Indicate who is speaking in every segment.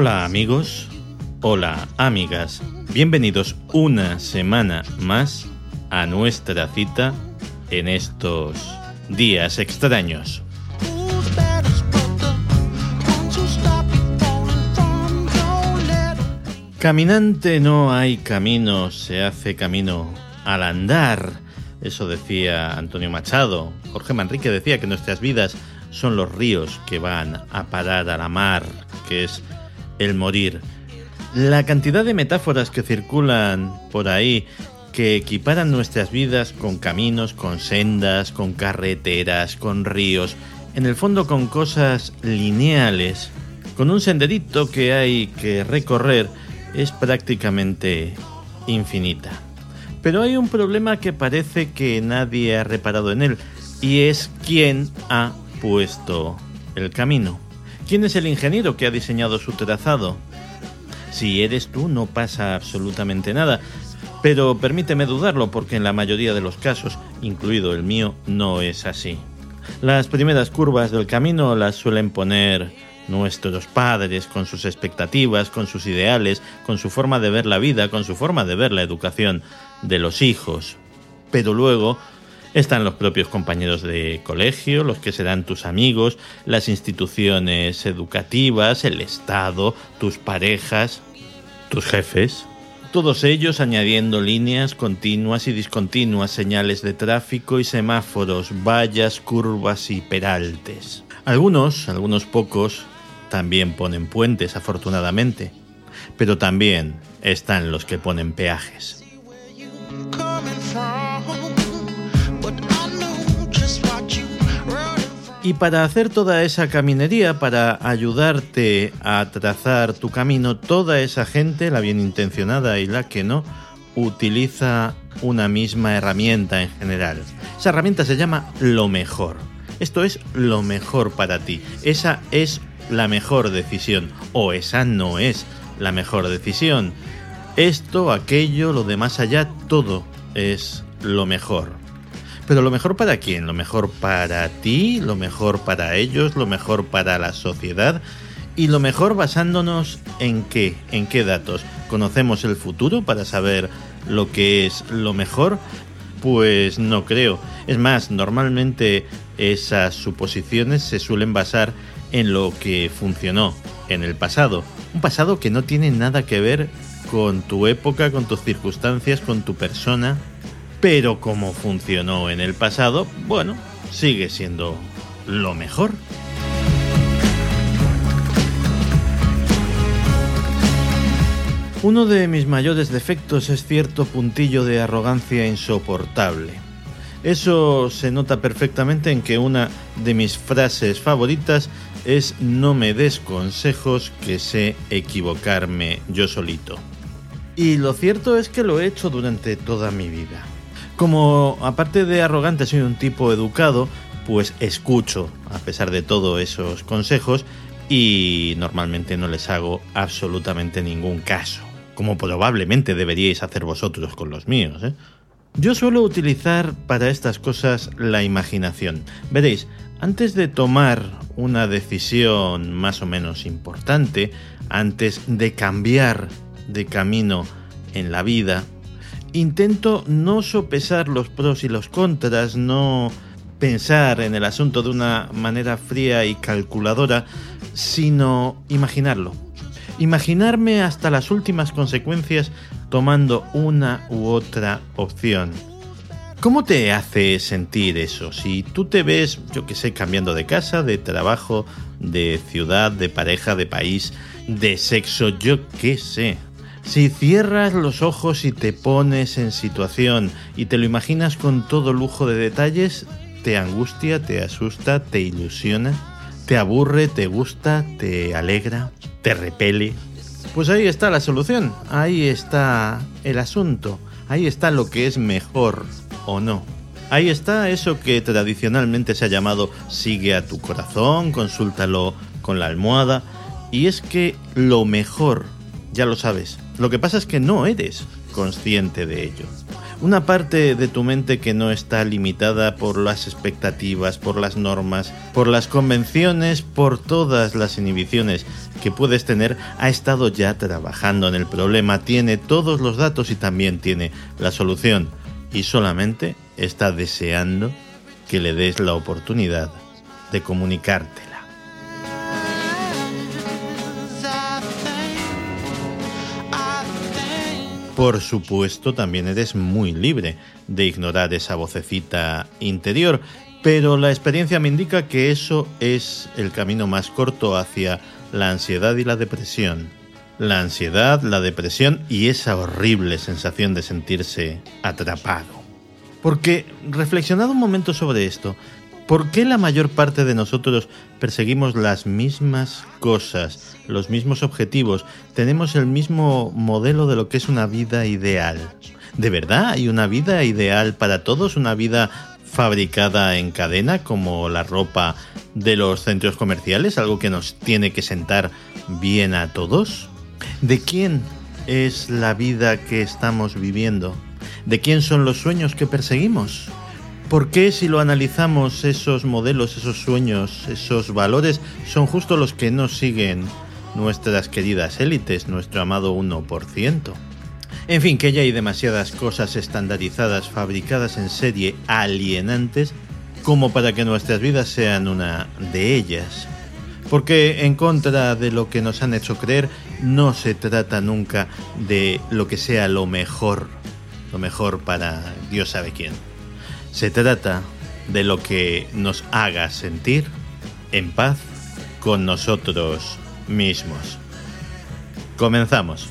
Speaker 1: Hola amigos, hola amigas, bienvenidos una semana más a nuestra cita en estos días extraños. Caminante no hay camino, se hace camino al andar. Eso decía Antonio Machado. Jorge Manrique decía que nuestras vidas son los ríos que van a parar a la mar, que es el morir. La cantidad de metáforas que circulan por ahí que equiparan nuestras vidas con caminos, con sendas, con carreteras, con ríos, en el fondo con cosas lineales, con un senderito que hay que recorrer, es prácticamente infinita. Pero hay un problema que parece que nadie ha reparado en él, y es quién ha puesto el camino. ¿Quién es el ingeniero que ha diseñado su trazado? Si eres tú no pasa absolutamente nada, pero permíteme dudarlo porque en la mayoría de los casos, incluido el mío, no es así. Las primeras curvas del camino las suelen poner nuestros padres con sus expectativas, con sus ideales, con su forma de ver la vida, con su forma de ver la educación de los hijos. Pero luego están los propios compañeros de colegio, los que serán tus amigos, las instituciones educativas, el Estado, tus parejas, tus jefes. Todos ellos añadiendo líneas continuas y discontinuas, señales de tráfico y semáforos, vallas, curvas y peraltes. Algunos, algunos pocos, también ponen puentes, afortunadamente, pero también están los que ponen peajes. Y para hacer toda esa caminería, para ayudarte a trazar tu camino, toda esa gente, la bien intencionada y la que no, utiliza una misma herramienta en general. Esa herramienta se llama lo mejor. Esto es lo mejor para ti. Esa es la mejor decisión o esa no es la mejor decisión. Esto, aquello, lo de más allá, todo es lo mejor. Pero lo mejor para quién? Lo mejor para ti, lo mejor para ellos, lo mejor para la sociedad y lo mejor basándonos en qué, en qué datos. ¿Conocemos el futuro para saber lo que es lo mejor? Pues no creo. Es más, normalmente esas suposiciones se suelen basar en lo que funcionó en el pasado. Un pasado que no tiene nada que ver con tu época, con tus circunstancias, con tu persona. Pero como funcionó en el pasado, bueno, sigue siendo lo mejor. Uno de mis mayores defectos es cierto puntillo de arrogancia insoportable. Eso se nota perfectamente en que una de mis frases favoritas es no me des consejos que sé equivocarme yo solito. Y lo cierto es que lo he hecho durante toda mi vida. Como aparte de arrogante soy un tipo educado, pues escucho a pesar de todo esos consejos y normalmente no les hago absolutamente ningún caso, como probablemente deberíais hacer vosotros con los míos. ¿eh? Yo suelo utilizar para estas cosas la imaginación. Veréis, antes de tomar una decisión más o menos importante, antes de cambiar de camino en la vida, intento no sopesar los pros y los contras, no pensar en el asunto de una manera fría y calculadora, sino imaginarlo. Imaginarme hasta las últimas consecuencias tomando una u otra opción. ¿Cómo te hace sentir eso? Si tú te ves, yo que sé, cambiando de casa, de trabajo, de ciudad, de pareja, de país, de sexo, yo qué sé. Si cierras los ojos y te pones en situación y te lo imaginas con todo lujo de detalles, te angustia, te asusta, te ilusiona, te aburre, te gusta, te alegra, te repele. Pues ahí está la solución, ahí está el asunto, ahí está lo que es mejor o no. Ahí está eso que tradicionalmente se ha llamado sigue a tu corazón, consúltalo con la almohada. Y es que lo mejor, ya lo sabes, lo que pasa es que no eres consciente de ello. una parte de tu mente que no está limitada por las expectativas, por las normas, por las convenciones, por todas las inhibiciones que puedes tener, ha estado ya trabajando en el problema, tiene todos los datos y también tiene la solución y solamente está deseando que le des la oportunidad de comunicarte. Por supuesto, también eres muy libre de ignorar esa vocecita interior, pero la experiencia me indica que eso es el camino más corto hacia la ansiedad y la depresión. La ansiedad, la depresión y esa horrible sensación de sentirse atrapado. Porque, reflexionado un momento sobre esto, ¿Por qué la mayor parte de nosotros perseguimos las mismas cosas, los mismos objetivos, tenemos el mismo modelo de lo que es una vida ideal? ¿De verdad hay una vida ideal para todos? ¿Una vida fabricada en cadena como la ropa de los centros comerciales? ¿Algo que nos tiene que sentar bien a todos? ¿De quién es la vida que estamos viviendo? ¿De quién son los sueños que perseguimos? ¿Por qué si lo analizamos esos modelos, esos sueños, esos valores son justo los que nos siguen nuestras queridas élites, nuestro amado 1%? En fin, que ya hay demasiadas cosas estandarizadas, fabricadas en serie, alienantes, como para que nuestras vidas sean una de ellas. Porque en contra de lo que nos han hecho creer, no se trata nunca de lo que sea lo mejor, lo mejor para Dios sabe quién. Se trata de lo que nos haga sentir en paz con nosotros mismos. Comenzamos.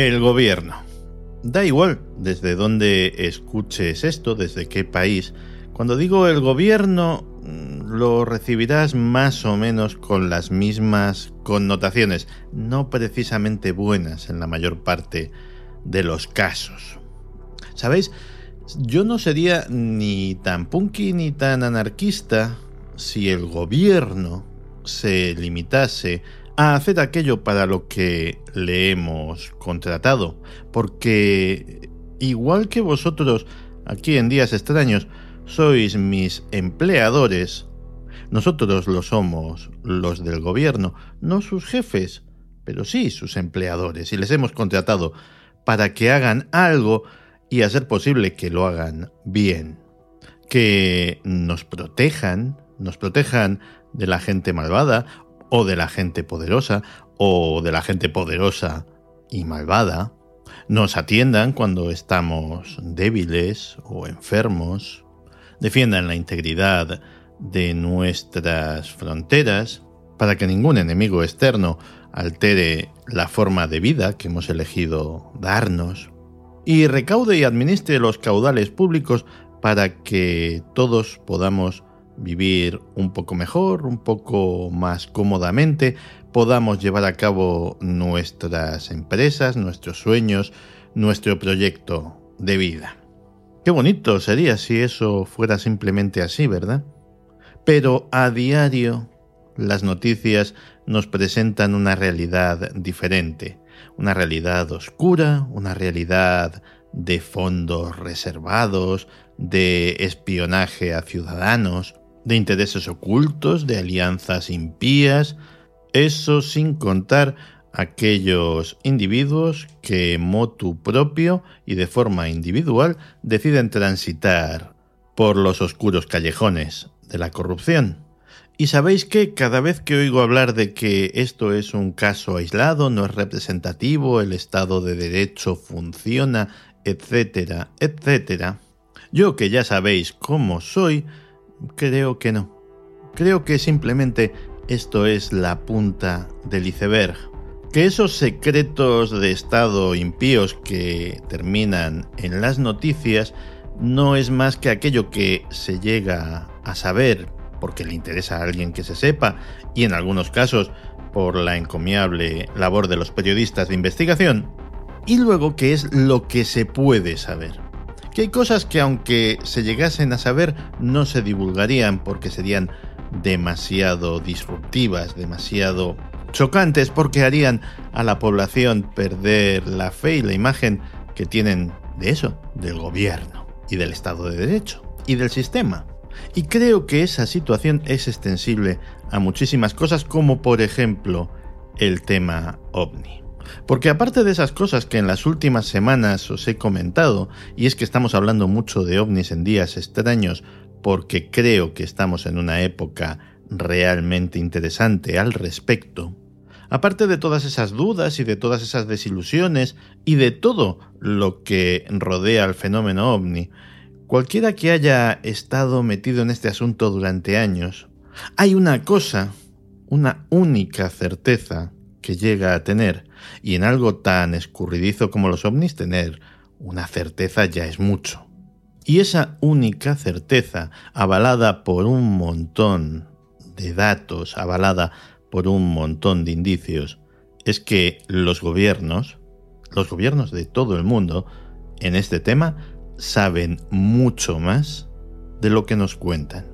Speaker 1: El gobierno. Da igual desde dónde escuches esto, desde qué país. Cuando digo el gobierno, mm, lo recibirás más o menos con las mismas connotaciones, no precisamente buenas en la mayor parte de los casos. ¿Sabéis? Yo no sería ni tan punky ni tan anarquista si el gobierno se limitase a hacer aquello para lo que le hemos contratado. Porque igual que vosotros aquí en días extraños sois mis empleadores, nosotros lo somos los del gobierno, no sus jefes, pero sí sus empleadores, y les hemos contratado para que hagan algo y a ser posible que lo hagan bien. Que nos protejan, nos protejan de la gente malvada o de la gente poderosa, o de la gente poderosa y malvada, nos atiendan cuando estamos débiles o enfermos, defiendan la integridad de nuestras fronteras, para que ningún enemigo externo altere la forma de vida que hemos elegido darnos, y recaude y administre los caudales públicos para que todos podamos vivir un poco mejor, un poco más cómodamente, podamos llevar a cabo nuestras empresas, nuestros sueños, nuestro proyecto de vida. Qué bonito sería si eso fuera simplemente así, ¿verdad? Pero a diario las noticias nos presentan una realidad diferente, una realidad oscura, una realidad de fondos reservados, de espionaje a ciudadanos, de intereses ocultos, de alianzas impías, eso sin contar aquellos individuos que motu propio y de forma individual deciden transitar por los oscuros callejones de la corrupción. Y sabéis que cada vez que oigo hablar de que esto es un caso aislado, no es representativo, el Estado de Derecho funciona, etcétera, etcétera, yo que ya sabéis cómo soy, Creo que no. Creo que simplemente esto es la punta del iceberg. que esos secretos de Estado impíos que terminan en las noticias no es más que aquello que se llega a saber porque le interesa a alguien que se sepa y en algunos casos por la encomiable labor de los periodistas de investigación, y luego que es lo que se puede saber. Que hay cosas que aunque se llegasen a saber no se divulgarían porque serían demasiado disruptivas, demasiado chocantes porque harían a la población perder la fe y la imagen que tienen de eso, del gobierno y del Estado de Derecho y del sistema. Y creo que esa situación es extensible a muchísimas cosas como por ejemplo el tema ovni. Porque aparte de esas cosas que en las últimas semanas os he comentado, y es que estamos hablando mucho de ovnis en días extraños porque creo que estamos en una época realmente interesante al respecto, aparte de todas esas dudas y de todas esas desilusiones y de todo lo que rodea al fenómeno ovni, cualquiera que haya estado metido en este asunto durante años, hay una cosa, una única certeza que llega a tener, y en algo tan escurridizo como los ovnis tener una certeza ya es mucho. Y esa única certeza, avalada por un montón de datos, avalada por un montón de indicios, es que los gobiernos, los gobiernos de todo el mundo, en este tema, saben mucho más de lo que nos cuentan.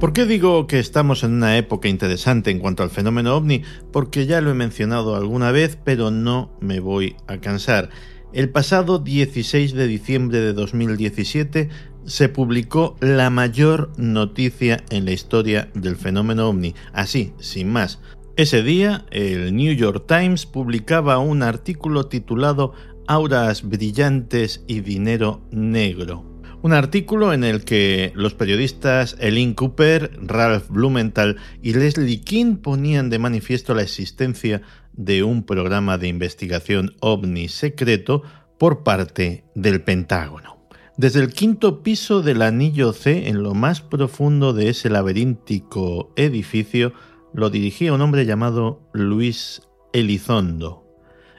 Speaker 1: ¿Por qué digo que estamos en una época interesante en cuanto al fenómeno ovni? Porque ya lo he mencionado alguna vez, pero no me voy a cansar. El pasado 16 de diciembre de 2017 se publicó la mayor noticia en la historia del fenómeno ovni. Así, sin más. Ese día, el New York Times publicaba un artículo titulado Auras brillantes y dinero negro un artículo en el que los periodistas Eileen Cooper, Ralph Blumenthal y Leslie King ponían de manifiesto la existencia de un programa de investigación ovni secreto por parte del Pentágono. Desde el quinto piso del anillo C, en lo más profundo de ese laberíntico edificio, lo dirigía un hombre llamado Luis Elizondo.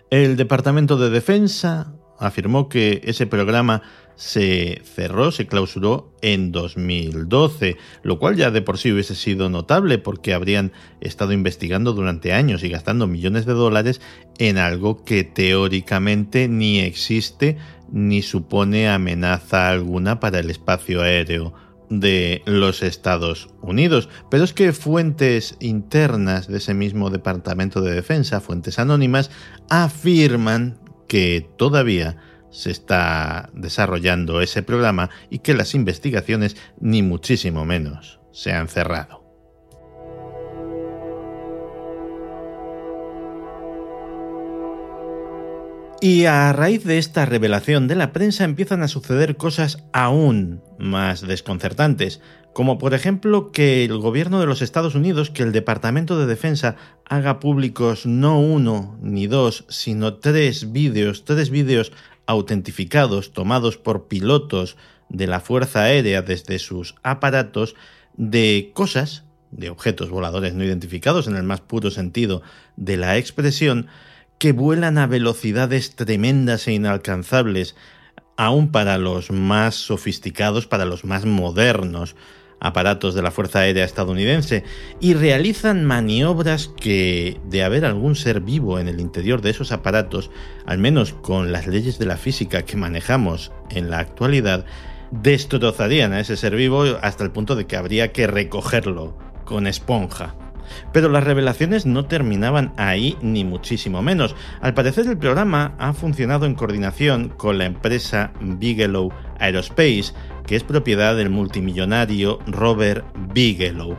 Speaker 1: El Departamento de Defensa afirmó que ese programa se cerró, se clausuró en 2012, lo cual ya de por sí hubiese sido notable porque habrían estado investigando durante años y gastando millones de dólares en algo que teóricamente ni existe ni supone amenaza alguna para el espacio aéreo de los Estados Unidos. Pero es que fuentes internas de ese mismo Departamento de Defensa, fuentes anónimas, afirman que todavía se está desarrollando ese programa y que las investigaciones ni muchísimo menos se han cerrado. Y a raíz de esta revelación de la prensa empiezan a suceder cosas aún más desconcertantes, como por ejemplo que el gobierno de los Estados Unidos, que el Departamento de Defensa haga públicos no uno ni dos, sino tres vídeos, tres vídeos autentificados, tomados por pilotos de la Fuerza Aérea desde sus aparatos, de cosas, de objetos voladores no identificados en el más puro sentido de la expresión, que vuelan a velocidades tremendas e inalcanzables, aún para los más sofisticados, para los más modernos aparatos de la Fuerza Aérea estadounidense y realizan maniobras que, de haber algún ser vivo en el interior de esos aparatos, al menos con las leyes de la física que manejamos en la actualidad, destrozarían a ese ser vivo hasta el punto de que habría que recogerlo con esponja. Pero las revelaciones no terminaban ahí ni muchísimo menos. Al parecer el programa ha funcionado en coordinación con la empresa Bigelow Aerospace, que es propiedad del multimillonario Robert Bigelow.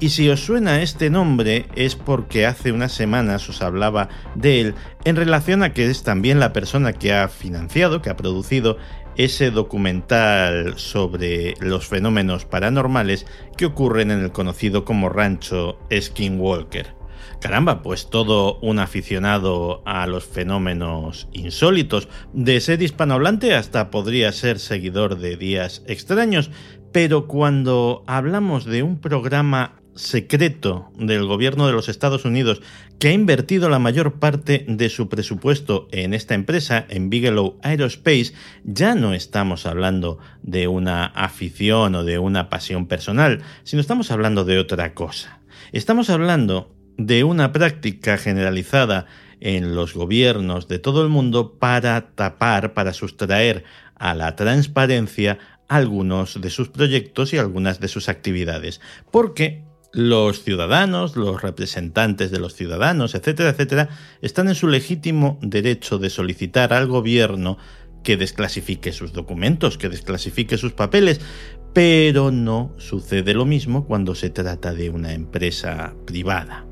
Speaker 1: Y si os suena este nombre es porque hace unas semanas os hablaba de él en relación a que es también la persona que ha financiado, que ha producido ese documental sobre los fenómenos paranormales que ocurren en el conocido como rancho Skinwalker. Caramba, pues todo un aficionado a los fenómenos insólitos, de ser hispanohablante hasta podría ser seguidor de días extraños, Pero cuando hablamos de un programa secreto del gobierno de los Estados Unidos que ha invertido la mayor parte de su presupuesto en esta empresa, en Bigelow Aerospace, ya no estamos hablando de una afición o de una pasión personal, sino estamos hablando de otra cosa. Estamos hablando de una práctica generalizada en los gobiernos de todo el mundo para tapar, para sustraer a la transparencia algunos de sus proyectos y algunas de sus actividades. Porque los ciudadanos, los representantes de los ciudadanos, etcétera, etcétera, están en su legítimo derecho de solicitar al gobierno que desclasifique sus documentos, que desclasifique sus papeles, pero no sucede lo mismo cuando se trata de una empresa privada.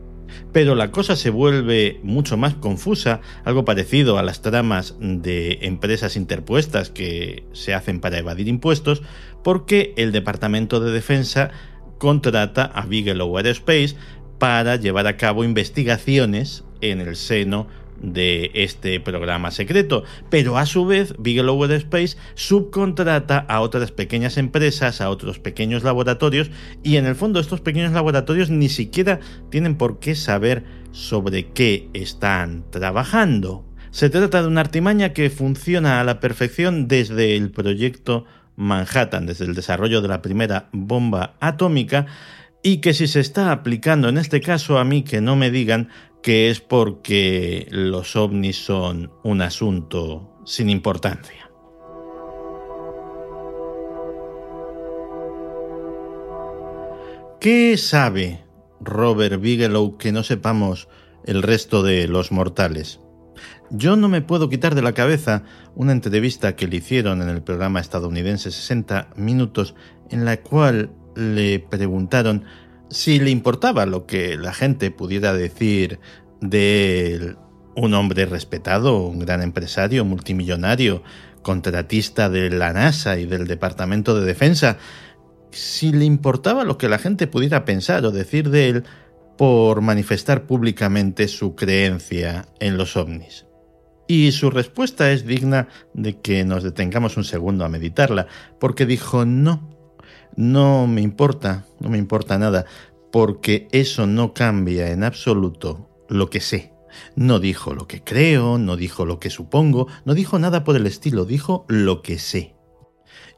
Speaker 1: Pero la cosa se vuelve mucho más confusa, algo parecido a las tramas de empresas interpuestas que se hacen para evadir impuestos, porque el Departamento de Defensa contrata a Bigelow Aerospace para llevar a cabo investigaciones en el seno de este programa secreto, pero a su vez Bigelow Aerospace subcontrata a otras pequeñas empresas, a otros pequeños laboratorios y en el fondo estos pequeños laboratorios ni siquiera tienen por qué saber sobre qué están trabajando. Se trata de una artimaña que funciona a la perfección desde el proyecto Manhattan desde el desarrollo de la primera bomba atómica y que si se está aplicando en este caso a mí que no me digan que es porque los ovnis son un asunto sin importancia. ¿Qué sabe Robert Bigelow que no sepamos el resto de los mortales? Yo no me puedo quitar de la cabeza una entrevista que le hicieron en el programa estadounidense 60 Minutos en la cual le preguntaron si le importaba lo que la gente pudiera decir de un hombre respetado, un gran empresario, multimillonario, contratista de la NASA y del Departamento de Defensa, si le importaba lo que la gente pudiera pensar o decir de él por manifestar públicamente su creencia en los ovnis. Y su respuesta es digna de que nos detengamos un segundo a meditarla, porque dijo no, no me importa, no me importa nada, porque eso no cambia en absoluto lo que sé. No dijo lo que creo, no dijo lo que supongo, no dijo nada por el estilo, dijo lo que sé.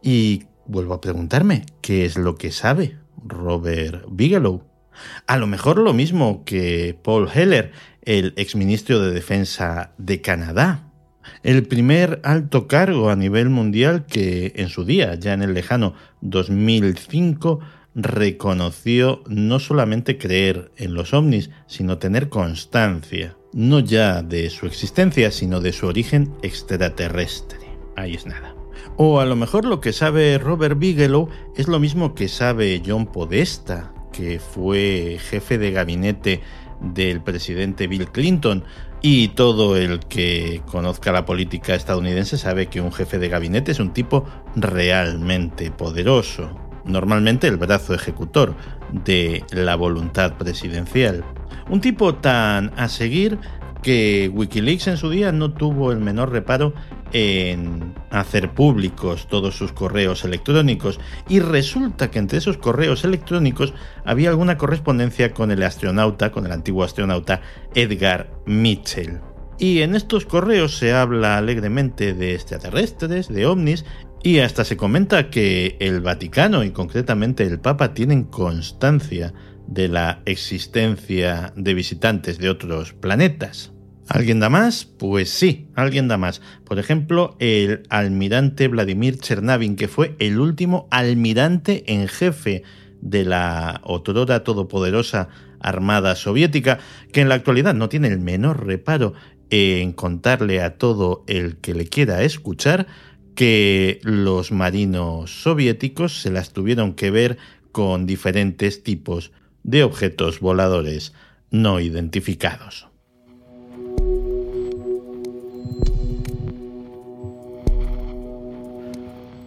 Speaker 1: Y vuelvo a preguntarme, ¿qué es lo que sabe Robert Bigelow? A lo mejor lo mismo que Paul Heller, el exministro de Defensa de Canadá, el primer alto cargo a nivel mundial que en su día, ya en el lejano 2005, reconoció no solamente creer en los ovnis, sino tener constancia, no ya de su existencia, sino de su origen extraterrestre. Ahí es nada. O a lo mejor lo que sabe Robert Bigelow es lo mismo que sabe John Podesta, que fue jefe de gabinete del presidente Bill Clinton. Y todo el que conozca la política estadounidense sabe que un jefe de gabinete es un tipo realmente poderoso, normalmente el brazo ejecutor de la voluntad presidencial. Un tipo tan a seguir que Wikileaks en su día no tuvo el menor reparo en hacer públicos todos sus correos electrónicos y resulta que entre esos correos electrónicos había alguna correspondencia con el astronauta, con el antiguo astronauta Edgar Mitchell. Y en estos correos se habla alegremente de extraterrestres, de ovnis, y hasta se comenta que el Vaticano y concretamente el Papa tienen constancia de la existencia de visitantes de otros planetas. ¿Alguien da más? Pues sí, alguien da más. Por ejemplo, el almirante Vladimir Chernavin, que fue el último almirante en jefe de la otrora todopoderosa Armada Soviética, que en la actualidad no tiene el menor reparo en contarle a todo el que le quiera escuchar que los marinos soviéticos se las tuvieron que ver con diferentes tipos de objetos voladores no identificados.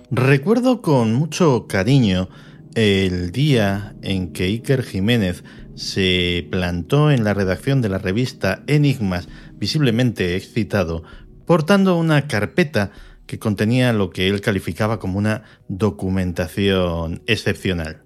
Speaker 1: Recuerdo con mucho cariño el día en que Iker Jiménez se plantó en la redacción de la revista Enigmas, visiblemente excitado, portando una carpeta que contenía lo que él calificaba como una documentación excepcional.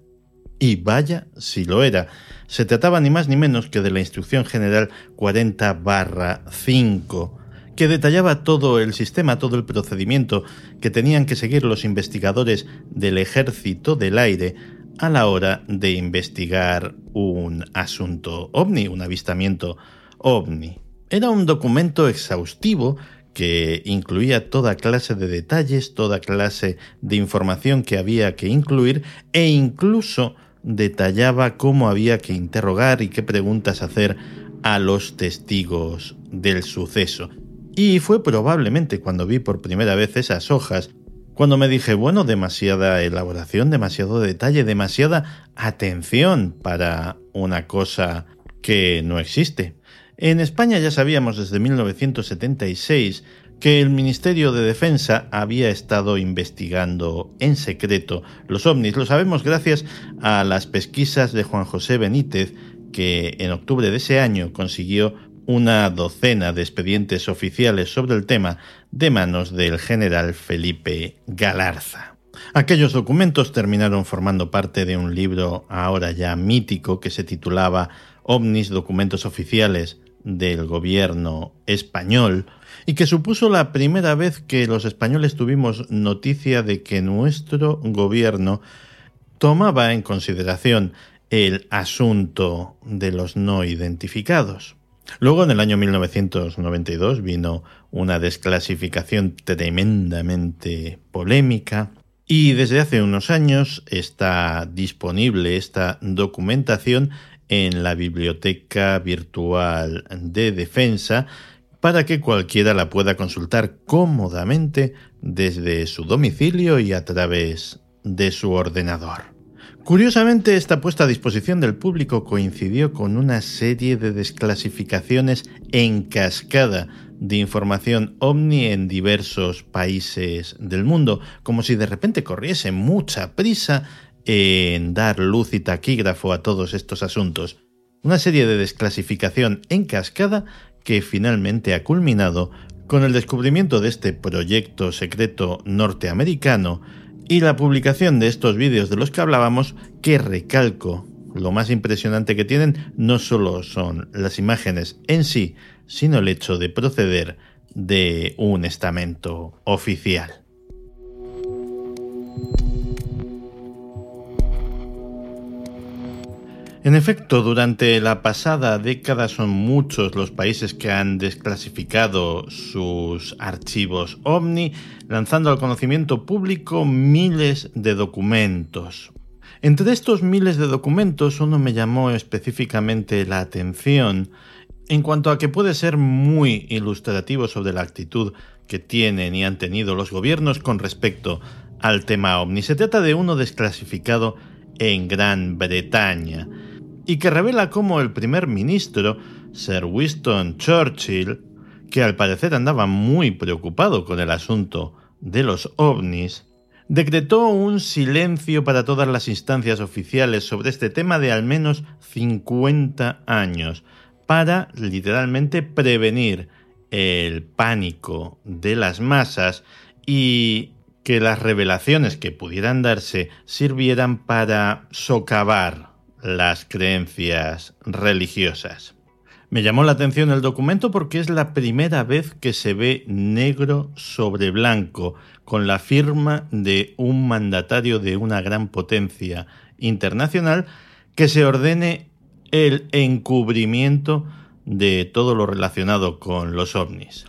Speaker 1: Y vaya si lo era. Se trataba ni más ni menos que de la Instrucción General 40-5, que detallaba todo el sistema, todo el procedimiento que tenían que seguir los investigadores del Ejército del Aire a la hora de investigar un asunto ovni, un avistamiento ovni. Era un documento exhaustivo que incluía toda clase de detalles, toda clase de información que había que incluir e incluso detallaba cómo había que interrogar y qué preguntas hacer a los testigos del suceso. Y fue probablemente cuando vi por primera vez esas hojas, cuando me dije, bueno, demasiada elaboración, demasiado detalle, demasiada atención para una cosa que no existe. En España ya sabíamos desde 1976 que el Ministerio de Defensa había estado investigando en secreto los ovnis. Lo sabemos gracias a las pesquisas de Juan José Benítez, que en octubre de ese año consiguió una docena de expedientes oficiales sobre el tema de manos del general Felipe Galarza. Aquellos documentos terminaron formando parte de un libro ahora ya mítico que se titulaba OVNIs Documentos Oficiales del gobierno español y que supuso la primera vez que los españoles tuvimos noticia de que nuestro gobierno tomaba en consideración el asunto de los no identificados. Luego, en el año 1992, vino una desclasificación tremendamente polémica y desde hace unos años está disponible esta documentación en la Biblioteca Virtual de Defensa para que cualquiera la pueda consultar cómodamente desde su domicilio y a través de su ordenador. Curiosamente, esta puesta a disposición del público coincidió con una serie de desclasificaciones en cascada de información ovni en diversos países del mundo, como si de repente corriese mucha prisa en dar luz y taquígrafo a todos estos asuntos. Una serie de desclasificación en cascada que finalmente ha culminado con el descubrimiento de este proyecto secreto norteamericano y la publicación de estos vídeos de los que hablábamos que recalco. Lo más impresionante que tienen no solo son las imágenes en sí, sino el hecho de proceder de un estamento oficial. En efecto, durante la pasada década son muchos los países que han desclasificado sus archivos OVNI, lanzando al conocimiento público miles de documentos. Entre estos miles de documentos, uno me llamó específicamente la atención en cuanto a que puede ser muy ilustrativo sobre la actitud que tienen y han tenido los gobiernos con respecto al tema OVNI. Se trata de uno desclasificado en Gran Bretaña y que revela cómo el primer ministro, Sir Winston Churchill, que al parecer andaba muy preocupado con el asunto de los ovnis, decretó un silencio para todas las instancias oficiales sobre este tema de al menos 50 años, para literalmente prevenir el pánico de las masas y que las revelaciones que pudieran darse sirvieran para socavar las creencias religiosas. Me llamó la atención el documento porque es la primera vez que se ve negro sobre blanco con la firma de un mandatario de una gran potencia internacional que se ordene el encubrimiento de todo lo relacionado con los ovnis.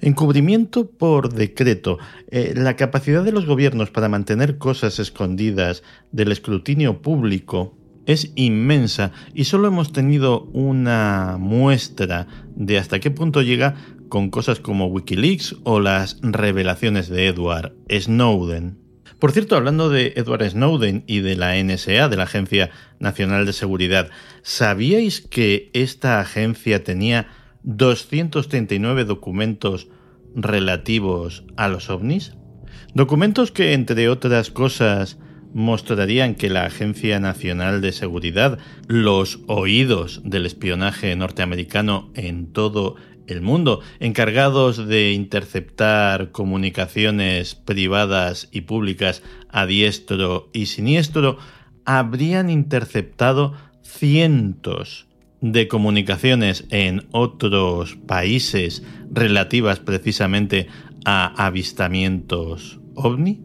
Speaker 1: Encubrimiento por decreto. Eh, la capacidad de los gobiernos para mantener cosas escondidas del escrutinio público es inmensa y solo hemos tenido una muestra de hasta qué punto llega con cosas como Wikileaks o las revelaciones de Edward Snowden. Por cierto, hablando de Edward Snowden y de la NSA, de la Agencia Nacional de Seguridad, ¿sabíais que esta agencia tenía 239 documentos relativos a los ovnis? Documentos que, entre otras cosas, mostrarían que la Agencia Nacional de Seguridad, los oídos del espionaje norteamericano en todo el mundo, encargados de interceptar comunicaciones privadas y públicas a diestro y siniestro, habrían interceptado cientos de comunicaciones en otros países relativas precisamente a avistamientos ovni?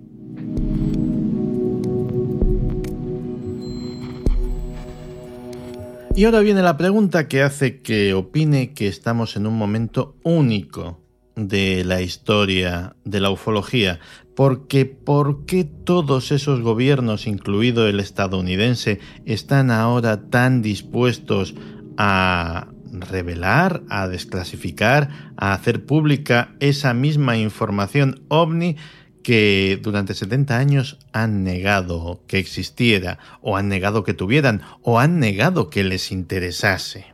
Speaker 1: Y ahora viene la pregunta que hace que opine que estamos en un momento único de la historia de la ufología, porque ¿por qué todos esos gobiernos, incluido el estadounidense, están ahora tan dispuestos a revelar, a desclasificar, a hacer pública esa misma información ovni que durante 70 años han negado que existiera, o han negado que tuvieran, o han negado que les interesase.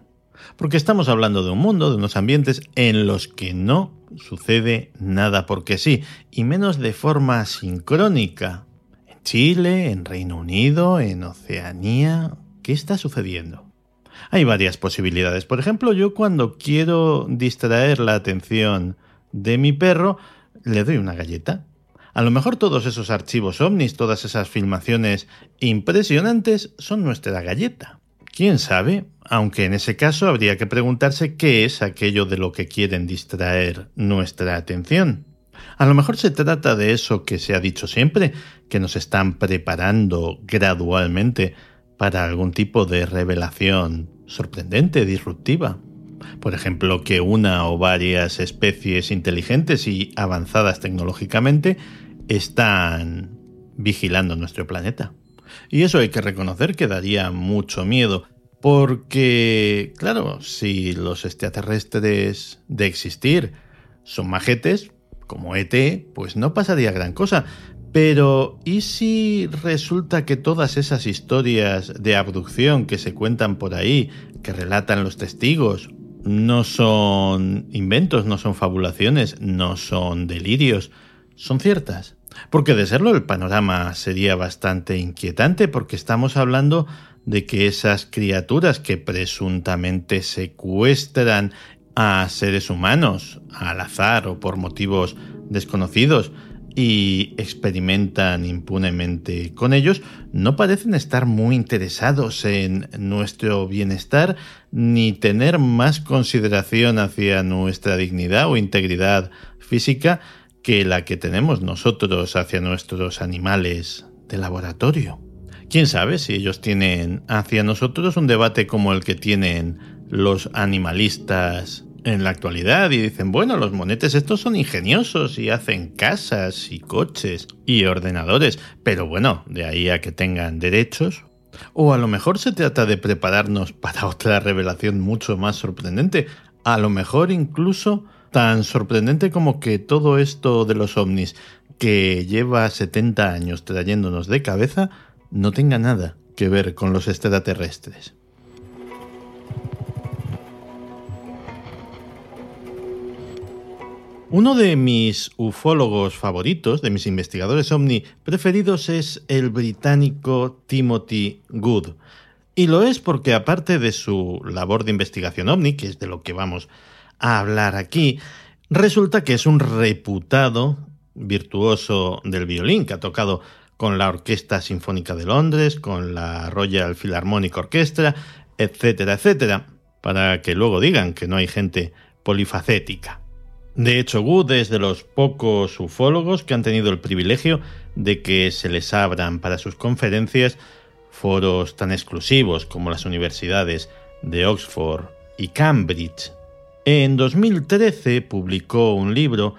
Speaker 1: Porque estamos hablando de un mundo, de unos ambientes en los que no sucede nada porque sí, y menos de forma sincrónica. En Chile, en Reino Unido, en Oceanía, ¿qué está sucediendo? Hay varias posibilidades. Por ejemplo, yo cuando quiero distraer la atención de mi perro, le doy una galleta a lo mejor todos esos archivos ovnis, todas esas filmaciones impresionantes son nuestra galleta. ¿Quién sabe? Aunque en ese caso habría que preguntarse qué es aquello de lo que quieren distraer nuestra atención. A lo mejor se trata de eso que se ha dicho siempre, que nos están preparando gradualmente para algún tipo de revelación sorprendente, disruptiva. Por ejemplo, que una o varias especies inteligentes y avanzadas tecnológicamente están vigilando nuestro planeta. Y eso hay que reconocer que daría mucho miedo, porque, claro, si los extraterrestres de existir son majetes, como ET, pues no pasaría gran cosa. Pero, ¿y si resulta que todas esas historias de abducción que se cuentan por ahí, que relatan los testigos, no son inventos, no son fabulaciones, no son delirios, son ciertas? Porque de serlo el panorama sería bastante inquietante porque estamos hablando de que esas criaturas que presuntamente secuestran a seres humanos al azar o por motivos desconocidos y experimentan impunemente con ellos, no parecen estar muy interesados en nuestro bienestar ni tener más consideración hacia nuestra dignidad o integridad física que la que tenemos nosotros hacia nuestros animales de laboratorio. ¿Quién sabe si ellos tienen hacia nosotros un debate como el que tienen los animalistas en la actualidad y dicen, bueno, los monetes estos son ingeniosos y hacen casas y coches y ordenadores, pero bueno, de ahí a que tengan derechos. O a lo mejor se trata de prepararnos para otra revelación mucho más sorprendente, a lo mejor incluso Tan sorprendente como que todo esto de los ovnis que lleva 70 años trayéndonos de cabeza no tenga nada que ver con los extraterrestres. Uno de mis ufólogos favoritos, de mis investigadores ovni preferidos, es el británico Timothy Good. Y lo es porque aparte de su labor de investigación ovni, que es de lo que vamos a hablar aquí. Resulta que es un reputado virtuoso del violín que ha tocado con la Orquesta Sinfónica de Londres, con la Royal Philharmonic Orchestra, etcétera, etcétera, para que luego digan que no hay gente polifacética. De hecho, Wood es de los pocos ufólogos que han tenido el privilegio de que se les abran para sus conferencias foros tan exclusivos como las universidades de Oxford y Cambridge, en 2013 publicó un libro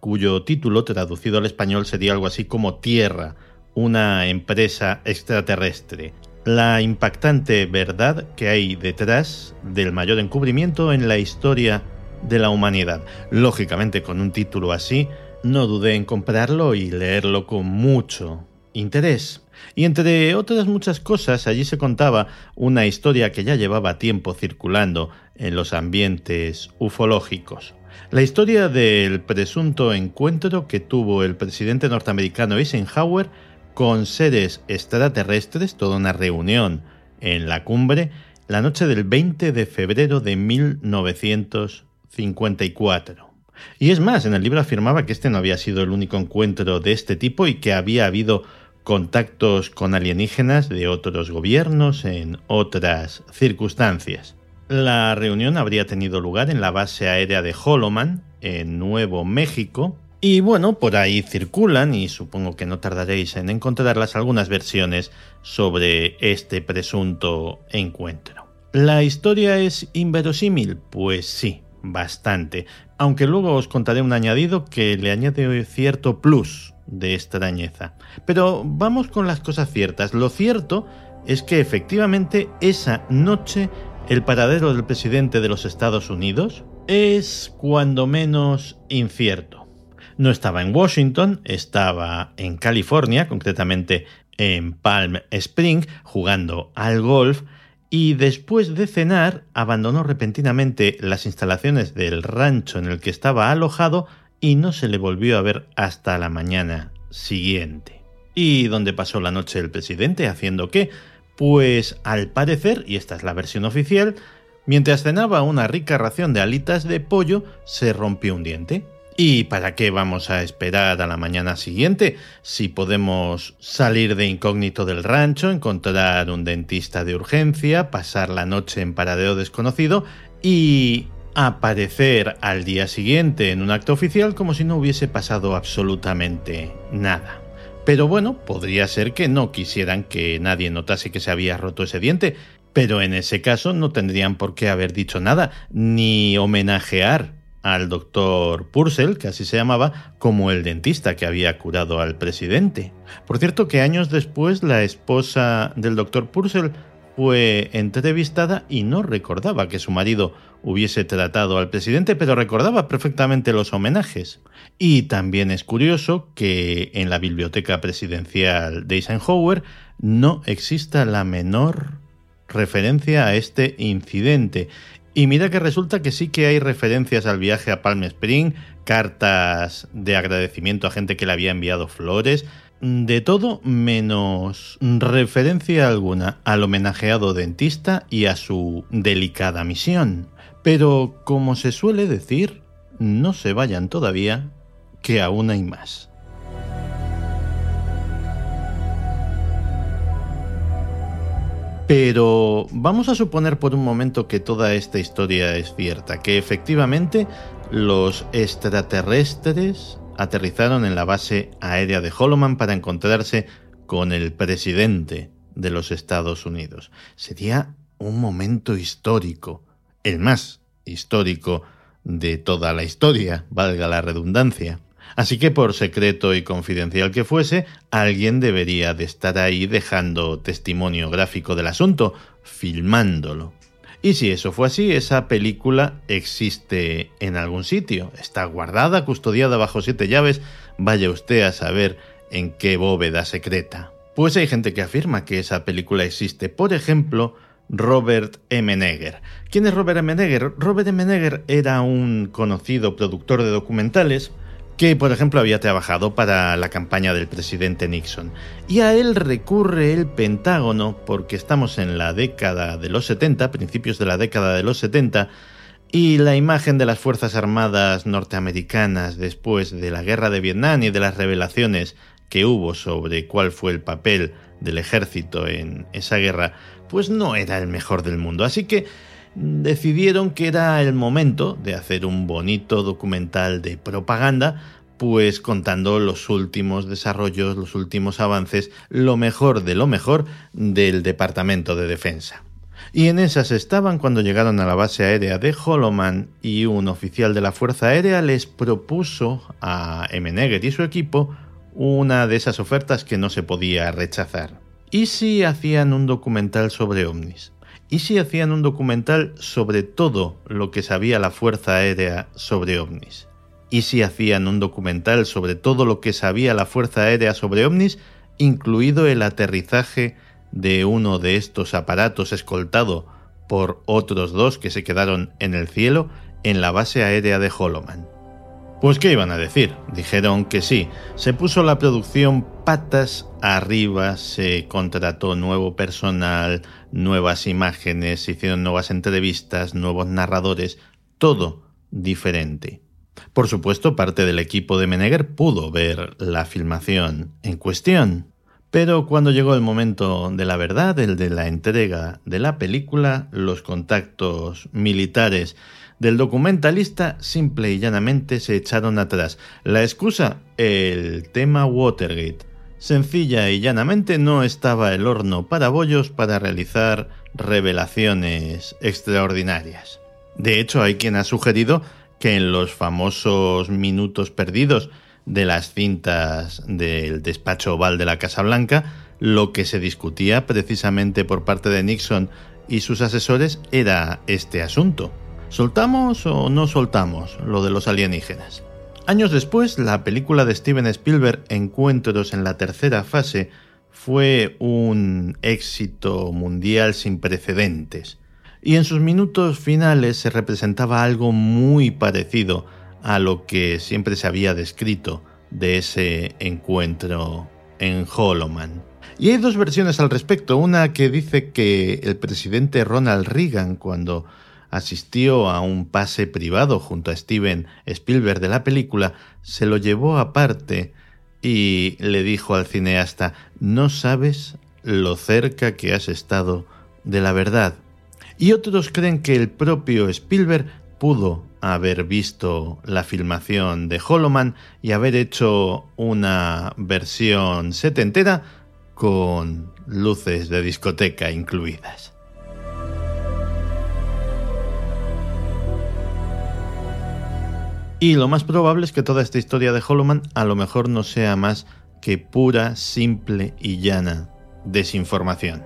Speaker 1: cuyo título traducido al español sería algo así como Tierra, una empresa extraterrestre. La impactante verdad que hay detrás del mayor encubrimiento en la historia de la humanidad. Lógicamente, con un título así, no dudé en comprarlo y leerlo con mucho interés. Y entre otras muchas cosas, allí se contaba una historia que ya llevaba tiempo circulando en los ambientes ufológicos. La historia del presunto encuentro que tuvo el presidente norteamericano Eisenhower con seres extraterrestres, toda una reunión en la cumbre, la noche del 20 de febrero de 1900 1954. Y es más, en el libro afirmaba que este no había sido el único encuentro de este tipo y que había habido contactos con alienígenas de otros gobiernos en otras circunstancias. La reunión habría tenido lugar en la base aérea de Holoman, en Nuevo México, y bueno, por ahí circulan, y supongo que no tardaréis en encontrarlas, algunas versiones sobre este presunto encuentro. ¿La historia es inverosímil? Pues sí, bastante, aunque luego os contaré un añadido que le añade cierto plus de extrañeza. Pero vamos con las cosas ciertas. Lo cierto es que efectivamente esa noche el paradero del presidente de los Estados Unidos es cuando menos incierto. No estaba en Washington, estaba en California, concretamente en Palm Spring, jugando al golf, y después de cenar abandonó repentinamente las instalaciones del rancho en el que estaba alojado y no se le volvió a ver hasta la mañana siguiente. ¿Y dónde pasó la noche el presidente? ¿Haciendo qué? Pues al parecer, y esta es la versión oficial, mientras cenaba una rica ración de alitas de pollo, se rompió un diente. ¿Y para qué vamos a esperar a la mañana siguiente si podemos salir de incógnito del rancho, encontrar un dentista de urgencia, pasar la noche en paradero desconocido y aparecer al día siguiente en un acto oficial como si no hubiese pasado absolutamente nada? Pero bueno, podría ser que no quisieran que nadie notase que se había roto ese diente, pero en ese caso no tendrían por qué haber dicho nada, ni homenajear al doctor Purcell, que así se llamaba, como el dentista que había curado al presidente. Por cierto que años después la esposa del doctor Purcell fue entrevistada y no recordaba que su marido hubiese tratado al presidente, pero recordaba perfectamente los homenajes. Y también es curioso que en la biblioteca presidencial de Eisenhower no exista la menor referencia a este incidente. Y mira que resulta que sí que hay referencias al viaje a Palm Spring, cartas de agradecimiento a gente que le había enviado flores, de todo menos referencia alguna al homenajeado dentista y a su delicada misión. Pero, como se suele decir, no se vayan todavía, que aún hay más. Pero vamos a suponer por un momento que toda esta historia es cierta, que efectivamente los extraterrestres aterrizaron en la base aérea de Holoman para encontrarse con el presidente de los Estados Unidos. Sería un momento histórico el más histórico de toda la historia, valga la redundancia. Así que por secreto y confidencial que fuese, alguien debería de estar ahí dejando testimonio gráfico del asunto, filmándolo. Y si eso fue así, esa película existe en algún sitio, está guardada, custodiada bajo siete llaves, vaya usted a saber en qué bóveda secreta. Pues hay gente que afirma que esa película existe, por ejemplo, Robert M. ¿Quién es Robert M. Robert M. Era un conocido productor de documentales que, por ejemplo, había trabajado para la campaña del presidente Nixon. Y a él recurre el Pentágono porque estamos en la década de los 70, principios de la década de los 70, y la imagen de las Fuerzas Armadas norteamericanas después de la guerra de Vietnam y de las revelaciones que hubo sobre cuál fue el papel del ejército en esa guerra, pues no era el mejor del mundo. Así que decidieron que era el momento de hacer un bonito documental de propaganda, pues contando los últimos desarrollos, los últimos avances, lo mejor de lo mejor del Departamento de Defensa. Y en esas estaban cuando llegaron a la base aérea de Holoman y un oficial de la Fuerza Aérea les propuso a M. Neger y su equipo una de esas ofertas que no se podía rechazar. ¿Y si hacían un documental sobre ovnis? ¿Y si hacían un documental sobre todo lo que sabía la Fuerza Aérea sobre ovnis? ¿Y si hacían un documental sobre todo lo que sabía la Fuerza Aérea sobre ovnis, incluido el aterrizaje de uno de estos aparatos escoltado por otros dos que se quedaron en el cielo en la base aérea de Holoman? Pues qué iban a decir, dijeron que sí, se puso la producción patas arriba, se contrató nuevo personal, nuevas imágenes, se hicieron nuevas entrevistas, nuevos narradores, todo diferente. Por supuesto, parte del equipo de Menegger pudo ver la filmación en cuestión, pero cuando llegó el momento de la verdad, el de la entrega de la película, los contactos militares del documentalista simple y llanamente se echaron atrás. La excusa, el tema Watergate. Sencilla y llanamente no estaba el horno para bollos para realizar revelaciones extraordinarias. De hecho, hay quien ha sugerido que en los famosos minutos perdidos de las cintas del despacho oval de la Casa Blanca, lo que se discutía precisamente por parte de Nixon y sus asesores era este asunto. ¿Soltamos o no soltamos lo de los alienígenas? Años después, la película de Steven Spielberg, Encuentros en la tercera fase, fue un éxito mundial sin precedentes y en sus minutos finales se representaba algo muy parecido a lo que siempre se había descrito de ese encuentro en Holoman. Y hay dos versiones al respecto, una que dice que el presidente Ronald Reagan cuando asistió a un pase privado junto a Steven Spielberg de la película, se lo llevó aparte y le dijo al cineasta, no sabes lo cerca que has estado de la verdad y otros creen que el propio Spielberg pudo haber visto la filmación de Holoman y haber hecho una versión setentera con luces de discoteca incluidas. Y lo más probable es que toda esta historia de Holoman a lo mejor no sea más que pura, simple y llana desinformación.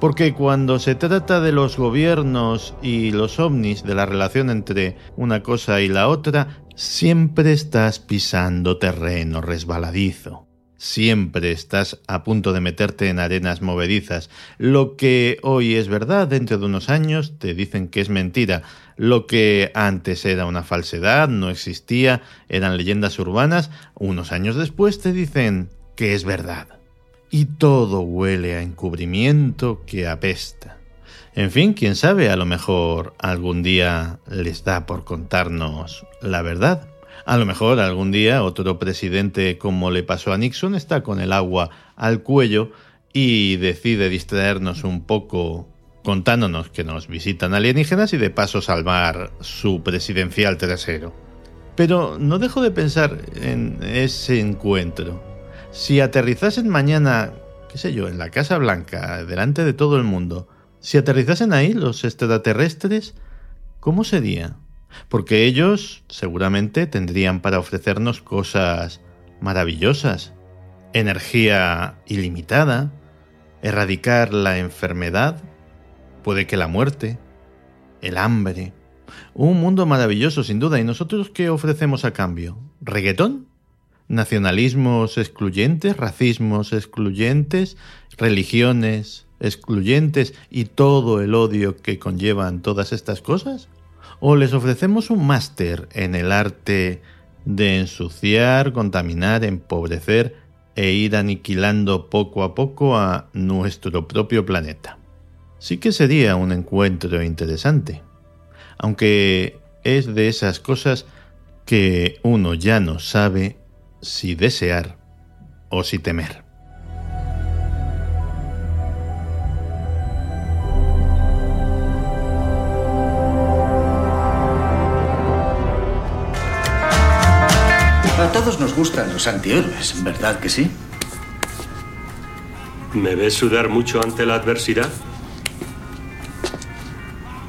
Speaker 1: Porque cuando se trata de los gobiernos y los ovnis, de la relación entre una cosa y la otra, siempre estás pisando terreno resbaladizo. Siempre estás a punto de meterte en arenas movedizas. Lo que hoy es verdad, dentro de unos años te dicen que es mentira. Lo que antes era una falsedad, no existía, eran leyendas urbanas, unos años después te dicen que es verdad y todo huele a encubrimiento que apesta. En fin, quién sabe, a lo mejor algún día les da por contarnos la verdad. A lo mejor algún día otro presidente como le pasó a Nixon está con el agua al cuello y decide distraernos un poco contándonos que nos visitan alienígenas y de paso salvar su presidencial trasero. Pero no dejo de pensar en ese encuentro si aterrizasen mañana, qué sé yo, en la Casa Blanca, delante de todo el mundo, si aterrizasen ahí los extraterrestres, ¿cómo sería? Porque ellos seguramente tendrían para ofrecernos cosas maravillosas, energía ilimitada, erradicar la enfermedad, puede que la muerte, el hambre, un mundo maravilloso sin duda. ¿Y nosotros qué ofrecemos a cambio? ¿Reggaetón? nacionalismos excluyentes, racismos excluyentes, religiones excluyentes y todo el odio que conllevan todas estas cosas? ¿O les ofrecemos un máster en el arte de ensuciar, contaminar, empobrecer e ir aniquilando poco a poco a nuestro propio planeta? Sí que sería un encuentro interesante, aunque es de esas cosas que uno ya no sabe si desear o si temer.
Speaker 2: Todos nos gustan los antihéroes, ¿verdad que sí?
Speaker 3: ¿Me ves sudar mucho ante la adversidad?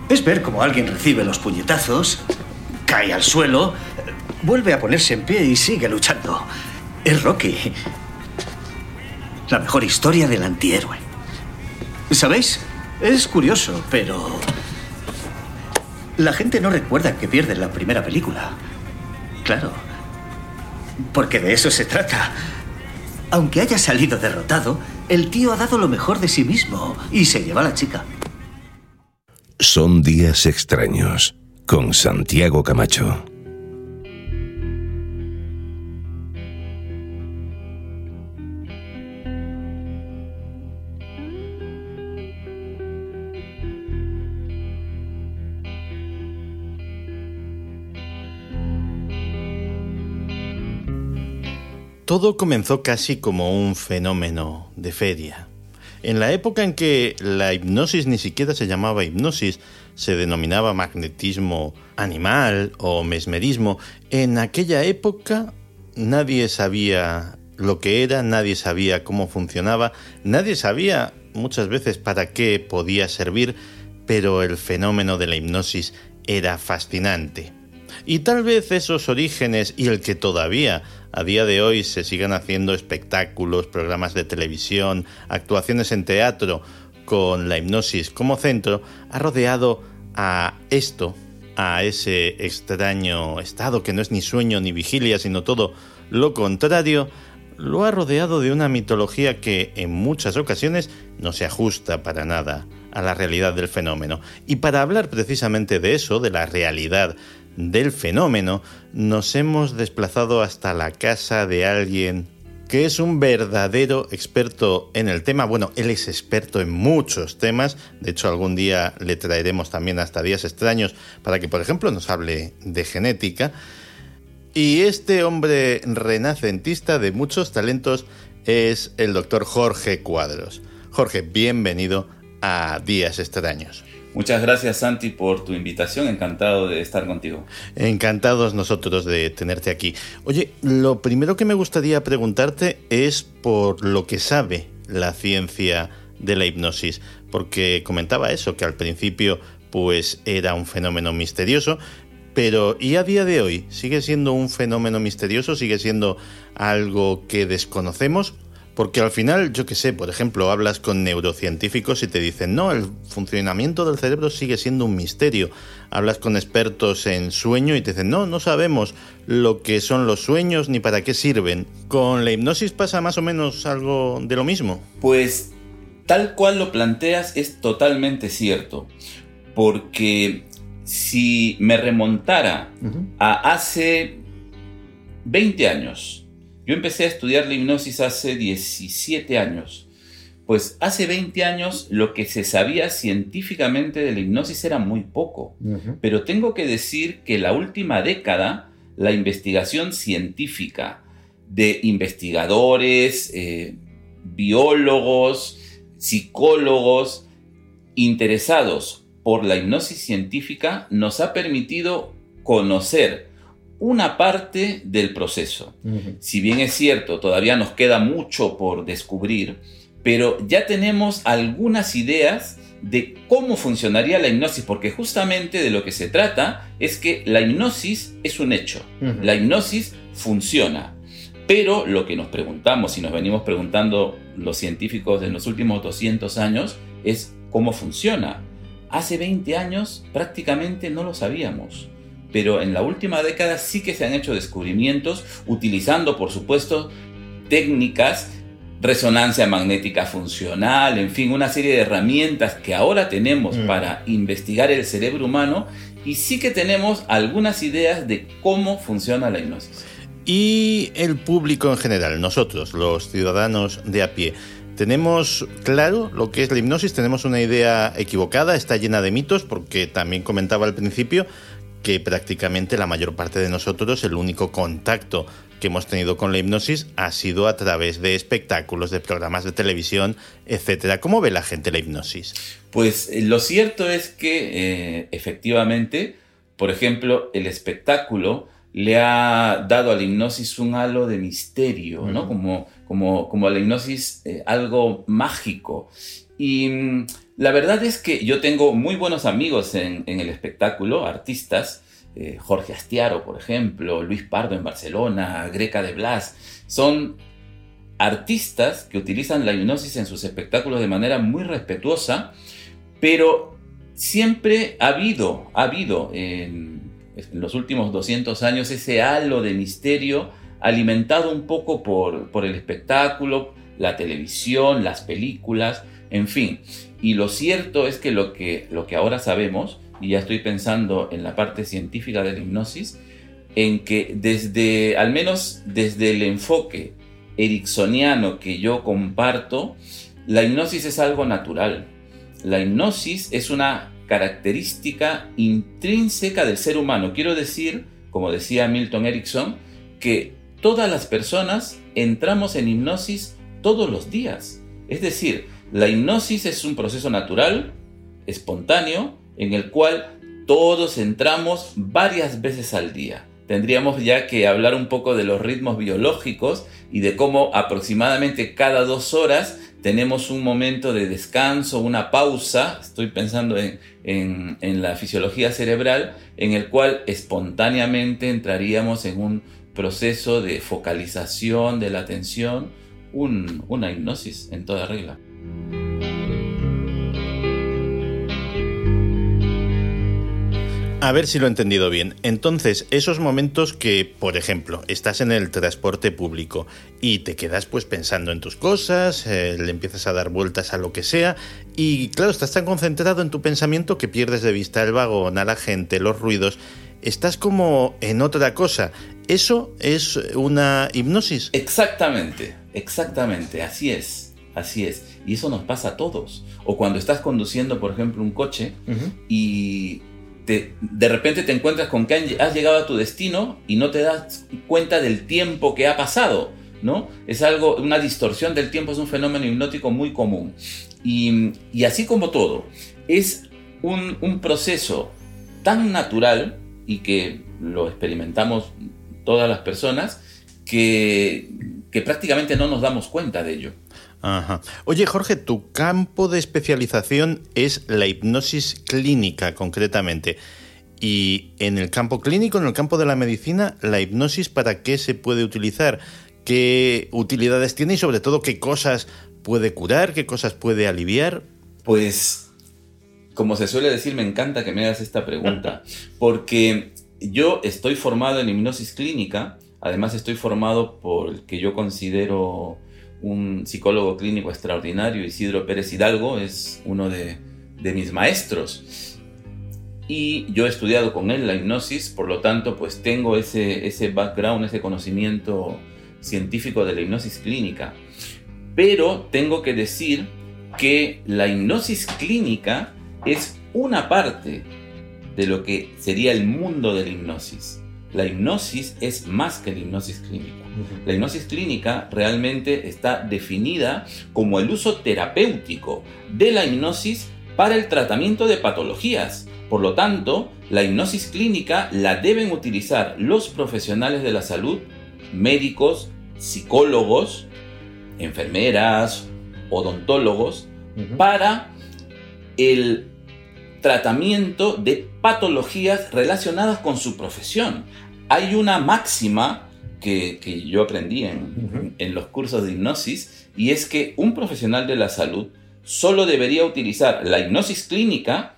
Speaker 2: Es ver cómo alguien recibe los puñetazos, cae al suelo, Vuelve a ponerse en pie y sigue luchando. Es Rocky. La mejor historia del antihéroe. ¿Sabéis? Es curioso, pero... La gente no recuerda que pierde la primera película. Claro. Porque de eso se trata. Aunque haya salido derrotado, el tío ha dado lo mejor de sí mismo y se lleva la chica.
Speaker 4: Son días extraños con Santiago Camacho.
Speaker 1: Todo comenzó casi como un fenómeno de feria. En la época en que la hipnosis ni siquiera se llamaba hipnosis, se denominaba magnetismo animal o mesmerismo, en aquella época nadie sabía lo que era, nadie sabía cómo funcionaba, nadie sabía muchas veces para qué podía servir, pero el fenómeno de la hipnosis era fascinante. Y tal vez esos orígenes y el que todavía a día de hoy se sigan haciendo espectáculos, programas de televisión, actuaciones en teatro con la hipnosis como centro, ha rodeado a esto, a ese extraño estado que no es ni sueño ni vigilia, sino todo lo contrario, lo ha rodeado de una mitología que en muchas ocasiones no se ajusta para nada a la realidad del fenómeno. Y para hablar precisamente de eso, de la realidad del fenómeno, nos hemos desplazado hasta la casa de alguien que es un verdadero experto en el tema. Bueno, él es experto en muchos temas. De hecho, algún día le traeremos también hasta días extraños para que, por ejemplo, nos hable de genética. Y este hombre renacentista de muchos talentos es el doctor Jorge Cuadros. Jorge, bienvenido a Días Extraños.
Speaker 5: Muchas gracias Santi por tu invitación, encantado de estar contigo.
Speaker 1: Encantados nosotros de tenerte aquí. Oye, lo primero que me gustaría preguntarte es por lo que sabe la ciencia de la hipnosis, porque comentaba eso, que al principio pues era un fenómeno misterioso, pero ¿y a día de hoy? ¿Sigue siendo un fenómeno misterioso? ¿Sigue siendo algo que desconocemos? Porque al final, yo qué sé, por ejemplo, hablas con neurocientíficos y te dicen, no, el funcionamiento del cerebro sigue siendo un misterio. Hablas con expertos en sueño y te dicen, no, no sabemos lo que son los sueños ni para qué sirven. ¿Con la hipnosis pasa más o menos algo de lo mismo?
Speaker 5: Pues tal cual lo planteas es totalmente cierto. Porque si me remontara a hace 20 años, yo empecé a estudiar la hipnosis hace 17 años. Pues hace 20 años lo que se sabía científicamente de la hipnosis era muy poco. Pero tengo que decir que la última década, la investigación científica de investigadores, eh, biólogos, psicólogos interesados por la hipnosis científica nos ha permitido conocer una parte del proceso. Si bien es cierto, todavía nos queda mucho por descubrir, pero ya tenemos algunas ideas de cómo funcionaría la hipnosis, porque justamente de lo que se trata es que la hipnosis es un hecho, la hipnosis funciona. Pero lo que nos preguntamos y nos venimos preguntando los científicos en los últimos 200 años es cómo funciona. Hace 20 años prácticamente no lo sabíamos pero en la última década sí que se han hecho descubrimientos utilizando, por supuesto, técnicas, resonancia magnética funcional, en fin, una serie de herramientas que ahora tenemos mm. para investigar el cerebro humano y sí que tenemos algunas ideas de cómo funciona la hipnosis.
Speaker 1: Y el público en general, nosotros, los ciudadanos de a pie, tenemos claro lo que es la hipnosis, tenemos una idea equivocada, está llena de mitos, porque también comentaba al principio que prácticamente la mayor parte de nosotros el único contacto que hemos tenido con la hipnosis ha sido a través de espectáculos, de programas de televisión, etcétera. ¿Cómo ve la gente la hipnosis?
Speaker 5: Pues eh, lo cierto es que eh, efectivamente, por ejemplo, el espectáculo le ha dado a la hipnosis un halo de misterio, ¿no? Como, como, como a la hipnosis eh, algo mágico. Y mm, la verdad es que yo tengo muy buenos amigos en, el espectáculo, artistas, eh, Jorge Astiaro, por ejemplo, Luis Pardo en Barcelona, Greca de Blas, son artistas que utilizan la hipnosis en sus espectáculos de manera muy respetuosa, pero siempre ha habido, ha habido en, los últimos 200 años ese halo de misterio alimentado un poco por, por el espectáculo, la televisión, las películas, en fin. Y lo cierto es que lo que, lo que ahora sabemos, y ya estoy pensando en la parte científica de la hipnosis, en que desde, al menos desde el enfoque ericksoniano que yo comparto, la hipnosis es algo natural. La hipnosis es una característica intrínseca del ser humano. Quiero decir, como decía Milton Erickson, que todas las personas entramos en hipnosis todos los días. Es decir, la hipnosis es un proceso natural, espontáneo, en el cual todos entramos varias veces al día. Tendríamos ya que hablar un poco de los ritmos biológicos y de cómo aproximadamente cada dos horas tenemos un momento de descanso, una pausa, estoy pensando en, la fisiología cerebral, en el cual espontáneamente entraríamos en un proceso de focalización de la atención, una hipnosis en toda regla.
Speaker 1: A ver si lo he entendido bien. Entonces, esos momentos que, por ejemplo, estás en el transporte público y te quedas pues pensando en tus cosas, eh, le empiezas a dar vueltas a lo que sea y claro, estás tan concentrado en tu pensamiento que pierdes de vista el vagón, a la gente, los ruidos, estás como en otra cosa. ¿Eso es una hipnosis?
Speaker 5: Exactamente, exactamente, así es, así es. Y eso nos pasa a todos. O cuando estás conduciendo, por ejemplo, un coche y de repente te encuentras con que has llegado a tu destino y no te das cuenta del tiempo que ha pasado, ¿no? Es algo, una distorsión del tiempo, es un fenómeno hipnótico muy común. Y, así como todo, es un, proceso tan natural y que lo experimentamos todas las personas que, que prácticamente no nos damos cuenta de ello.
Speaker 1: Ajá. Oye, Jorge, tu campo de especialización es la hipnosis clínica, concretamente. Y en el campo clínico, en el campo de la medicina, la hipnosis, ¿para qué se puede utilizar? ¿Qué utilidades tiene y sobre todo qué cosas puede curar, qué cosas puede aliviar?
Speaker 5: Pues, como se suele decir, me encanta que me hagas esta pregunta, porque yo estoy formado en hipnosis clínica, además estoy formado por el que yo considero un psicólogo clínico extraordinario, Isidro Pérez Hidalgo, es uno de, mis maestros. Y yo he estudiado con él la hipnosis, por lo tanto, pues tengo ese, ese background, ese conocimiento científico de la hipnosis clínica. Pero tengo que decir que la hipnosis clínica es una parte de lo que sería el mundo de la hipnosis. La hipnosis es más que la hipnosis clínica. La hipnosis clínica realmente está definida como el uso terapéutico de la hipnosis para el tratamiento de patologías. Por lo tanto, la hipnosis clínica la deben utilizar los profesionales de la salud, médicos, psicólogos, enfermeras, odontólogos, para el tratamiento de patologías relacionadas con su profesión. Hay una máxima que, yo aprendí en, en los cursos de hipnosis y es que un profesional de la salud solo debería utilizar la hipnosis clínica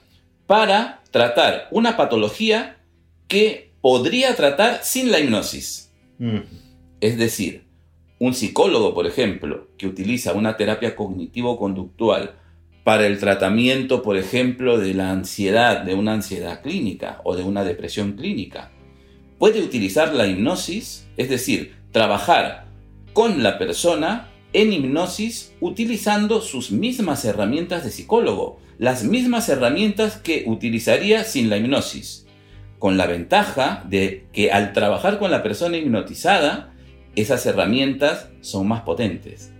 Speaker 5: para tratar una patología que podría tratar sin la hipnosis. Es decir, un psicólogo, por ejemplo, que utiliza una terapia cognitivo-conductual para el tratamiento, por ejemplo, de la ansiedad, de una ansiedad clínica o de una depresión clínica, puede utilizar la hipnosis, es decir, trabajar con la persona en hipnosis utilizando sus mismas herramientas de psicólogo, las mismas herramientas que utilizaría sin la hipnosis, con la ventaja de que al trabajar con la persona hipnotizada, esas herramientas son más potentes.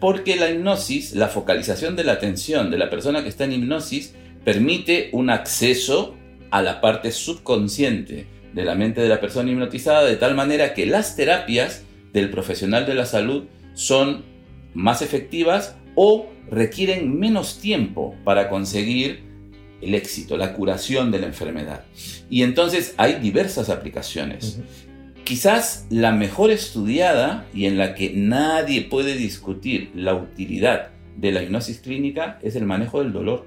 Speaker 5: Porque la hipnosis, la focalización de la atención de la persona que está en hipnosis, permite un acceso a la parte subconsciente de la mente de la persona hipnotizada de tal manera que las terapias del profesional de la salud son más efectivas o requieren menos tiempo para conseguir el éxito, la curación de la enfermedad. Y entonces hay diversas aplicaciones. Quizás la mejor estudiada y en la que nadie puede discutir la utilidad de la hipnosis clínica es el manejo del dolor.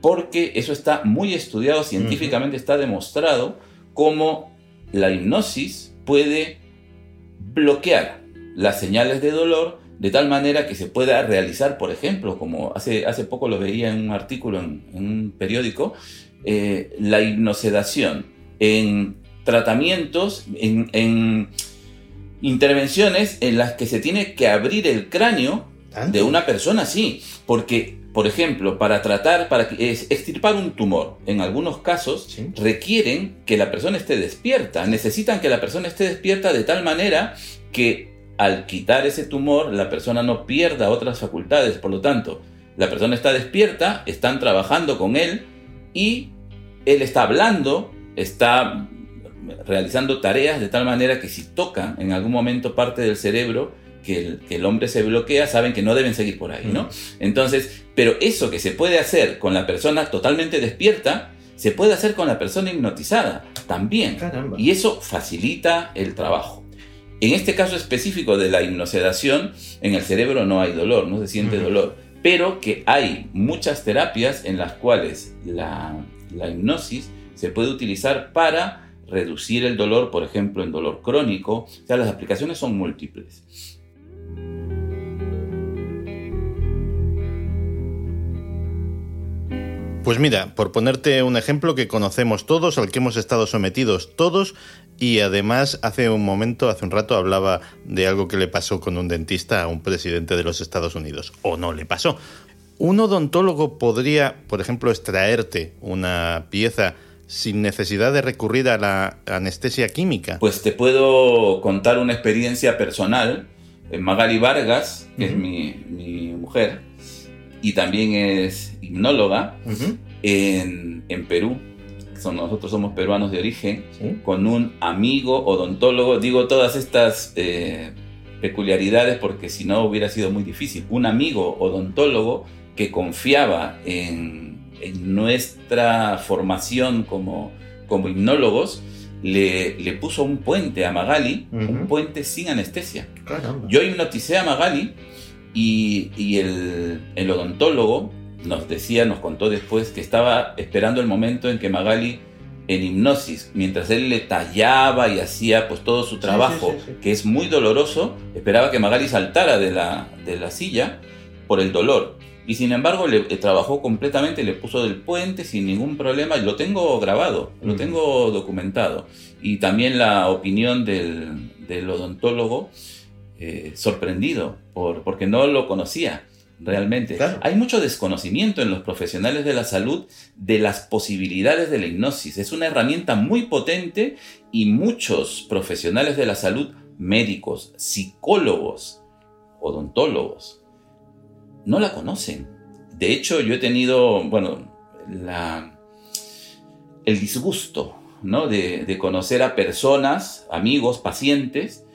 Speaker 5: Porque eso está muy estudiado, científicamente está demostrado cómo la hipnosis puede bloquear las señales de dolor de tal manera que se pueda realizar, por ejemplo, como hace, hace poco lo veía en un artículo en, un periódico, eh, la hipnosedación en tratamientos, en, en, intervenciones en las que se tiene que abrir el cráneo de una persona, sí, porque por ejemplo, para tratar, para extirpar un tumor, en algunos casos requieren que la persona esté despierta, necesitan que la persona esté despierta de tal manera que al quitar ese tumor la persona no pierda otras facultades, por lo tanto, la persona está despierta, están trabajando con él y él está hablando, está realizando tareas de tal manera que si tocan en algún momento parte del cerebro, que el, hombre se bloquea, saben que no deben seguir por ahí, ¿no? Entonces, pero eso que se puede hacer con la persona totalmente despierta, se puede hacer con la persona hipnotizada también. Y eso facilita el trabajo. En este caso específico de la hipnosedación, en el cerebro no hay dolor, no se siente dolor, pero que hay muchas terapias en las cuales la, la hipnosis se puede utilizar para reducir el dolor, por ejemplo, en dolor crónico. O sea, las aplicaciones son múltiples.
Speaker 1: Pues mira, por ponerte un ejemplo que conocemos todos, al que hemos estado sometidos todos, y además hace un momento, hace un rato, hablaba de algo que le pasó con un dentista a un presidente de los Estados Unidos, o no le pasó. ¿Un odontólogo podría, por ejemplo, extraerte una pieza sin necesidad de recurrir a la anestesia química?
Speaker 5: Pues te puedo contar una experiencia personal. Magali Vargas, que es mi, mi mujer, y también es hipnóloga en, Perú. Son, nosotros somos peruanos de origen, con un amigo odontólogo. Digo todas estas eh, peculiaridades porque si no hubiera sido muy difícil. Un amigo odontólogo que confiaba en, nuestra formación como, como hipnólogos, le, puso un puente a Magali, un puente sin anestesia. Yo hipnoticé a Magali y, el, odontólogo nos decía, nos contó después que estaba esperando el momento en que Magali en hipnosis, mientras él le tallaba y hacía pues todo su trabajo, que es muy doloroso, esperaba que Magali saltara de la, de la silla por el dolor. Y sin embargo le, trabajó completamente, le puso del puente sin ningún problema, lo tengo grabado, lo tengo documentado. Y también la opinión del, del odontólogo eh, sorprendido por, porque no lo conocía realmente. Hay mucho desconocimiento en los profesionales de la salud de las posibilidades de la hipnosis. Es una herramienta muy potente y muchos profesionales de la salud, médicos, psicólogos, odontólogos, no la conocen. De hecho, yo he tenido, bueno, la, el disgusto ¿no? de, de conocer a personas, amigos, pacientes,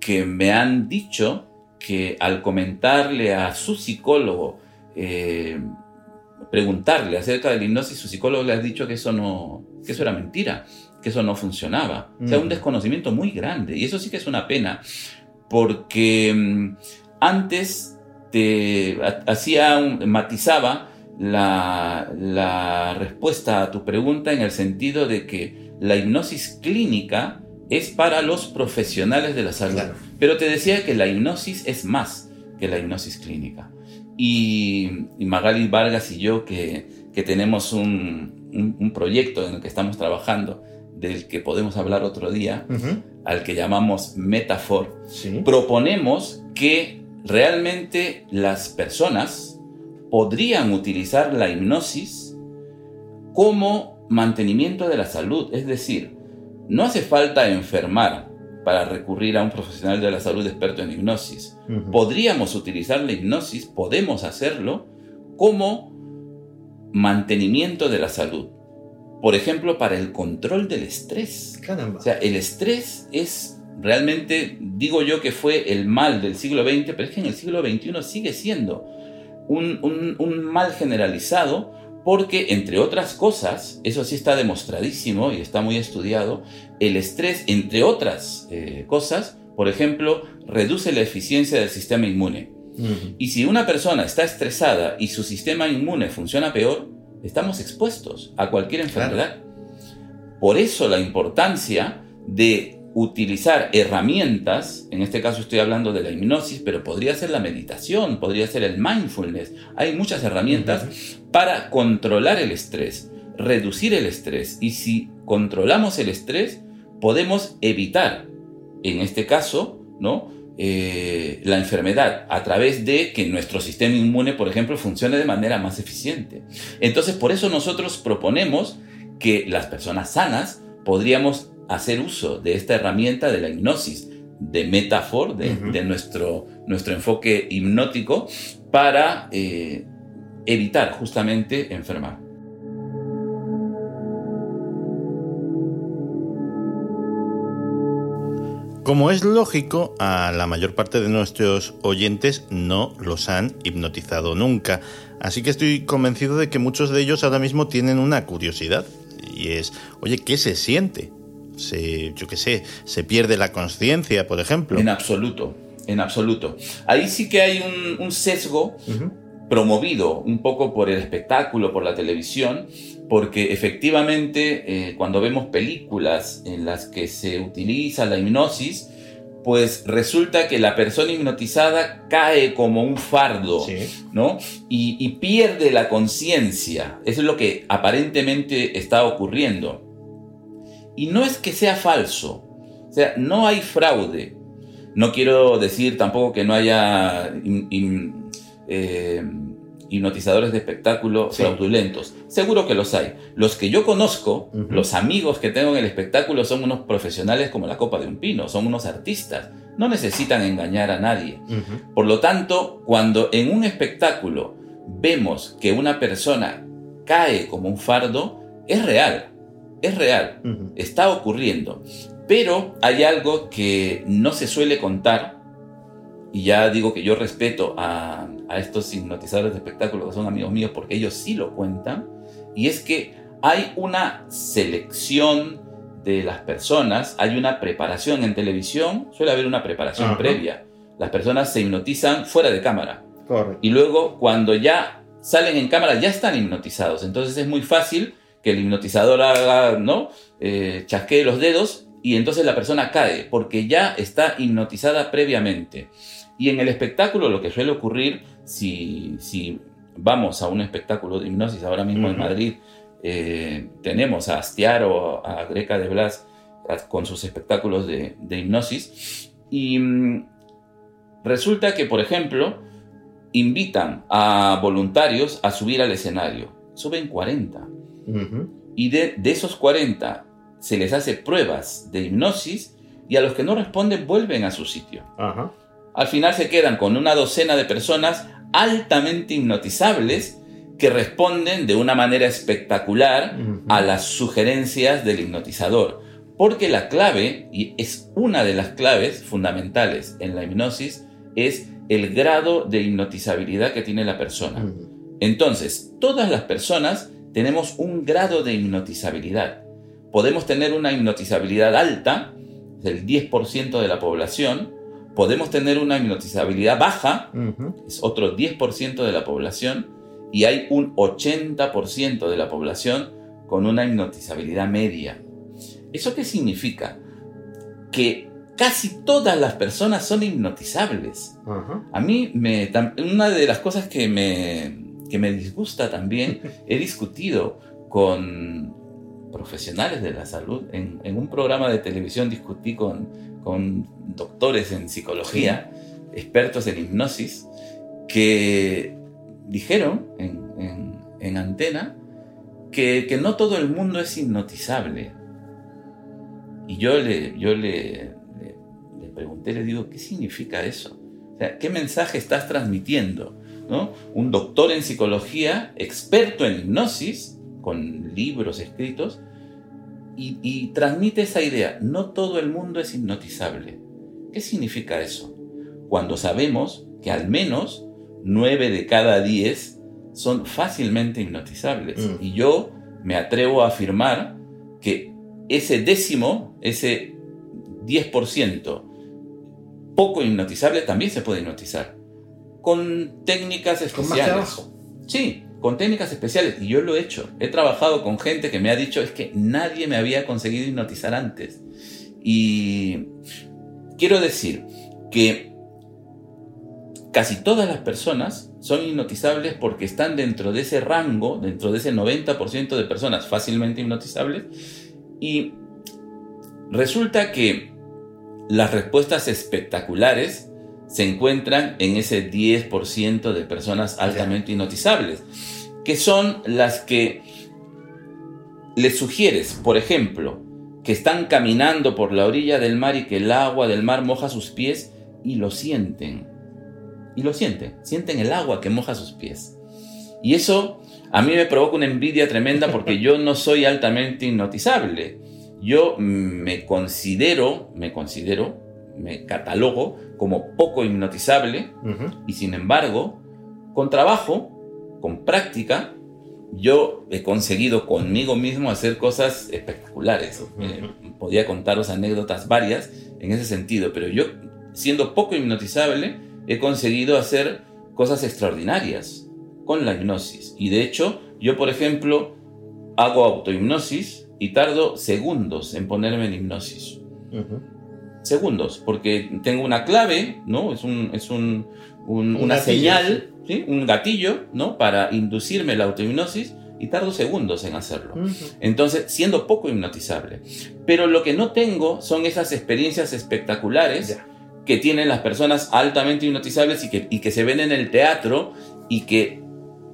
Speaker 5: que me han dicho que al comentarle a su psicólogo, eh, preguntarle acerca de la hipnosis, su psicólogo le ha dicho que eso no, que eso era mentira, que eso no funcionaba. O sea, un mm. desconocimiento muy grande. Y eso sí que es una pena, porque mm, antes te hacía matizaba la, la respuesta a tu pregunta en el sentido de que la hipnosis clínica es para los profesionales de la salud. Pero te decía que la hipnosis es más que la hipnosis clínica. Y, Magali Vargas y yo, que, tenemos un, proyecto en el que estamos trabajando, del que podemos hablar otro día, al que llamamos Metafor, proponemos que realmente las personas podrían utilizar la hipnosis como mantenimiento de la salud, es decir, no hace falta enfermar para recurrir a un profesional de la salud experto en hipnosis. Podríamos utilizar la hipnosis, podemos hacerlo como mantenimiento de la salud. Por ejemplo, para el control del estrés. O sea, el estrés es realmente, digo yo que fue el mal del siglo XX, pero es que en el siglo XXI sigue siendo un, un mal generalizado porque, entre otras cosas, eso sí está demostradísimo y está muy estudiado, el estrés, entre otras eh, cosas, por ejemplo, reduce la eficiencia del sistema inmune. Y si una persona está estresada y su sistema inmune funciona peor, estamos expuestos a cualquier enfermedad. Por eso la importancia de utilizar herramientas, en este caso estoy hablando de la hipnosis, pero podría ser la meditación, podría ser el mindfulness. Hay muchas herramientas para controlar el estrés, reducir el estrés. Y si controlamos el estrés, podemos evitar, en este caso, ¿no? eh, la enfermedad a través de que nuestro sistema inmune, por ejemplo, funcione de manera más eficiente. Entonces, por eso nosotros proponemos que las personas sanas podríamos hacer uso de esta herramienta de la hipnosis, de metáfora, de, nuestro, nuestro enfoque hipnótico, para eh, evitar justamente enfermar.
Speaker 1: Como es lógico, a la mayor parte de nuestros oyentes no los han hipnotizado nunca, así que estoy convencido de que muchos de ellos ahora mismo tienen una curiosidad, y es, oye, ¿qué se siente? Se, yo qué sé, se pierde la conciencia, por ejemplo.
Speaker 5: En absoluto, en absoluto. Ahí sí que hay un, sesgo promovido un poco por el espectáculo, por la televisión, porque efectivamente eh, cuando vemos películas en las que se utiliza la hipnosis, pues resulta que la persona hipnotizada cae como un fardo, ¿no? Y, pierde la conciencia. Eso es lo que aparentemente está ocurriendo. Y no es que sea falso, o sea, no hay fraude. No quiero decir tampoco que no haya eh, hipnotizadores de espectáculo fraudulentos. Seguro que los hay. Los que yo conozco, los amigos que tengo en el espectáculo son unos profesionales como la copa de un pino, son unos artistas. No necesitan engañar a nadie. Por lo tanto, cuando en un espectáculo vemos que una persona cae como un fardo, es real. Es real. Está ocurriendo. Pero hay algo que no se suele contar y ya digo que yo respeto a, estos hipnotizadores de espectáculos que son amigos míos porque ellos sí lo cuentan, y es que hay una selección de las personas, hay una preparación en televisión, suele haber una preparación previa. Las personas se hipnotizan fuera de cámara. Y luego cuando ya salen en cámara ya están hipnotizados. Entonces es muy fácil que el hipnotizador haga, ¿no? Eh, chasquee los dedos y entonces la persona cae porque ya está hipnotizada previamente. Y en el espectáculo lo que suele ocurrir, si, si vamos a un espectáculo de hipnosis ahora mismo en Madrid, eh, tenemos a Astiar o a Greca de Blas con sus espectáculos de, hipnosis. Y mm, resulta que, por ejemplo, invitan a voluntarios a subir al escenario. Suben 40. Y de, de, esos 40 se les hace pruebas de hipnosis y a los que no responden vuelven a su sitio. Al final se quedan con una docena de personas altamente hipnotizables que responden de una manera espectacular a las sugerencias del hipnotizador. Porque la clave, y es una de las claves fundamentales en la hipnosis, es el grado de hipnotizabilidad que tiene la persona. Entonces, todas las personas tenemos un grado de hipnotizabilidad. Podemos tener una hipnotizabilidad alta, del 10% de la población, podemos tener una hipnotizabilidad baja, es otro 10% de la población, y hay un 80% de la población con una hipnotizabilidad media. ¿Eso qué significa? Que casi todas las personas son hipnotizables. A mí, me, una de las cosas que me, que me disgusta también, he discutido con profesionales de la salud. En, en un programa de televisión discutí con, con doctores en psicología, expertos en hipnosis, que dijeron en, antena que, no todo el mundo es hipnotizable. Y yo le, yo le, le, pregunté, le digo, ¿qué significa eso? ¿Qué mensaje estás transmitiendo? ¿No? Un doctor en psicología, experto en hipnosis, con libros escritos, y, transmite esa idea. No todo el mundo es hipnotizable. ¿Qué significa eso? Cuando sabemos que al menos 9 de cada 10 son fácilmente hipnotizables. Mm. Y yo me atrevo a afirmar que ese décimo, ese 10% poco hipnotizable también se puede hipnotizar. Con técnicas especiales. Sí, con técnicas especiales, y yo lo he hecho. He trabajado con gente que me ha dicho es que nadie me había conseguido hipnotizar antes. Y quiero decir que casi todas las personas son hipnotizables porque están dentro de ese rango, dentro de ese 90% de personas fácilmente hipnotizables. Y resulta que las respuestas espectaculares se encuentran en ese 10% de personas altamente hipnotizables, que son las que les sugieres, por ejemplo, que están caminando por la orilla del mar y que el agua del mar moja sus pies y lo sienten. Y lo sienten, sienten el agua que moja sus pies. Y eso a mí me provoca una envidia tremenda porque yo no soy altamente hipnotizable. Yo me considero, me considero, me catalogo como poco hipnotizable y sin embargo, con trabajo, con práctica, yo he conseguido conmigo mismo hacer cosas espectaculares. Eh, podía contaros anécdotas varias en ese sentido, pero yo, siendo poco hipnotizable, he conseguido hacer cosas extraordinarias con la hipnosis. Y de hecho, yo, por ejemplo, hago autohipnosis y tardo segundos en ponerme en hipnosis. Segundos, porque tengo una clave, ¿no? Es, un, es un, una señal, un gatillo, ¿no? Para inducirme la autohipnosis y tardo segundos en hacerlo. Entonces, siendo poco hipnotizable. Pero lo que no tengo son esas experiencias espectaculares que tienen las personas altamente hipnotizables y que, y que se ven en el teatro y que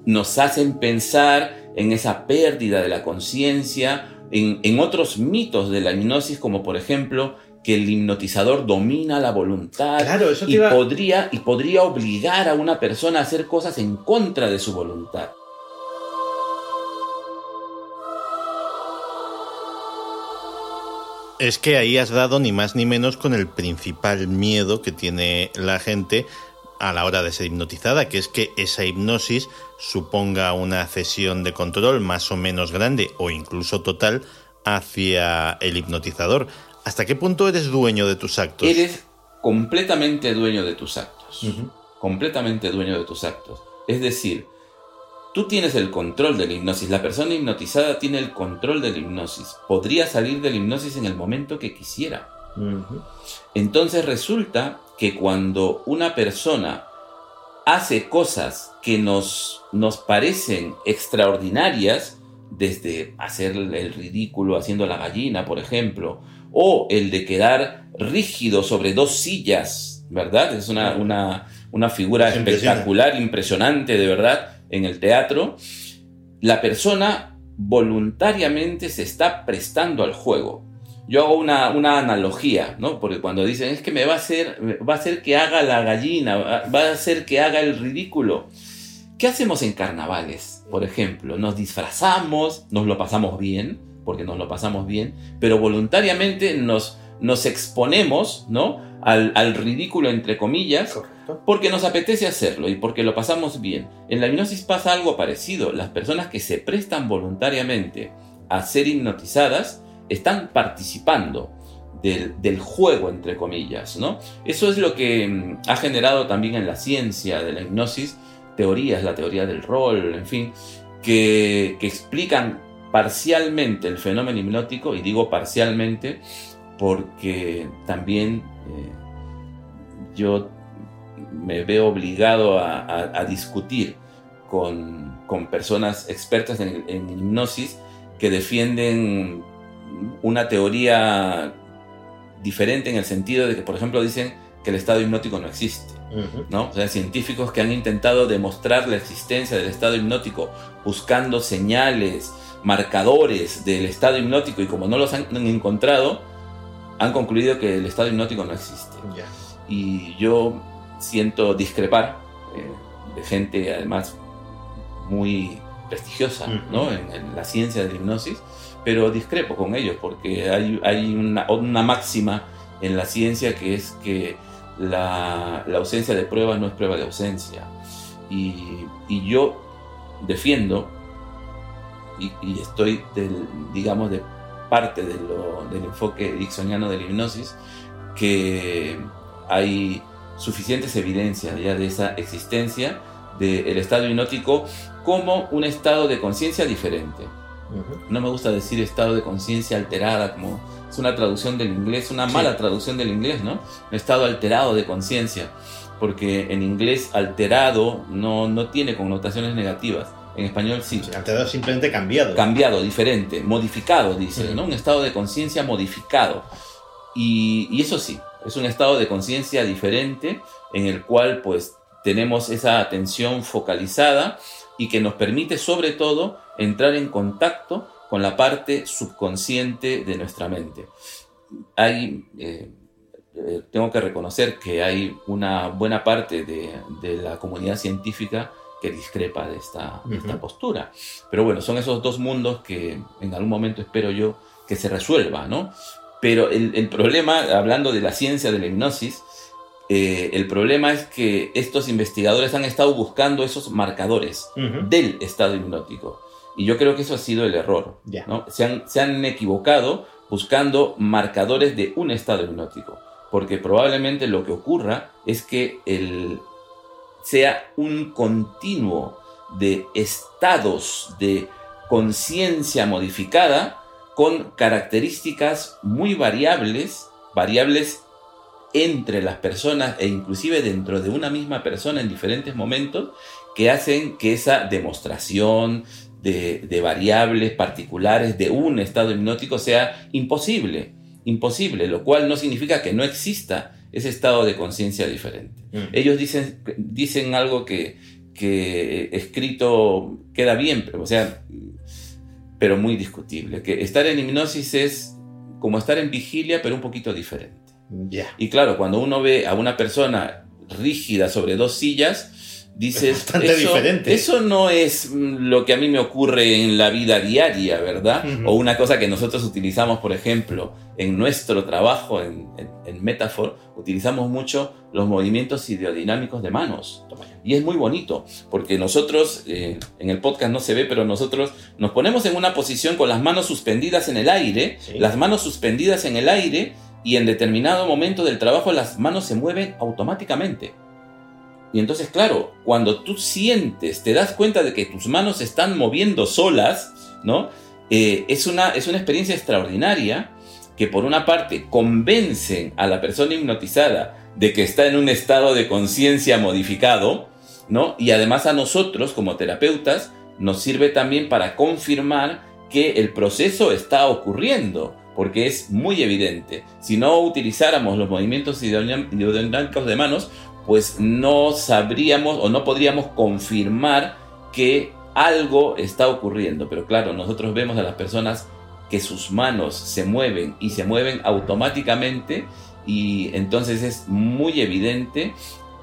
Speaker 5: nos hacen pensar en esa pérdida de la conciencia, en, en, otros mitos de la hipnosis, como por ejemplo que el hipnotizador domina la voluntad y, podría, y podría obligar a una persona a hacer cosas en contra de su voluntad.
Speaker 1: Es que ahí has dado ni más ni menos con el principal miedo que tiene la gente a la hora de ser hipnotizada, que es que esa hipnosis suponga una cesión de control más o menos grande o incluso total hacia el hipnotizador. ¿Hasta qué punto eres dueño de tus actos?
Speaker 5: Eres completamente dueño de tus actos. Completamente dueño de tus actos. Es decir, tú tienes el control de la hipnosis. La persona hipnotizada tiene el control de la hipnosis. Podría salir de la hipnosis en el momento que quisiera. Entonces resulta que cuando una persona hace cosas que nos, nos parecen extraordinarias, desde hacer el ridículo haciendo la gallina, por ejemplo, o el de quedar rígido sobre dos sillas, ¿verdad? Es una, una, figura espectacular, impresionante, de verdad, en el teatro. La persona voluntariamente se está prestando al juego. Yo hago una, una, analogía, ¿no? Porque cuando dicen, es que me va a, hacer, va a hacer que haga la gallina, va a hacer que haga el ridículo. ¿Qué hacemos en carnavales, por ejemplo? Nos disfrazamos, nos lo pasamos bien, porque nos lo pasamos bien, pero voluntariamente nos, nos exponemos ¿no? al, ridículo, entre comillas, porque nos apetece hacerlo y porque lo pasamos bien. En la hipnosis pasa algo parecido. Las personas que se prestan voluntariamente a ser hipnotizadas están participando del, juego, entre comillas. ¿no? Eso es lo que mm, ha generado también en la ciencia de la hipnosis teorías, la teoría del rol, en fin, que, que explican parcialmente el fenómeno hipnótico, y digo parcialmente porque también eh, yo me veo obligado a, discutir con, personas expertas en, hipnosis que defienden una teoría diferente en el sentido de que, por ejemplo, dicen que el estado hipnótico no existe. ¿no? O sea, científicos que han intentado demostrar la existencia del estado hipnótico buscando señales, marcadores del estado hipnótico y como no los han encontrado, han concluido que el estado hipnótico no existe. Y yo siento discrepar eh, de gente además muy prestigiosa ¿no? en, la ciencia de la hipnosis, pero discrepo con ellos porque hay, hay una, una, máxima en la ciencia que es que la, la ausencia de pruebas no es prueba de ausencia. Y, y yo defiendo y, estoy, del, digamos, de parte de lo, del enfoque dixoniano de la hipnosis, que hay suficientes evidencias ya de esa existencia del estado hipnótico como un estado de conciencia diferente. No me gusta decir estado de conciencia alterada, como es una traducción del inglés, una mala traducción del inglés, ¿no? Un estado alterado de conciencia, porque en inglés alterado no, no tiene connotaciones negativas. En español sí.
Speaker 1: Alterado simplemente cambiado.
Speaker 5: Cambiado, diferente, modificado, dice, ¿no? Un estado de conciencia modificado. Y, eso sí, Es un estado de conciencia diferente en el cual pues tenemos esa atención focalizada y que nos permite sobre todo entrar en contacto con la parte subconsciente de nuestra mente. Hay, eh, eh, tengo que reconocer que hay una buena parte de, la comunidad científica que discrepa de esta, esta, postura. Pero bueno, son esos dos mundos que en algún momento espero yo que se resuelva, ¿no? Pero el, problema, hablando de la ciencia de la hipnosis, eh, el problema es que estos investigadores han estado buscando esos marcadores del estado hipnótico. Y yo creo que eso ha sido el error. ¿no? Se, han, se han equivocado buscando marcadores de un estado hipnótico. Porque probablemente lo que ocurra es que el, sea un continuo de estados de conciencia modificada con características muy variables, variables entre las personas e inclusive dentro de una misma persona en diferentes momentos, que hacen que esa demostración de, variables particulares de un estado hipnótico sea imposible, imposible, lo cual no significa que no exista ese estado de conciencia diferente. Mm. Ellos dicen, dicen algo que, que escrito queda bien, pero, o sea, pero muy discutible, que estar en hipnosis es como estar en vigilia, pero un poquito diferente. Y claro, cuando uno ve a una persona rígida sobre dos sillas, dices, eso, diferente. eso no es mm, lo que a mí me ocurre en la vida diaria, ¿verdad? O una cosa que nosotros utilizamos, por ejemplo, en nuestro trabajo en, en, Metafor, utilizamos mucho los movimientos ideodinámicos de manos. Y es muy bonito, porque nosotros, eh, en el podcast no se ve, pero nosotros nos ponemos en una posición con las manos suspendidas en el aire, las manos suspendidas en el aire, y en determinado momento del trabajo las manos se mueven automáticamente. Y entonces, claro, cuando tú sientes, te das cuenta de que tus manos se están moviendo solas, ¿no? Eh, es, una, es una experiencia extraordinaria que por una parte convencen a la persona hipnotizada de que está en un estado de conciencia modificado, ¿no? Y además a nosotros como terapeutas nos sirve también para confirmar que el proceso está ocurriendo, porque es muy evidente. Si no utilizáramos los movimientos ideodinámicos de manos, pues no sabríamos o no podríamos confirmar que algo está ocurriendo. Pero claro, nosotros vemos a las personas que sus manos se mueven y se mueven automáticamente y entonces es muy evidente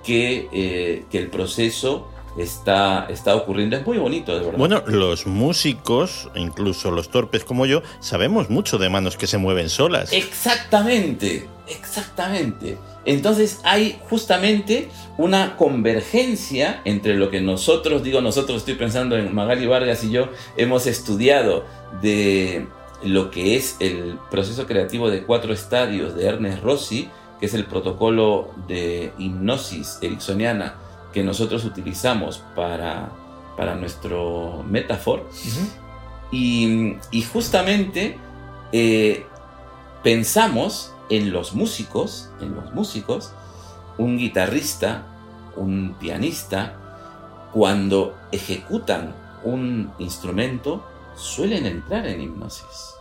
Speaker 5: que, eh, que el proceso está, está ocurriendo. Es muy bonito, de verdad.
Speaker 1: Bueno, los músicos, incluso los torpes como yo, sabemos mucho de manos que se mueven solas.
Speaker 5: Exactamente, exactamente. Entonces hay justamente una convergencia entre lo que nosotros, digo nosotros, estoy pensando en Magali Vargas y yo, hemos estudiado de lo que es el proceso creativo de cuatro estadios de Ernest Rossi, que es el protocolo de hipnosis ericksoniana que nosotros utilizamos para, para nuestro Metafor. y, justamente eh, pensamos en los músicos, en los músicos, un guitarrista, un pianista, cuando ejecutan un instrumento, suelen entrar en hipnosis.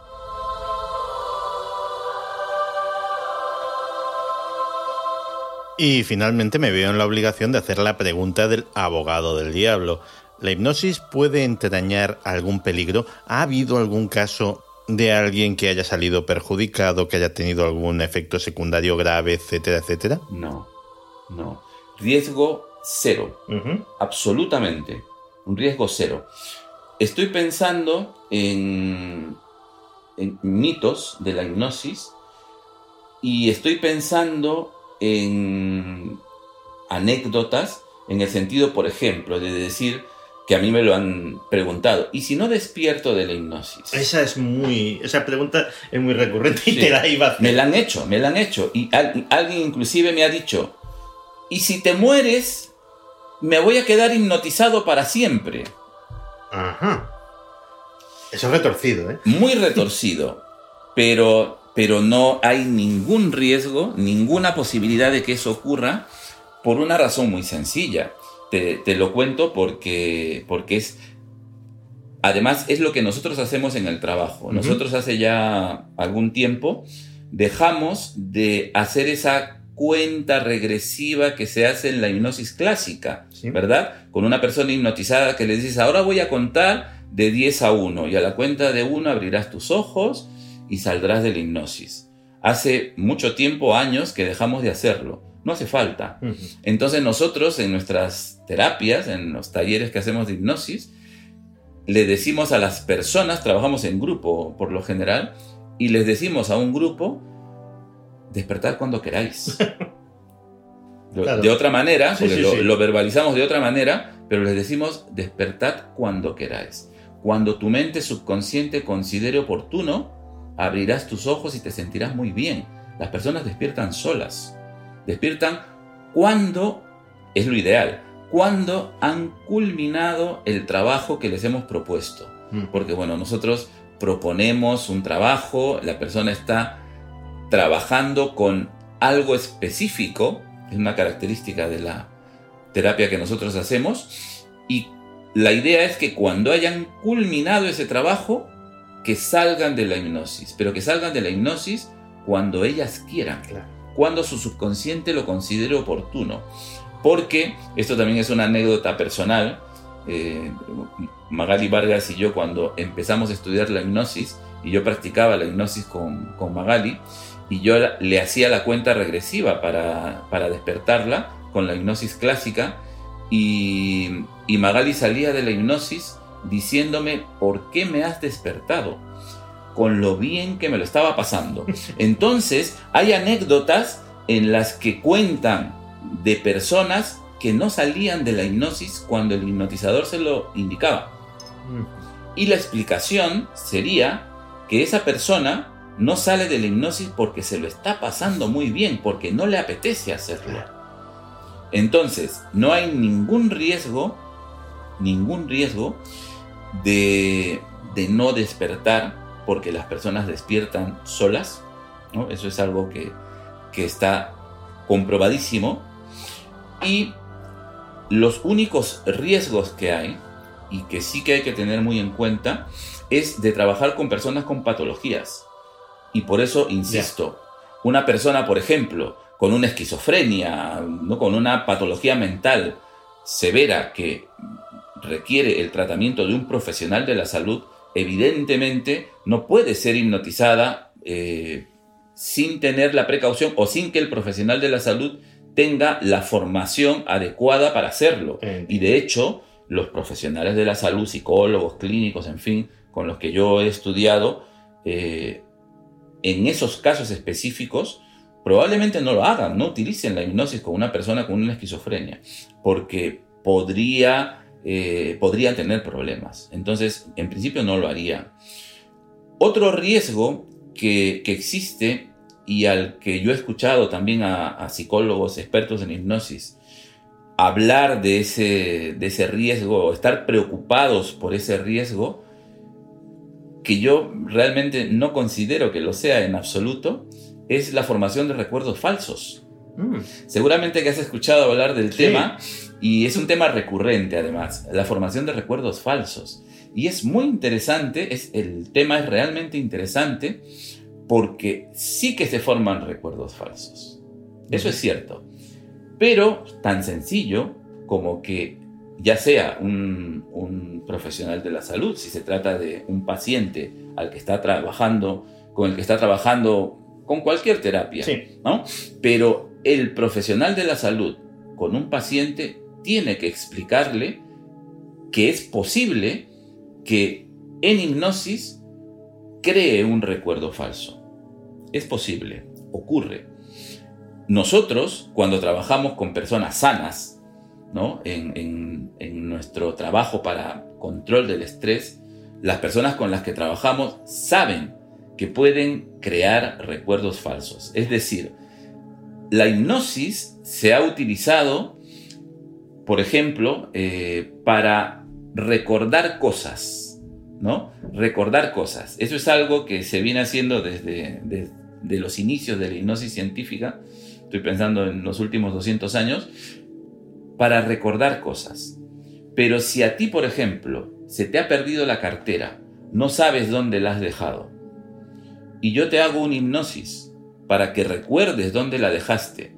Speaker 1: Y finalmente me veo en la obligación de hacer la pregunta del abogado del diablo. ¿La hipnosis puede entrañar algún peligro? ¿Ha habido algún caso de alguien que haya salido perjudicado, que haya tenido algún efecto secundario grave, etcétera, etcétera?
Speaker 5: No, no. Riesgo cero. Absolutamente. Un riesgo cero. Estoy pensando en, en mitos de la hipnosis y estoy pensando en anécdotas en el sentido, por ejemplo, de decir, que a mí me lo han preguntado. ¿Y si no despierto de la hipnosis?
Speaker 1: Esa es muy. Esa pregunta es muy recurrente y te la iba a hacer.
Speaker 5: Me la han hecho, me la han hecho. Y alguien inclusive me ha dicho: ¿y si te mueres? Me voy a quedar hipnotizado para siempre.
Speaker 1: Ajá. Eso es retorcido, ¿eh?
Speaker 5: Muy retorcido. pero, pero no hay ningún riesgo, ninguna posibilidad de que eso ocurra por una razón muy sencilla te, lo cuento porque, porque es... Además, es lo que nosotros hacemos en el trabajo. Nosotros hace ya algún tiempo dejamos de hacer esa cuenta regresiva que se hace en la hipnosis clásica, ¿verdad? Con una persona hipnotizada que le dices, ahora voy a contar de 10 a 1 y a la cuenta de 1 abrirás tus ojos y saldrás de la hipnosis. Hace mucho tiempo, años, que dejamos de hacerlo. No hace falta. Entonces nosotros en nuestras terapias, en los talleres que hacemos de hipnosis, le decimos a las personas, trabajamos en grupo por lo general, y les decimos a un grupo, despertar cuando queráis. De otra manera, lo, verbalizamos de otra manera, pero les decimos despertad cuando queráis. Cuando tu mente subconsciente considere oportuno, abrirás tus ojos y te sentirás muy bien. Las personas despiertan solas. Despiertan cuando es lo ideal, cuando han culminado el trabajo que les hemos propuesto. Mm. Porque bueno, nosotros proponemos un trabajo, la persona está trabajando con algo específico, es una característica de la terapia que nosotros hacemos, y la idea es que cuando hayan culminado ese trabajo, que salgan de la hipnosis, pero que salgan de la hipnosis cuando ellas quieran, cuando su subconsciente lo considere oportuno. Porque, esto también es una anécdota personal, eh, Magali Vargas y yo cuando empezamos a estudiar la hipnosis, y yo practicaba la hipnosis con, con Magali, y yo le hacía la cuenta regresiva para, para despertarla con la hipnosis clásica y, y, Magali salía de la hipnosis diciéndome, ¿por qué me has despertado? Con lo bien que me lo estaba pasando. Entonces, hay anécdotas en las que cuentan de personas que no salían de la hipnosis cuando el hipnotizador se lo indicaba. Mm. Y la explicación sería que esa persona no sale de la hipnosis porque se lo está pasando muy bien, porque no le apetece hacerlo. Entonces, no hay ningún riesgo, ningún riesgo de, no despertar porque las personas despiertan solas. Eso es algo que, que está comprobadísimo. Y los únicos riesgos que hay, y que sí que hay que tener muy en cuenta, es de trabajar con personas con patologías. Y por eso, insisto, una persona, por ejemplo, con una esquizofrenia, ¿no? con una patología mental severa que requiere el tratamiento de un profesional de la salud, evidentemente no puede ser hipnotizada eh, sin tener la precaución o sin que el profesional de la salud tenga la formación adecuada para hacerlo. Y de hecho, los profesionales de la salud, psicólogos, clínicos, en fin, con los que yo he estudiado, eh, en esos casos específicos, probablemente no lo hagan, no utilicen la hipnosis con una persona con una esquizofrenia, porque podría, eh, podría tener problemas. Entonces, en principio no lo haría. Otro riesgo que, existe y al que yo he escuchado también a, psicólogos expertos en hipnosis hablar de ese, de ese riesgo o estar preocupados por ese riesgo, que yo realmente no considero que lo sea en absoluto, es la formación de recuerdos falsos. Mm. Seguramente que has escuchado hablar del tema y es un tema recurrente además, la formación de recuerdos falsos. Y es muy interesante, es, el tema es realmente interesante porque sí que se forman recuerdos falsos. Eso es cierto. Pero tan sencillo como que ya sea un, profesional de la salud, si se trata de un paciente al que está trabajando, con el que está trabajando con cualquier terapia, ¿no? Pero el profesional de la salud con un paciente tiene que explicarle que es posible que en hipnosis cree un recuerdo falso. Es posible, ocurre. Nosotros, cuando trabajamos con personas sanas, en, nuestro trabajo para control del estrés, las personas con las que trabajamos saben que pueden crear recuerdos falsos. Es decir, la hipnosis se ha utilizado, por ejemplo, eh, para recordar cosas, ¿no? Recordar cosas. Eso es algo que se viene haciendo desde, desde los inicios de la hipnosis científica. Estoy pensando en los últimos 200 años, para recordar cosas. Pero si a ti, por ejemplo, se te ha perdido la cartera, no sabes dónde la has dejado, y yo te hago una hipnosis para que recuerdes dónde la dejaste,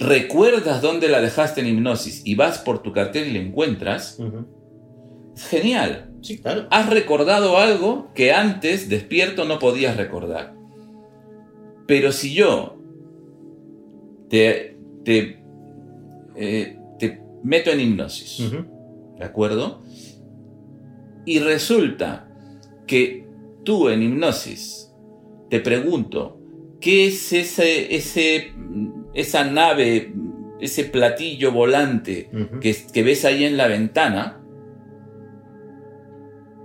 Speaker 5: recuerdas dónde la dejaste en hipnosis y vas por tu cartera y la encuentras, genial.
Speaker 1: Sí, claro.
Speaker 5: Has recordado algo que antes despierto no podías recordar. Pero si yo te, te, eh, te meto en hipnosis, ¿de acuerdo? Y resulta que tú en hipnosis te pregunto, ¿qué es ese, ese, esa nave, ese platillo volante que, que ves ahí en la ventana?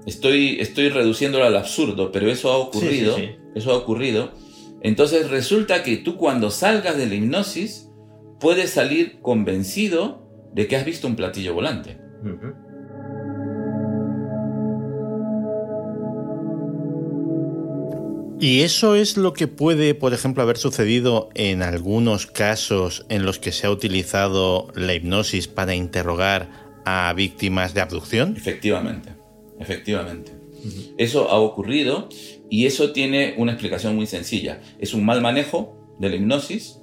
Speaker 5: Estoy, estoy reduciéndolo al absurdo, pero eso ha ocurrido.
Speaker 1: Sí, sí, sí.
Speaker 5: Eso ha ocurrido. Entonces resulta que tú cuando salgas de la hipnosis puedes salir convencido de que has visto un platillo volante.
Speaker 1: Y eso es lo que puede, por ejemplo, haber sucedido en algunos casos en los que se ha utilizado la hipnosis para interrogar a víctimas de abducción.
Speaker 5: Efectivamente, efectivamente. Eso ha ocurrido y eso tiene una explicación muy sencilla. Es un mal manejo de la hipnosis,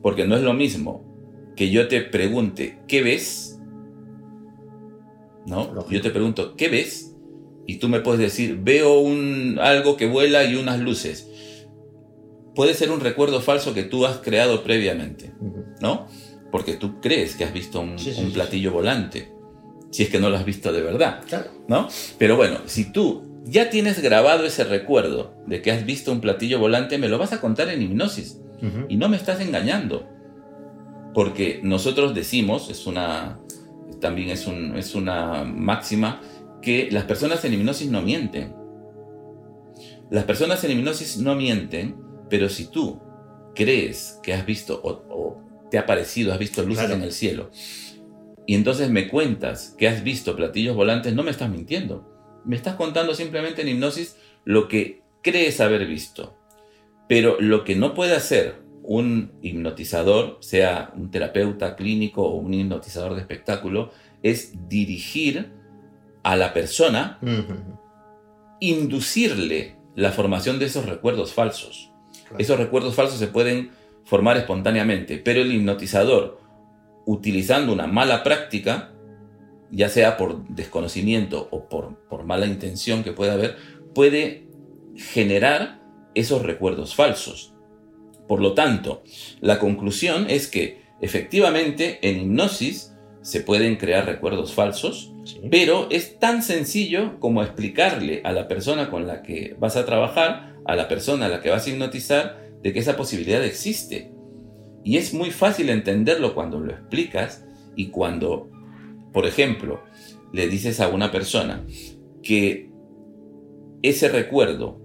Speaker 5: porque no es lo mismo que yo te pregunte, ¿qué ves? ¿No? Yo te pregunto, ¿qué ves? Y tú me puedes decir, veo un, algo que vuela y unas luces. Puede ser un recuerdo falso que tú has creado previamente, ¿no? Porque tú crees que has visto un,
Speaker 1: Sí, sí,
Speaker 5: un
Speaker 1: sí,
Speaker 5: platillo volante, si es que no lo has visto de verdad.
Speaker 1: Claro.
Speaker 5: ¿no? Pero bueno, si tú ya tienes grabado ese recuerdo de que has visto un platillo volante, me lo vas a contar en hipnosis y no me estás engañando. Porque nosotros decimos, es una, también es, un- es una máxima, que las personas en hipnosis no mienten. Las personas en hipnosis no mienten, pero si tú crees que has visto o, o te ha parecido, has visto luces
Speaker 1: Claro.
Speaker 5: en el cielo, y entonces me cuentas que has visto platillos volantes, no me estás mintiendo. Me estás contando simplemente en hipnosis lo que crees haber visto. Pero lo que no puede hacer un hipnotizador, sea un terapeuta clínico o un hipnotizador de espectáculo, es dirigir a la persona, inducirle la formación de esos recuerdos falsos. Esos recuerdos falsos se pueden formar espontáneamente, pero el hipnotizador, utilizando una mala práctica, ya sea por desconocimiento o por, por mala intención que pueda haber, puede generar esos recuerdos falsos. Por lo tanto, la conclusión es que efectivamente en hipnosis se pueden crear recuerdos falsos,
Speaker 1: Sí.
Speaker 5: pero es tan sencillo como explicarle a la persona con la que vas a trabajar, a la persona a la que vas a hipnotizar, de que esa posibilidad existe. Y es muy fácil entenderlo cuando lo explicas y cuando, por ejemplo, le dices a una persona que ese recuerdo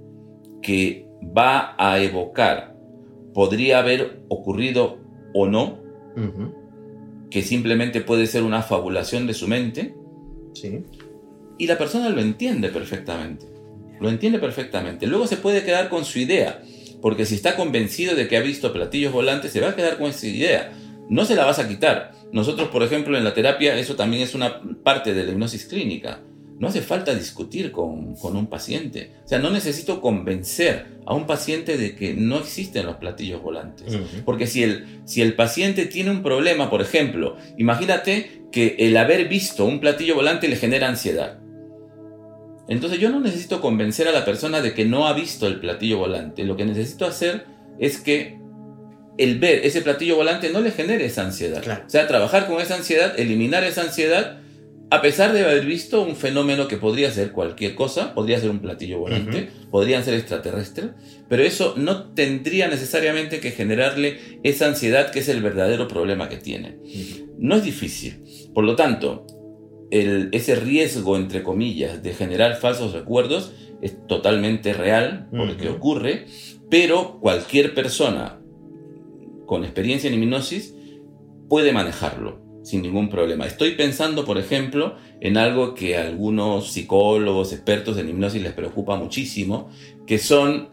Speaker 5: que va a evocar podría haber ocurrido o no. Que simplemente puede ser una fabulación de su mente,
Speaker 1: Sí.
Speaker 5: y la persona lo entiende perfectamente. Lo entiende perfectamente. Luego se puede quedar con su idea, porque si está convencido de que ha visto platillos volantes, se va a quedar con esa idea. No se la vas a quitar. Nosotros, por ejemplo, en la terapia, eso también es una parte de la hipnosis clínica. No hace falta discutir con, con un paciente. O sea, no necesito convencer a un paciente de que no existen los platillos volantes. Porque si el, si el paciente tiene un problema, por ejemplo, imagínate que el haber visto un platillo volante le genera ansiedad. Entonces yo no necesito convencer a la persona de que no ha visto el platillo volante. Lo que necesito hacer es que el ver ese platillo volante no le genere esa ansiedad.
Speaker 1: Claro.
Speaker 5: O sea, trabajar con esa ansiedad, eliminar esa ansiedad, a pesar de haber visto un fenómeno que podría ser cualquier cosa, podría ser un platillo volante, podrían ser extraterrestres, pero eso no tendría necesariamente que generarle esa ansiedad que es el verdadero problema que tiene. No es difícil. Por lo tanto, el- ese riesgo, entre comillas, de generar falsos recuerdos es totalmente real, porque
Speaker 1: Ujú.
Speaker 5: ocurre, pero cualquier persona con experiencia en hipnosis puede manejarlo sin ningún problema. Estoy pensando, por ejemplo, en algo que a algunos psicólogos, expertos en hipnosis les preocupa muchísimo, que son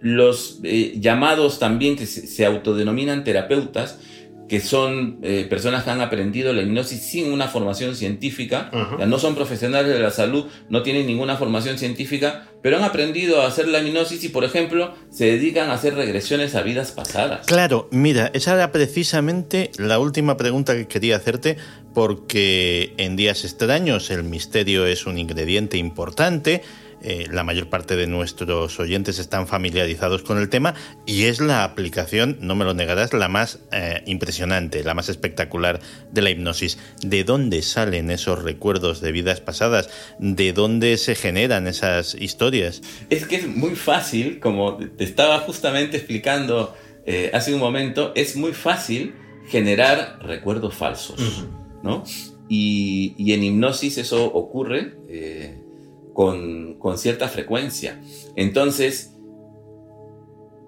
Speaker 5: los eh, llamados también que se, se autodenominan terapeutas, que son eh, personas que han aprendido la hipnosis sin una formación científica, o sea, no son profesionales de la salud, no tienen ninguna formación científica, pero han aprendido a hacer la hipnosis y, por ejemplo, se dedican a hacer regresiones a vidas pasadas.
Speaker 1: Claro, mira, esa era precisamente la última pregunta que quería hacerte, porque en días extraños el misterio es un ingrediente importante. Eh, la mayor parte de nuestros oyentes están familiarizados con el tema y es la aplicación, no me lo negarás, la más eh, impresionante, la más espectacular de la hipnosis. ¿De dónde salen esos recuerdos de vidas pasadas? ¿De dónde se generan esas historias?
Speaker 5: Es que es muy fácil, como te estaba justamente explicando eh, hace un momento, es muy fácil generar recuerdos falsos, ¿no? Y, y en hipnosis eso ocurre eh, con, con cierta frecuencia. Entonces,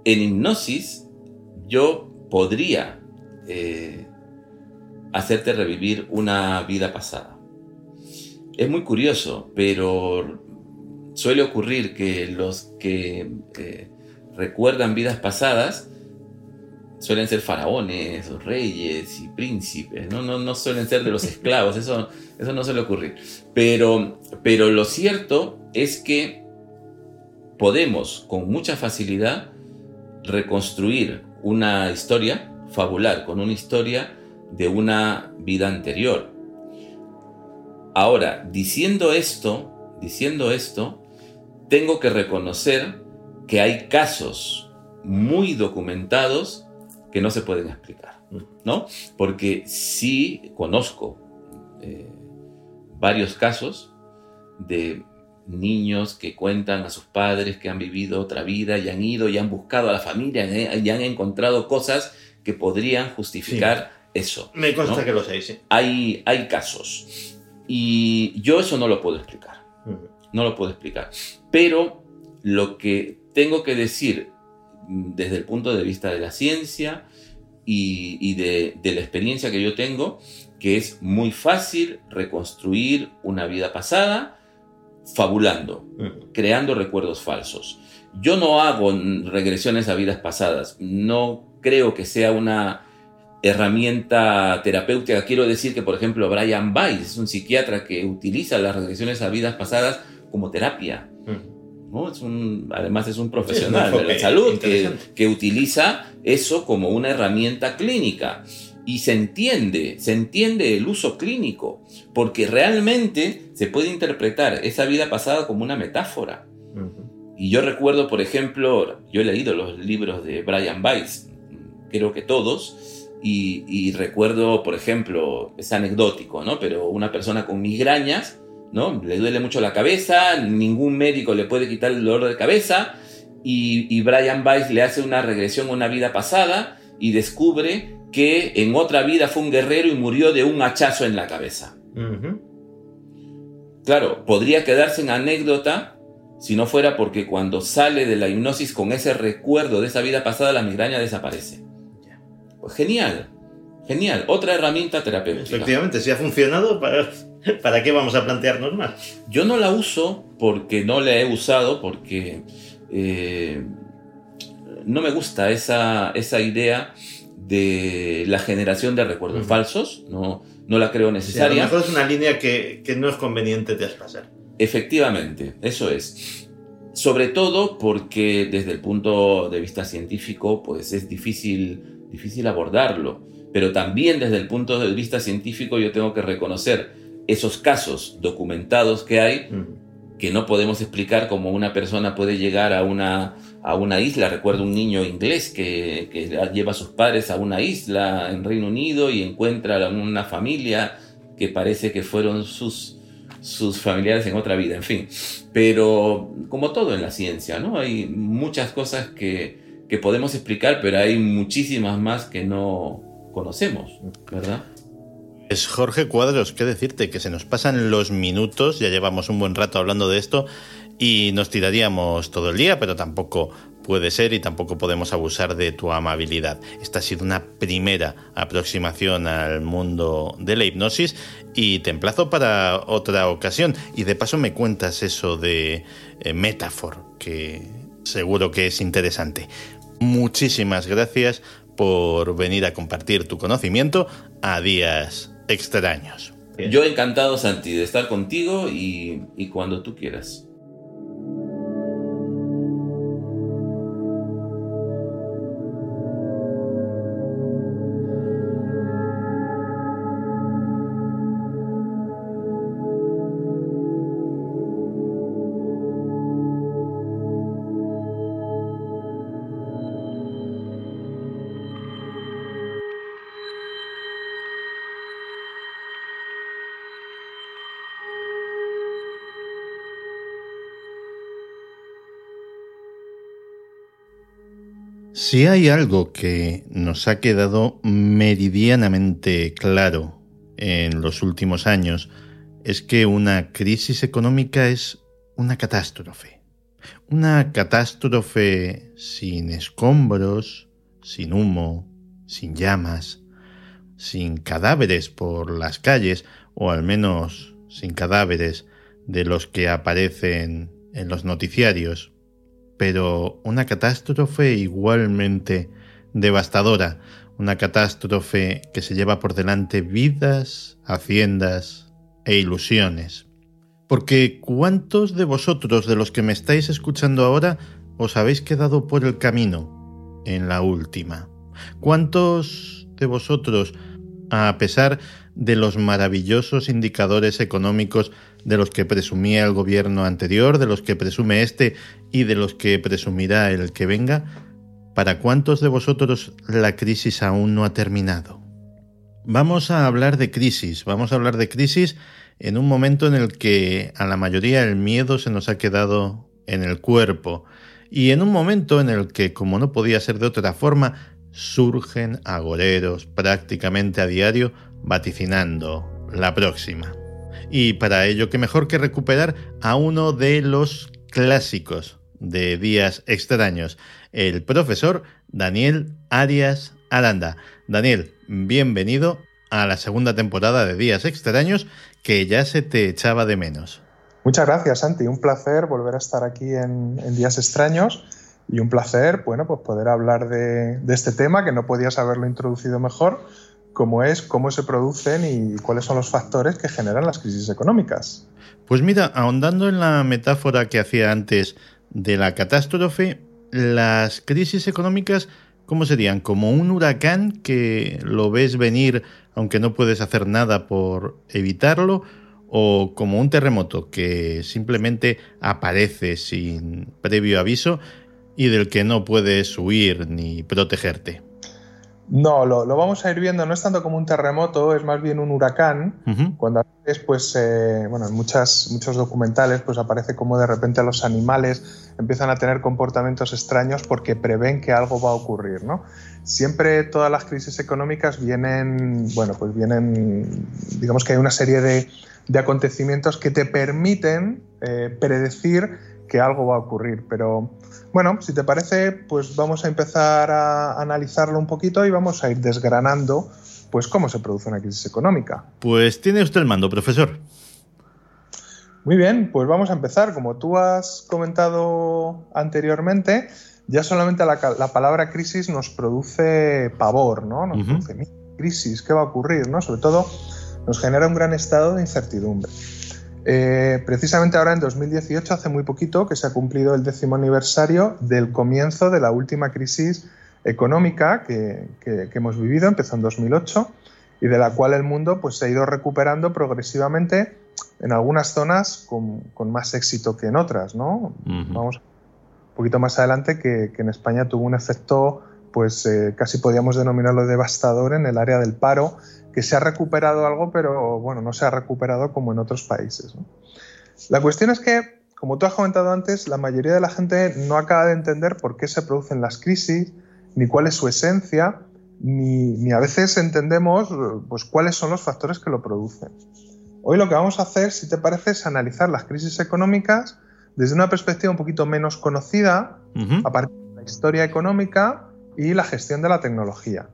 Speaker 5: en hipnosis yo podría eh, hacerte revivir una vida pasada. Es muy curioso, pero suele ocurrir que los que eh, recuerdan vidas pasadas suelen ser faraones, reyes y príncipes, ¿no? No, no suelen ser de los esclavos, eso, eso no suele ocurrir. Pero, pero lo cierto es que podemos con mucha facilidad reconstruir una historia, fabular con una historia de una vida anterior. Ahora, diciendo esto, diciendo esto, tengo que reconocer que hay casos muy documentados que no se pueden explicar, ¿no? Porque sí conozco eh, varios casos de niños que cuentan a sus padres que han vivido otra vida y han ido y han buscado a la familia eh, y han encontrado cosas que podrían justificar eso.
Speaker 1: Me consta
Speaker 5: ¿no?
Speaker 1: que lo sé, sí.
Speaker 5: Hay, hay casos. Y yo eso no lo puedo explicar. No lo puedo explicar. Pero lo que tengo que decir desde el punto de vista de la ciencia y, y de, de la experiencia que yo tengo, que es muy fácil reconstruir una vida pasada fabulando, creando recuerdos falsos. Yo no hago regresiones a vidas pasadas. No creo que sea una herramienta terapéutica. Quiero decir que, por ejemplo, Brian Weiss es un psiquiatra que utiliza las regresiones a vidas pasadas como terapia. ¿No? Es un, además es un profesional
Speaker 1: Sí, es un
Speaker 5: de la salud que, que utiliza eso como una herramienta clínica. Y se entiende, se entiende el uso clínico, porque realmente se puede interpretar esa vida pasada como una metáfora. Y yo recuerdo, por ejemplo, yo he leído los libros de Brian Weiss, creo que todos, y, y recuerdo, por ejemplo, es anecdótico, ¿no? Pero una persona con migrañas, ¿no? Le duele mucho la cabeza, ningún médico le puede quitar el dolor de cabeza, y, y Brian Weiss le hace una regresión a una vida pasada y descubre que en otra vida fue un guerrero y murió de un hachazo en la cabeza. Claro, podría quedarse en anécdota si no fuera porque cuando sale de la hipnosis con ese recuerdo de esa vida pasada, la migraña desaparece. Pues genial, genial. Otra herramienta terapéutica.
Speaker 1: Efectivamente, si ha funcionado, ¿para, ¿para qué vamos a plantearnos más?
Speaker 5: Yo no la uso porque no la he usado, porque eh, no me gusta esa, esa idea de la generación de recuerdos
Speaker 1: Ujú.
Speaker 5: falsos. No, no la creo
Speaker 1: Sí, a lo
Speaker 5: necesaria.
Speaker 1: mejor es una línea que, que no es conveniente traspasar.
Speaker 5: Efectivamente, eso es. Sobre todo porque desde el punto de vista científico, pues es difícil, difícil abordarlo. Pero también desde el punto de vista científico yo tengo que reconocer esos casos documentados que hay que no podemos explicar cómo una persona puede llegar a una, a una isla. Recuerdo un niño inglés que, que lleva a sus padres a una isla en Reino Unido y encuentra una familia que parece que fueron sus, sus familiares en otra vida, en fin. Pero como todo en la ciencia, ¿no? Hay muchas cosas que, que podemos explicar, pero hay muchísimas más que no conocemos, ¿verdad?
Speaker 1: Es Jorge Cuadros, qué decirte, que se nos pasan los minutos, ya llevamos un buen rato hablando de esto y nos tiraríamos todo el día, pero tampoco puede ser y tampoco podemos abusar de tu amabilidad. Esta ha sido una primera aproximación al mundo de la hipnosis y te emplazo para otra ocasión. Y de paso me cuentas eso de eh, Metafor, que seguro que es interesante. Muchísimas gracias por venir a compartir tu conocimiento a días extraños.
Speaker 5: Yo encantado, Santi, de estar contigo y, y cuando tú quieras.
Speaker 1: Si hay algo que nos ha quedado meridianamente claro en los últimos años, es que una crisis económica es una catástrofe. Una catástrofe sin escombros, sin humo, sin llamas, sin cadáveres por las calles, o al menos sin cadáveres de los que aparecen en los noticiarios, pero una catástrofe igualmente devastadora, una catástrofe que se lleva por delante vidas, haciendas e ilusiones. Porque ¿cuántos de vosotros, de los que me estáis escuchando ahora, os habéis quedado por el camino en la última? ¿Cuántos de vosotros, a pesar de los maravillosos indicadores económicos de los que presumía el gobierno anterior, de los que presume este y de los que presumirá el que venga, ¿para cuántos de vosotros la crisis aún no ha terminado? Vamos a hablar de crisis, vamos a hablar de crisis en un momento en el que a la mayoría el miedo se nos ha quedado en el cuerpo y en un momento en el que, como no podía ser de otra forma, surgen agoreros prácticamente a diario vaticinando la próxima. Y para ello, qué mejor que recuperar a uno de los clásicos de Días Extraños, el profesor Daniel Arias Aranda. Daniel, bienvenido a la segunda temporada de Días Extraños, que ya se te echaba de menos.
Speaker 6: Muchas gracias, Santi. Un placer volver a estar aquí en, Días Extraños y un placer, bueno, pues poder hablar de, de este tema que no podías haberlo introducido mejor cómo es, cómo se producen y cuáles son los factores que generan las crisis económicas.
Speaker 1: Pues mira, ahondando en la metáfora que hacía antes de la catástrofe, las crisis económicas, ¿cómo serían? Como un huracán que lo ves venir aunque no puedes hacer nada por evitarlo, o como un terremoto que simplemente aparece sin previo aviso y del que no puedes huir ni protegerte.
Speaker 6: No, lo, vamos a ir viendo, no es tanto como un terremoto, es más bien un huracán. Cuando a veces, pues, eh, bueno, en muchas, muchos documentales, pues aparece como de repente los animales empiezan a tener comportamientos extraños porque prevén que algo va a ocurrir, ¿no? Siempre todas las crisis económicas vienen, bueno, pues vienen, digamos que hay una serie de, acontecimientos que te permiten eh, predecir que algo va a ocurrir, pero bueno, si te parece, pues vamos a empezar a analizarlo un poquito y vamos a ir desgranando pues cómo se produce una crisis económica.
Speaker 1: Pues tiene usted el mando, profesor.
Speaker 6: Muy bien, pues vamos a empezar. Como tú has comentado anteriormente, ya solamente la, palabra crisis nos produce pavor, ¿no? Nos produce crisis, ¿qué va a ocurrir? ¿no? Sobre todo nos genera un gran estado de incertidumbre. Eh, precisamente ahora en 2018, hace muy poquito, que se ha cumplido el décimo aniversario del comienzo de la última crisis económica que, hemos vivido, empezó en 2008, y de la cual el mundo pues, se ha ido recuperando progresivamente en algunas zonas con, más éxito que en otras. ¿no? Vamos un poquito más adelante que, en España tuvo un efecto, pues eh, casi podríamos denominarlo devastador en el área del paro que se ha recuperado algo, pero bueno, no se ha recuperado como en otros países. La cuestión es que, como tú has comentado antes, la mayoría de la gente no acaba de entender por qué se producen las crisis, ni cuál es su esencia, ni, a veces entendemos pues, cuáles son los factores que lo producen. Hoy lo que vamos a hacer, si te parece, es analizar las crisis económicas desde una perspectiva un poquito menos conocida, a partir de la historia económica y la gestión de la tecnología.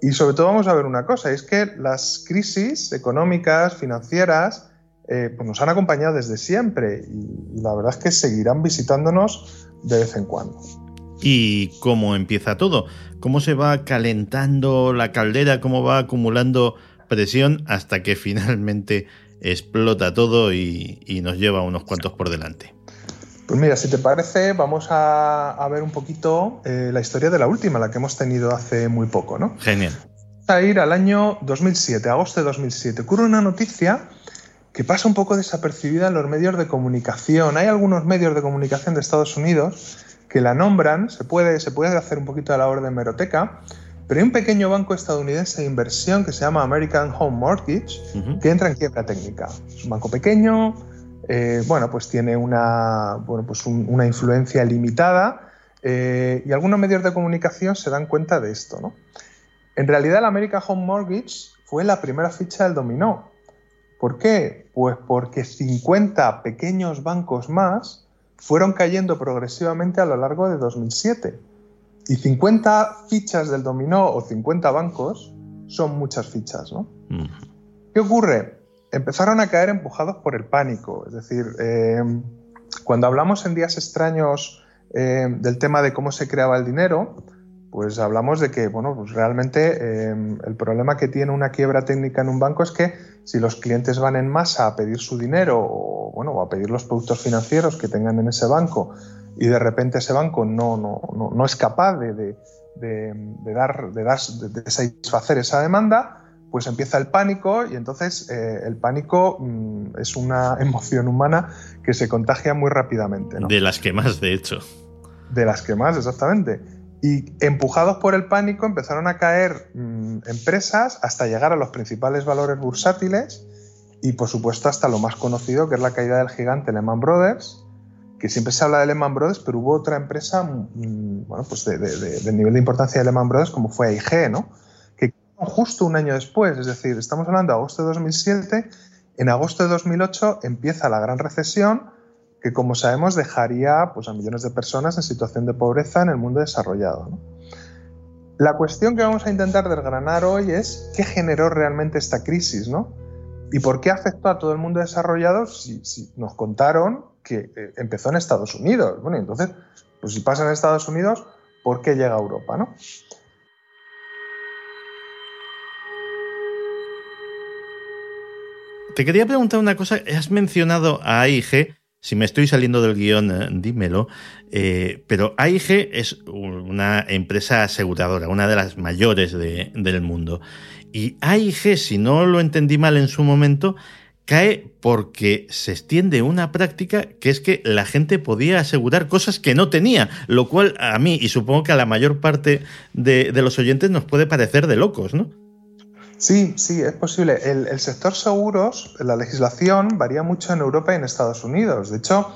Speaker 6: Y sobre todo vamos a ver una cosa, es que las crisis económicas, financieras, eh, pues nos han acompañado desde siempre y, la verdad es que seguirán visitándonos de vez en cuando.
Speaker 1: ¿Y cómo empieza todo? ¿Cómo se va calentando la caldera? ¿Cómo va acumulando presión hasta que finalmente explota todo y, nos lleva unos cuantos por delante?
Speaker 6: Pues mira, si te parece, vamos a, ver un poquito eh, la historia de la última, la que hemos tenido hace muy poco, ¿no?
Speaker 1: Genial.
Speaker 6: Vamos a ir al año 2007, agosto de 2007. Ocurre una noticia que pasa un poco desapercibida en los medios de comunicación. Hay algunos medios de comunicación de Estados Unidos que la nombran, se puede, se puede hacer un poquito de la orden meroteca, pero hay un pequeño banco estadounidense de inversión que se llama American Home Mortgage que entra en quiebra técnica. Es un banco pequeño, eh, bueno, pues tiene una, bueno, pues una influencia limitada eh, y algunos medios de comunicación se dan cuenta de esto. ¿no? En realidad, la American Home Mortgage fue la primera ficha del dominó. ¿Por qué? Pues porque 50 pequeños bancos más fueron cayendo progresivamente a lo largo de 2007. Y 50 fichas del dominó o 50 bancos son muchas fichas, ¿no? ¿Qué ocurre? Empezaron a caer empujados por el pánico. Es decir, eh, cuando hablamos en días extraños eh, del tema de cómo se creaba el dinero, pues hablamos de que, bueno, pues realmente eh, el problema que tiene una quiebra técnica en un banco es que si los clientes van en masa a pedir su dinero o, bueno, a pedir los productos financieros que tengan en ese banco y de repente ese banco no, no, no, es capaz de, de, de, dar, de, dar, de satisfacer esa demanda, pues empieza el pánico y entonces eh, el pánico mm, es una emoción humana que se contagia muy rápidamente.
Speaker 1: De las que más, de hecho.
Speaker 6: De las que más, exactamente. Y empujados por el pánico empezaron a caer mm, empresas hasta llegar a los principales valores bursátiles y por supuesto hasta lo más conocido que es la caída del gigante Lehman Brothers, que siempre se habla de Lehman Brothers, pero hubo otra empresa, mm, bueno, pues de, del nivel de importancia de Lehman Brothers, como fue AIG, ¿no? Justo un año después, es decir, estamos hablando de agosto de 2007, en agosto de 2008 empieza la gran recesión, que como sabemos dejaría pues, a millones de personas en situación de pobreza en el mundo desarrollado. La cuestión que vamos a intentar desgranar hoy es qué generó realmente esta crisis, ¿no? ¿Y por qué afectó a todo el mundo desarrollado si, nos contaron que eh, empezó en Estados Unidos? Bueno, entonces, pues si pasa en Estados Unidos, ¿por qué llega a Europa, no?
Speaker 1: Te quería preguntar una cosa. Has mencionado a AIG. Si me estoy saliendo del guion, eh, dímelo. Eh, pero AIG es una empresa aseguradora, una de las mayores del mundo. Y AIG, si no lo entendí mal en su momento, cae porque se extiende una práctica que es que la gente podía asegurar cosas que no tenía, lo cual a mí y supongo que a la mayor parte de, los oyentes nos puede parecer de locos, ¿no?
Speaker 6: Sí, sí, es posible. El, el, sector seguros, la legislación varía mucho en Europa y en Estados Unidos. De hecho,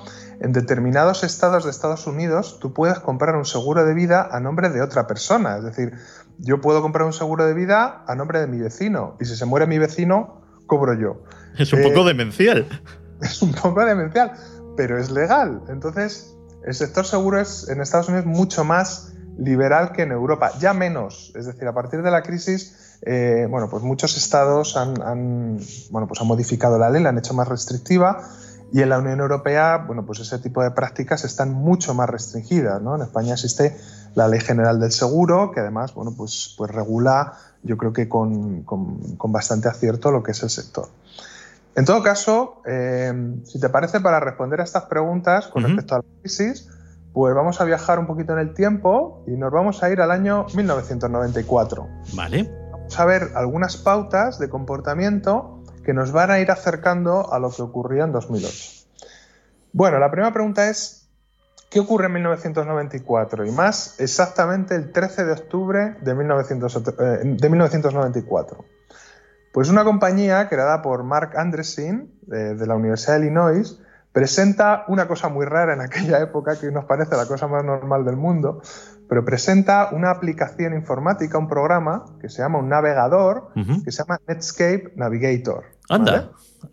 Speaker 6: en determinados estados de Estados Unidos tú puedes comprar un seguro de vida a nombre de otra persona. Es decir, yo puedo comprar un seguro de vida a nombre de mi vecino y si se muere mi vecino, cobro yo.
Speaker 1: Es un poco eh, demencial.
Speaker 6: Es un poco demencial, pero es legal. Entonces, el sector seguro es en Estados Unidos mucho más liberal que en Europa, ya menos. Es decir, a partir de la crisis, eh, bueno, pues muchos estados han, bueno, pues han modificado la ley, la han hecho más restrictiva y en la Unión Europea, bueno, pues ese tipo de prácticas están mucho más restringidas. ¿no? En España existe la Ley General del Seguro, que además, bueno, pues, pues regula, yo creo que con, bastante acierto lo que es el sector. En todo caso, eh, si te parece, para responder a estas preguntas con respecto a la crisis, pues vamos a viajar un poquito en el tiempo y nos vamos a ir al año 1994.
Speaker 1: Vale.
Speaker 6: A ver algunas pautas de comportamiento que nos van a ir acercando a lo que ocurrió en 2008. Bueno, la primera pregunta es, ¿qué ocurre en 1994? Y más exactamente el 13 de octubre de, 1994. Eh, pues una compañía creada por Mark Andreessen de la Universidad de Illinois presenta una cosa muy rara en aquella época que nos parece la cosa más normal del mundo, pero presenta una aplicación informática, un programa que se llama un navegador, que se llama Netscape Navigator.
Speaker 1: Anda,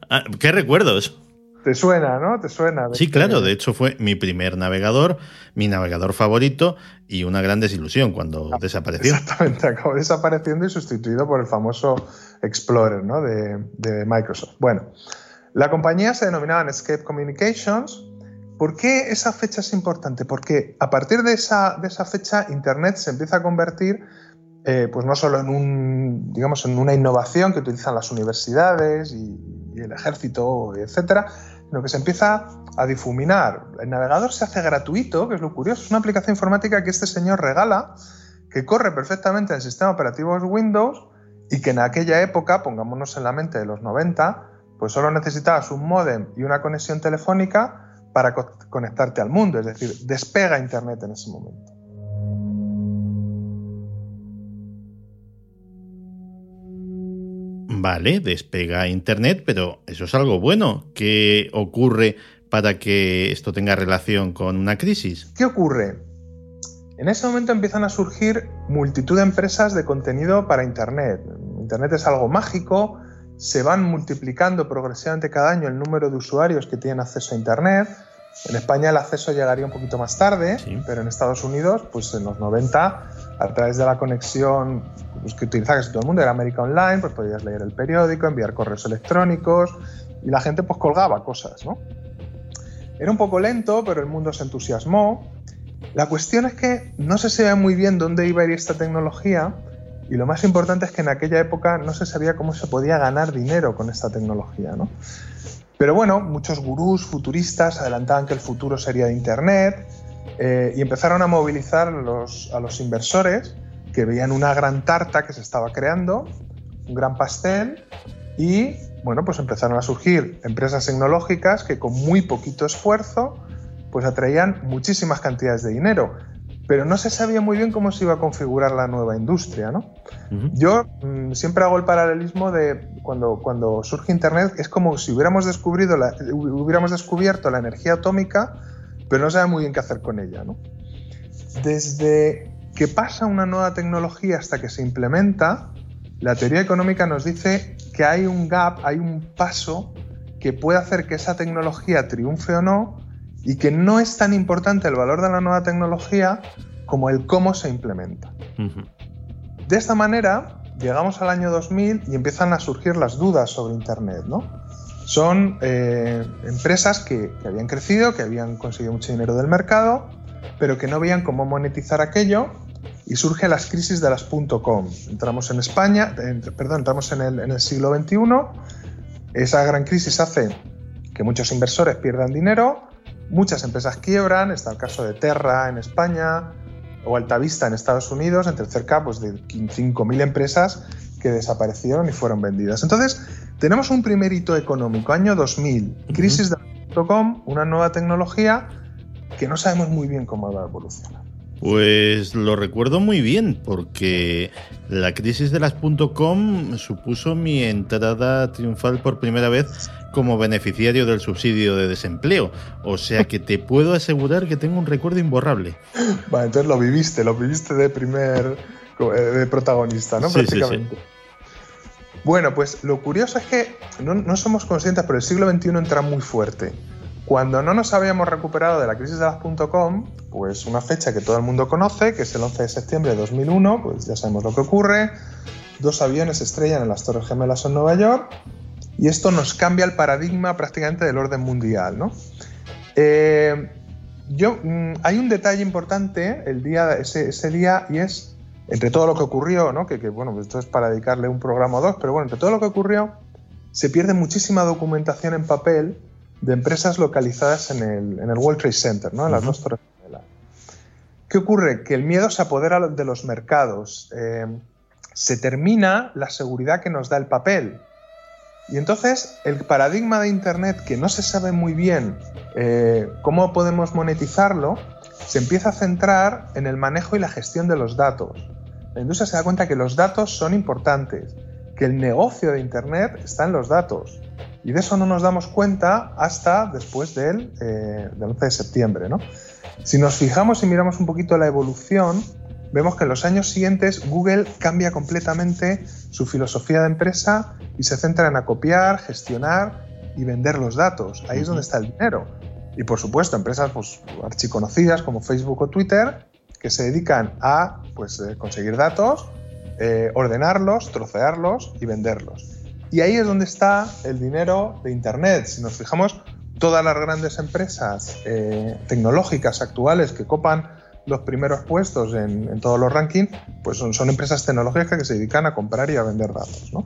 Speaker 1: ah, qué recuerdos.
Speaker 6: Te suena, ¿no? Te suena.
Speaker 1: Sí, claro, de hecho fue mi primer navegador, mi navegador favorito y una gran desilusión cuando ah, desapareció.
Speaker 6: Exactamente, acabó desapareciendo y sustituido por el famoso Explorer ¿no? de, de Microsoft. Bueno, la compañía se denominaba Netscape Communications ¿Por qué esa fecha es importante? Porque a partir de esa, de esa fecha Internet se empieza a convertir eh, pues no solo en, un, digamos, en una innovación que utilizan las universidades y, el ejército, etcétera, sino que se empieza a difuminar. El navegador se hace gratuito, que es lo curioso, es una aplicación informática que este señor regala, que corre perfectamente en el sistema operativo Windows y que en aquella época, pongámonos en la mente de los 90, pues solo necesitabas un modem y una conexión telefónica para conectarte al mundo, es decir, despega Internet en ese momento.
Speaker 1: Vale, despega Internet, pero eso es algo bueno. ¿Qué ocurre para que esto tenga relación con una crisis?
Speaker 6: ¿Qué ocurre? En ese momento empiezan a surgir multitud de empresas de contenido para Internet. Internet es algo mágico, se van multiplicando progresivamente cada año el número de usuarios que tienen acceso a Internet. En España el acceso llegaría un poquito más tarde, pero en Estados Unidos, pues en los 90, a través de la conexión pues, que utilizaba casi todo el mundo, era América Online, pues podías leer el periódico, enviar correos electrónicos y la gente pues colgaba cosas, ¿no? Era un poco lento, pero el mundo se entusiasmó. La cuestión es que no se sabía muy bien dónde iba a ir esta tecnología y lo más importante es que en aquella época no se sabía cómo se podía ganar dinero con esta tecnología, ¿no? Pero bueno, muchos gurús futuristas adelantaban que el futuro sería de Internet eh, y empezaron a movilizar a los, inversores que veían una gran tarta que se estaba creando, un gran pastel y bueno, pues empezaron a surgir empresas tecnológicas que con muy poquito esfuerzo pues atraían muchísimas cantidades de dinero pero no se sabía muy bien cómo se iba a configurar la nueva industria. ¿no? Yo mm, siempre hago el paralelismo de cuando, cuando surge Internet, es como si hubiéramos, descubrido la, hubiéramos descubierto la energía atómica, pero no sabemos muy bien qué hacer con ella. ¿no? Desde que pasa una nueva tecnología hasta que se implementa, la teoría económica nos dice que hay un gap, hay un paso que puede hacer que esa tecnología triunfe o no, y que no es tan importante el valor de la nueva tecnología como el cómo se implementa. De esta manera, llegamos al año 2000 y empiezan a surgir las dudas sobre Internet. ¿no? Son eh, empresas que, habían crecido, que habían conseguido mucho dinero del mercado, pero que no veían cómo monetizar aquello y surgen las crisis de las .com. Entramos en España, perdón, entramos en el, en el siglo XXI, esa gran crisis hace que muchos inversores pierdan dinero, Muchas empresas quiebran, está el caso de Terra en España o Altavista en Estados Unidos, entre cerca pues, de 5.000 empresas que desaparecieron y fueron vendidas. Entonces, tenemos un primer hito económico, año 2000, crisis de .com, una nueva tecnología que no sabemos muy bien cómo va a evolucionar.
Speaker 1: Pues lo recuerdo muy bien, porque la crisis de las .com supuso mi entrada triunfal por primera vez como beneficiario del subsidio de desempleo. O sea que te puedo asegurar que tengo un recuerdo imborrable.
Speaker 6: Vale, entonces lo viviste, lo viviste de primer eh, de protagonista, ¿no? Prácticamente. Bueno, pues lo curioso es que no, no somos conscientes, pero el siglo XXI entra muy fuerte. Cuando no nos habíamos recuperado de la crisis de las .com, pues una fecha que todo el mundo conoce, que es el 11 de septiembre de 2001, pues ya sabemos lo que ocurre. Dos aviones estrellan en las Torres Gemelas en Nueva York y esto nos cambia el paradigma prácticamente del orden mundial, ¿no? Eh, yo, mm, hay un detalle importante el día, ese, ese, día y es, entre todo lo que ocurrió, ¿no? que, bueno, esto es para dedicarle un programa o dos, pero bueno, entre todo lo que ocurrió, se pierde muchísima documentación en papel de empresas localizadas en el, en el World Trade Center, ¿no? en las dos torres ¿Qué ocurre? Que el miedo se apodera de los mercados. Eh, se termina la seguridad que nos da el papel. Y entonces el paradigma de Internet, que no se sabe muy bien eh, cómo podemos monetizarlo, se empieza a centrar en el manejo y la gestión de los datos. La industria se da cuenta que los datos son importantes, que el negocio de Internet está en los datos. Y de eso no nos damos cuenta hasta después del, eh, 11 de septiembre. ¿no? Si nos fijamos y miramos un poquito la evolución, vemos que en los años siguientes Google cambia completamente su filosofía de empresa y se centra en acopiar, gestionar y vender los datos. Ahí es donde está el dinero. Y por supuesto, empresas pues, archiconocidas como Facebook o Twitter que se dedican a pues, eh, conseguir datos, eh, ordenarlos, trocearlos y venderlos. Y ahí es donde está el dinero de Internet. Si nos fijamos, todas las grandes empresas eh, tecnológicas actuales que copan los primeros puestos en, todos los rankings, pues son, son, empresas tecnológicas que se dedican a comprar y a vender datos. ¿no?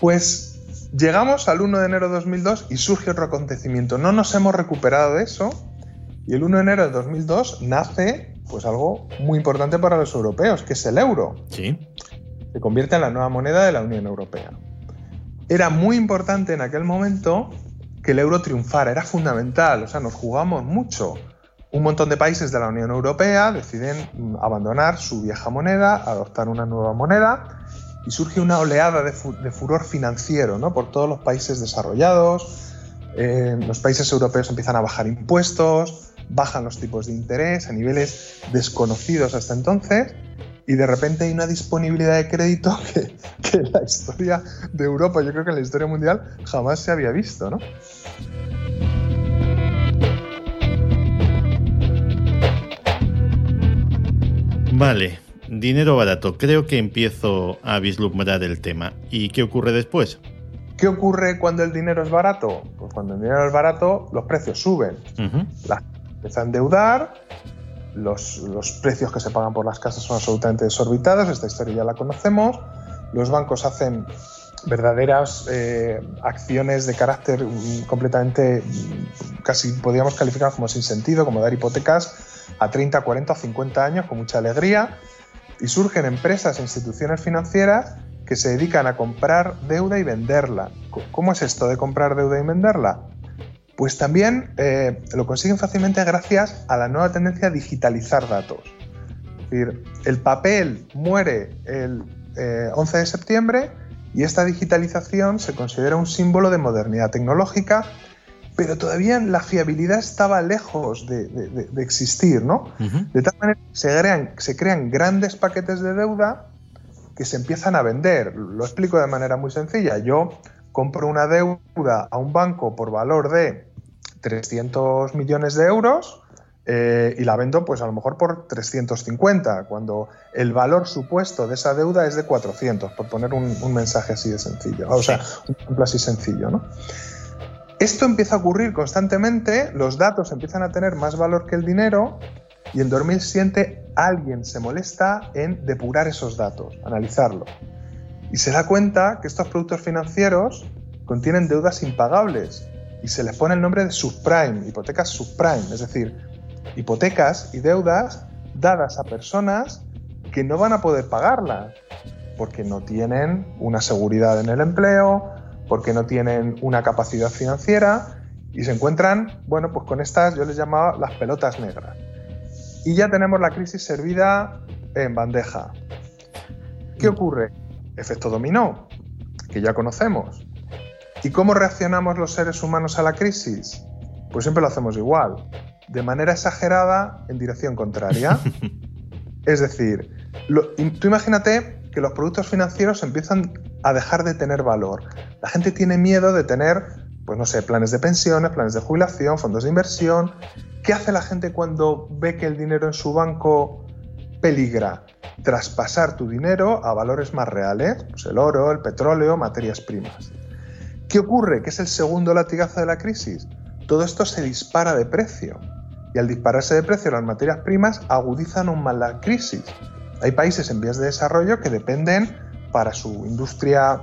Speaker 6: Pues llegamos al 1 de enero de 2002 y surge otro acontecimiento. No nos hemos recuperado de eso y el 1 de enero de 2002 nace pues algo muy importante para los europeos, que es el euro.
Speaker 1: Sí.
Speaker 6: Se convierte en la nueva moneda de la Unión Europea. Era muy importante en aquel momento que el euro triunfara, era fundamental, o sea, nos jugamos mucho. Un montón de países de la Unión Europea deciden abandonar su vieja moneda, adoptar una nueva moneda y surge una oleada de, furor financiero ¿no? por todos los países desarrollados. Eh, los países europeos empiezan a bajar impuestos, bajan los tipos de interés a niveles desconocidos hasta entonces y de repente hay una disponibilidad de crédito que, que, en la historia de Europa, yo creo que en la historia mundial jamás se había visto, ¿no?
Speaker 1: Vale, dinero barato. Creo que empiezo a vislumbrar el tema. ¿Y qué ocurre después?
Speaker 6: ¿Qué ocurre cuando el dinero es barato? Pues cuando el dinero es barato, los precios suben. La empieza a endeudar, los, los, precios que se pagan por las casas son absolutamente desorbitados, esta historia ya la conocemos. Los bancos hacen verdaderas eh, acciones de carácter mm, completamente, mm, casi podríamos calificar como sin sentido, como dar hipotecas a 30, 40 o 50 años con mucha alegría y surgen empresas e instituciones financieras que se dedican a comprar deuda y venderla. ¿Cómo es esto de comprar deuda y venderla? Pues también eh, lo consiguen fácilmente gracias a la nueva tendencia a digitalizar datos. Es decir, el papel muere el 11 eh, de septiembre y esta digitalización se considera un símbolo de modernidad tecnológica pero todavía la fiabilidad estaba lejos de, existir, ¿no? De tal manera que se crean, se crean grandes paquetes de deuda que se empiezan a vender. Lo explico de manera muy sencilla. Yo compro una deuda a un banco por valor de 300 millones de euros eh, y la vendo pues a lo mejor por 350, cuando el valor supuesto de esa deuda es de 400, por poner un, un mensaje así de sencillo, o sea, un ejemplo así sencillo, ¿no? Esto empieza a ocurrir constantemente, los datos empiezan a tener más valor que el dinero y en 2007 alguien se molesta en depurar esos datos, analizarlo. Y se da cuenta que estos productos financieros contienen deudas impagables y se les pone el nombre de subprime, hipotecas subprime, es decir, hipotecas y deudas dadas a personas que no van a poder pagarlas porque no tienen una seguridad en el empleo, porque no tienen una capacidad financiera y se encuentran, bueno, pues con estas yo les llamaba las pelotas negras. Y ya tenemos la crisis servida en bandeja. ¿Qué ocurre? Efecto dominó, que ya conocemos. ¿Y cómo reaccionamos los seres humanos a la crisis? Pues siempre lo hacemos igual, de manera exagerada en dirección contraria. es decir, tú imagínate que los productos financieros empiezan a dejar de tener valor. La gente tiene miedo de tener, pues no sé, planes de pensiones, planes de jubilación, fondos de inversión. ¿Qué hace la gente cuando ve que el dinero en su banco peligra? Traspasar tu dinero a valores más reales, pues el oro, el petróleo, materias primas. ¿Qué ocurre? ¿Qué es el segundo latigazo de la crisis? Todo esto se dispara de precio. Y al dispararse de precio las materias primas agudizan aún más la crisis. Hay países en vías de desarrollo que dependen para su industria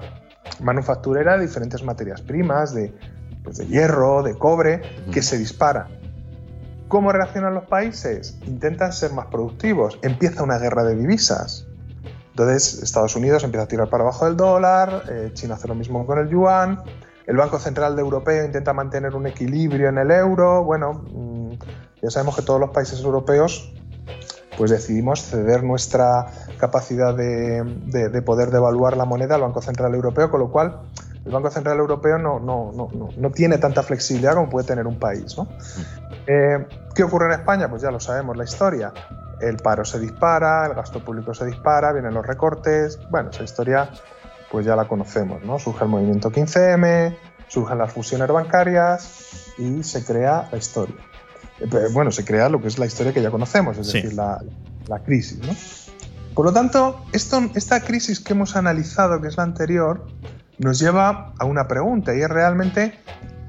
Speaker 6: manufacturera de diferentes materias primas, de, pues, de hierro, de cobre, que se disparan. ¿Cómo reaccionan los países? Intentan ser más productivos. Empieza una guerra de divisas. Entonces Estados Unidos empieza a tirar para abajo del dólar, eh, China hace lo mismo con el yuan, el Banco Central Europeo intenta mantener un equilibrio en el euro. Bueno, mm, ya sabemos que todos los países europeos pues decidimos ceder nuestra capacidad de, poder devaluar la moneda al Banco Central Europeo, con lo cual el Banco Central Europeo no, no, tiene tanta flexibilidad como puede tener un país. Eh, ¿Qué ocurre en España? Pues ya lo sabemos, la historia. El paro se dispara, el gasto público se dispara, vienen los recortes. Bueno, esa historia pues ya la conocemos, ¿no? Surge el movimiento 15M, surgen las fusiones bancarias y se crea la historia. Bueno, se crea lo que es la historia que ya conocemos, es decir, la, crisis. ¿no? Por lo tanto, esto, esta crisis que hemos analizado, que es la anterior, nos lleva a una pregunta y es realmente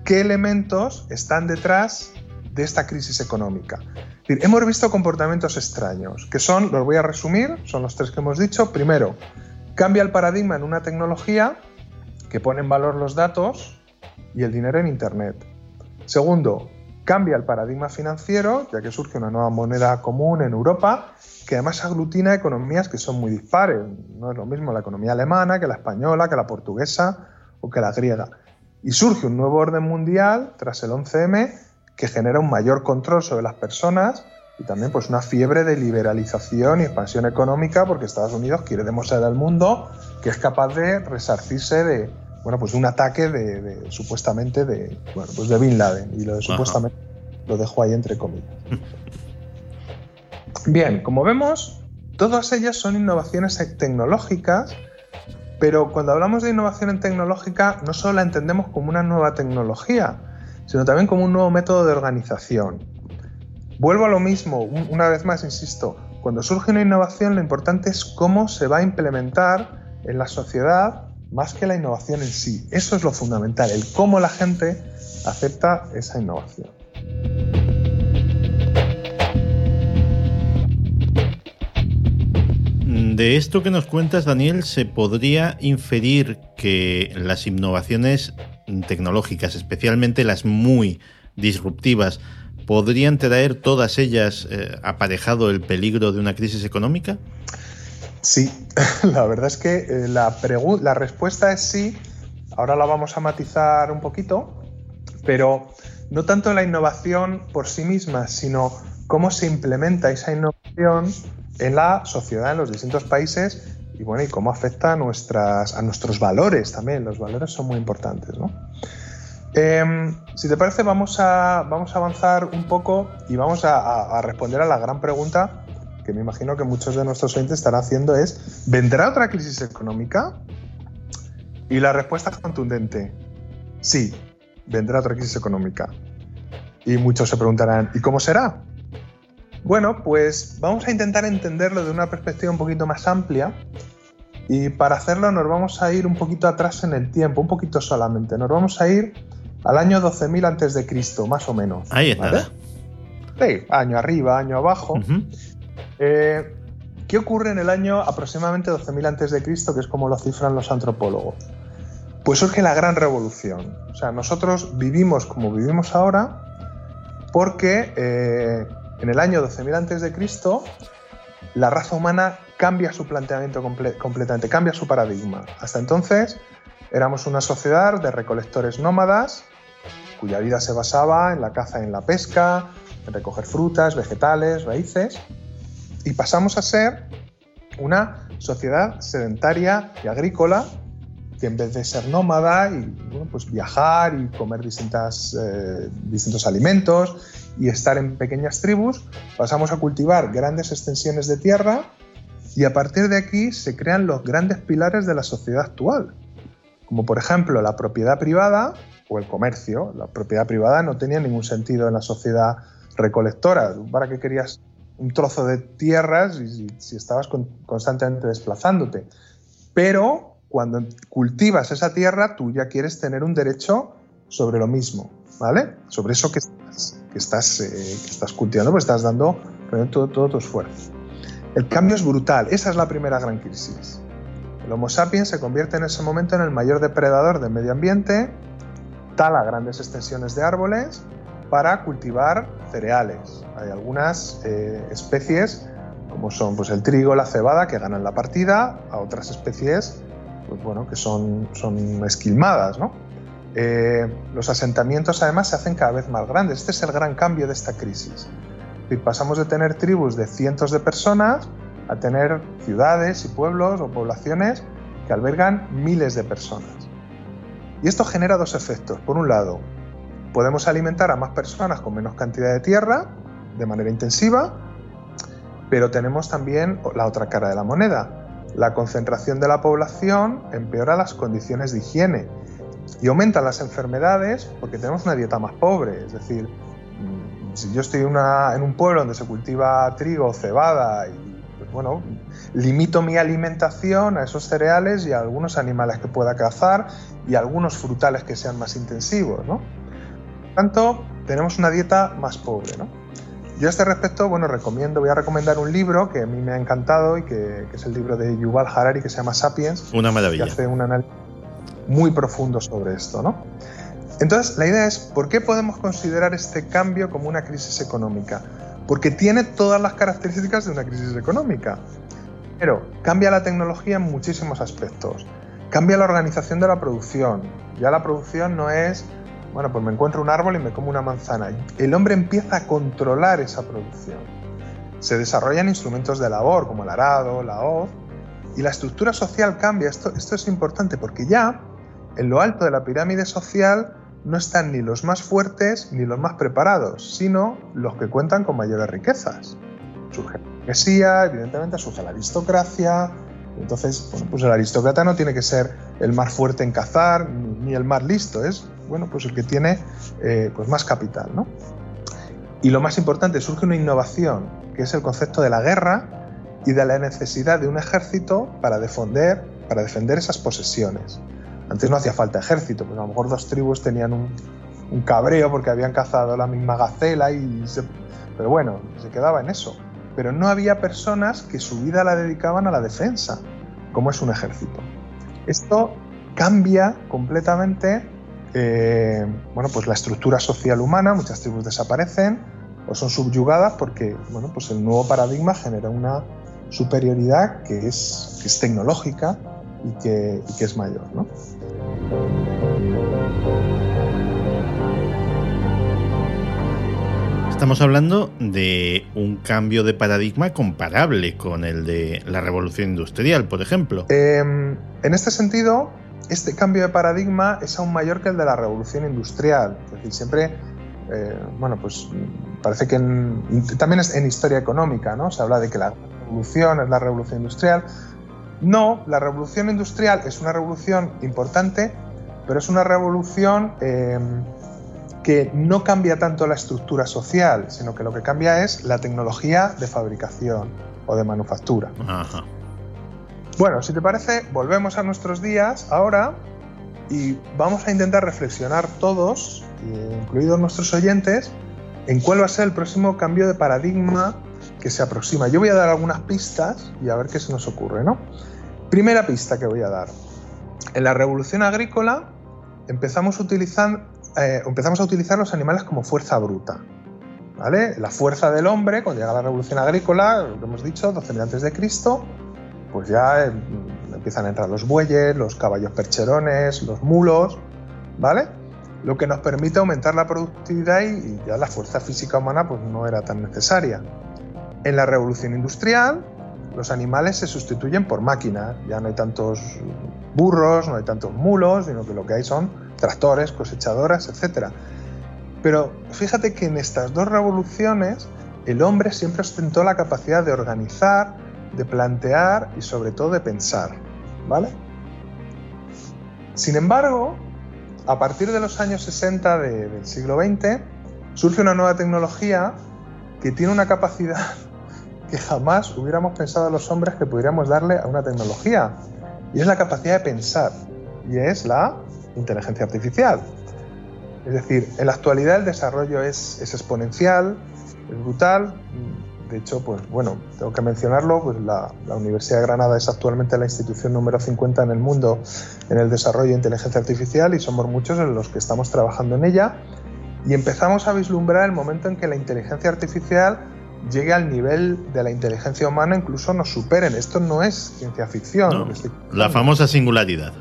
Speaker 6: qué elementos están detrás de esta crisis económica. hemos visto comportamientos extraños, que son, los voy a resumir, son los tres que hemos dicho. Primero, cambia el paradigma en una tecnología que pone en valor los datos y el dinero en Internet. Segundo, cambia el paradigma financiero, ya que surge una nueva moneda común en Europa, que además aglutina economías que son muy dispares. No es lo mismo la economía alemana que la española, que la portuguesa o que la griega. Y surge un nuevo orden mundial tras el 11M que genera un mayor control sobre las personas y también pues una fiebre de liberalización y expansión económica porque Estados Unidos quiere demostrar al mundo que es capaz de resarcirse de bueno pues un ataque de, supuestamente de bueno pues de Bin Laden. Y lo de supuestamente lo dejo ahí entre comillas. Bien como vemos todas ellas son innovaciones tecnológicas pero cuando hablamos de innovación en tecnológica no solo la entendemos como una nueva tecnología sino también como un nuevo método de organización. Vuelvo a lo mismo, una vez más, insisto, cuando surge una innovación lo importante es cómo se va a implementar en la sociedad más que la innovación en sí. Eso es lo fundamental, el cómo la gente acepta esa innovación.
Speaker 1: De esto que nos cuentas, Daniel, se podría inferir que las innovaciones tecnológicas, especialmente las muy disruptivas, ¿podrían traer todas ellas eh, aparejado el peligro de una crisis económica?
Speaker 6: Sí, la verdad es que eh, la, respuesta es sí. Ahora la vamos a matizar un poquito, pero no tanto la innovación por sí misma, sino cómo se implementa esa innovación en la sociedad, en los distintos países y bueno, y cómo afecta a, a nuestros valores también. Los valores son muy importantes, ¿no? Em, si te parece, vamos a, vamos a avanzar un poco y vamos a, responder a la gran pregunta que me imagino que muchos de nuestros oyentes estarán haciendo es, ¿vendrá otra crisis económica? Y la respuesta es contundente, sí, vendrá otra crisis económica. Y muchos se preguntarán, ¿y cómo será? Bueno, pues vamos a intentar entenderlo de una perspectiva un poquito más amplia y para hacerlo nos vamos a ir un poquito atrás en el tiempo, un poquito solamente. Nos vamos a ir al año 12.000 antes de Cristo, más o menos.
Speaker 1: Ahí está.
Speaker 6: Sí, año arriba, año abajo. Eh, ¿Qué ocurre en el año aproximadamente 12.000 antes de Cristo, que es como lo cifran los antropólogos? Pues surge la gran revolución. O sea, nosotros vivimos como vivimos ahora porque eh, en el año 12.000 a.C., la raza humana cambia su planteamiento completamente, cambia su paradigma. Hasta entonces éramos una sociedad de recolectores nómadas, cuya vida se basaba en la caza y en la pesca, en recoger frutas, vegetales, raíces, y pasamos a ser una sociedad sedentaria y agrícola que en vez de ser nómada y pues viajar y comer distintas, eh, distintos alimentos y estar en pequeñas tribus, pasamos a cultivar grandes extensiones de tierra y a partir de aquí se crean los grandes pilares de la sociedad actual, como por ejemplo la propiedad privada o el comercio. La propiedad privada no tenía ningún sentido en la sociedad recolectora. ¿Para qué querías un trozo de tierras si, si estabas constantemente desplazándote? Pero cuando cultivas esa tierra, tú ya quieres tener un derecho sobre lo mismo, ¿vale? Sobre eso que que estás, eh, que estás cultivando, pues estás dando todo, todo tu esfuerzo. El cambio es brutal, esa es la primera gran crisis. El Homo sapiens se convierte en ese momento en el mayor depredador del medio ambiente, tala grandes extensiones de árboles para cultivar cereales. Hay algunas eh, especies, como son pues, el trigo, la cebada, que ganan la partida, a otras especies pues, bueno, que son, esquilmadas. ¿no? Eh, los asentamientos además se hacen cada vez más grandes. Este es el gran cambio de esta crisis. pasamos de tener tribus de cientos de personas a tener ciudades y pueblos o poblaciones que albergan miles de personas. Y esto genera dos efectos. Por un lado, podemos alimentar a más personas con menos cantidad de tierra de manera intensiva, pero tenemos también la otra cara de la moneda. La concentración de la población empeora las condiciones de higiene y aumentan las enfermedades porque tenemos una dieta más pobre. Es decir, mm, si yo estoy en un pueblo donde se cultiva trigo, cebada, y pues bueno, limito mi alimentación a esos cereales y a algunos animales que pueda cazar y a algunos frutales que sean más intensivos, ¿no? Tanto, tenemos una dieta más pobre, ¿no? Yo a este respecto, bueno, recomiendo, voy a recomendar un libro que a mí me ha encantado y que, que es el libro de Yuval Harari que se llama Sapiens.
Speaker 1: Una maravilla.
Speaker 6: Que hace un análisis muy profundo sobre esto, ¿no? Entonces, la idea es, ¿por qué podemos considerar este cambio como una crisis económica? Porque tiene todas las características de una crisis económica. Pero cambia la tecnología en muchísimos aspectos. Cambia la organización de la producción. Ya la producción no es, bueno, pues me encuentro un árbol y me como una manzana. El hombre empieza a controlar esa producción. Se desarrollan instrumentos de labor como el arado, la hoz, y la estructura social cambia. Esto, es importante porque ya en lo alto de la pirámide social no están ni los más fuertes ni los más preparados, sino los que cuentan con mayores riquezas. Surge la burguesía, evidentemente surge la aristocracia. Entonces, bueno, pues el aristócrata no tiene que ser el más fuerte en cazar ni el más listo, es bueno, pues el que tiene eh, pues más capital. ¿no? Y lo más importante, surge una innovación, que es el concepto de la guerra y de la necesidad de un ejército para defender, para defender esas posesiones. Antes no hacía falta ejército, pues a lo mejor dos tribus tenían un, un cabreo porque habían cazado la misma gacela y pero bueno, se quedaba en eso. Pero no había personas que su vida la dedicaban a la defensa, como es un ejército. Esto cambia completamente eh, bueno, pues la estructura social humana, muchas tribus desaparecen o son subyugadas porque bueno, pues el nuevo paradigma genera una superioridad que es, que es tecnológica y que, que es mayor. ¿no?
Speaker 1: Estamos hablando de un cambio de paradigma comparable con el de la revolución industrial, por ejemplo.
Speaker 6: Eh, en este sentido, este cambio de paradigma es aún mayor que el de la revolución industrial. Es decir, siempre, eh, bueno, pues parece que en, también es en historia económica, ¿no? Se habla de que la revolución es la revolución industrial. No, la revolución industrial es una revolución importante, pero es una revolución eh, que no cambia tanto la estructura social, sino que lo que cambia es la tecnología de fabricación o de manufactura.
Speaker 1: Ajá.
Speaker 6: Bueno, si te parece, volvemos a nuestros días ahora y vamos a intentar reflexionar todos, incluidos nuestros oyentes, en cuál va a ser el próximo cambio de paradigma que se aproxima. Yo voy a dar algunas pistas y a ver qué se nos ocurre, ¿no? Primera pista que voy a dar. En la revolución agrícola empezamos a utilizar, eh, empezamos a utilizar los animales como fuerza bruta. ¿Vale? La fuerza del hombre, cuando llega la revolución agrícola, lo hemos dicho, 12.000 antes de Cristo, pues ya empiezan a entrar los bueyes, los caballos percherones, los mulos, ¿vale? Lo que nos permite aumentar la productividad y ya la fuerza física humana pues no era tan necesaria. En la revolución industrial, los animales se sustituyen por máquinas, ya no hay tantos burros, no hay tantos mulos, sino que lo que hay son tractores, cosechadoras, etc. Pero fíjate que en estas dos revoluciones el hombre siempre ostentó la capacidad de organizar, de plantear y sobre todo de pensar, ¿vale? Sin embargo, a partir de los años 60 de, del siglo XX, surge una nueva tecnología que tiene una capacidad que jamás hubiéramos pensado los hombres que pudiéramos darle a una tecnología, y es la capacidad de pensar, y es la inteligencia artificial. Es decir, en la actualidad el desarrollo es, es exponencial, es brutal, de hecho, pues bueno, tengo que mencionarlo, pues la, la, Universidad de Granada es actualmente la institución número 50 en el mundo en el desarrollo de inteligencia artificial y somos muchos en los que estamos trabajando en ella y empezamos a vislumbrar el momento en que la inteligencia artificial llegue al nivel de la inteligencia humana, incluso nos superen. Esto no es ciencia ficción.
Speaker 1: No, la famosa singularidad.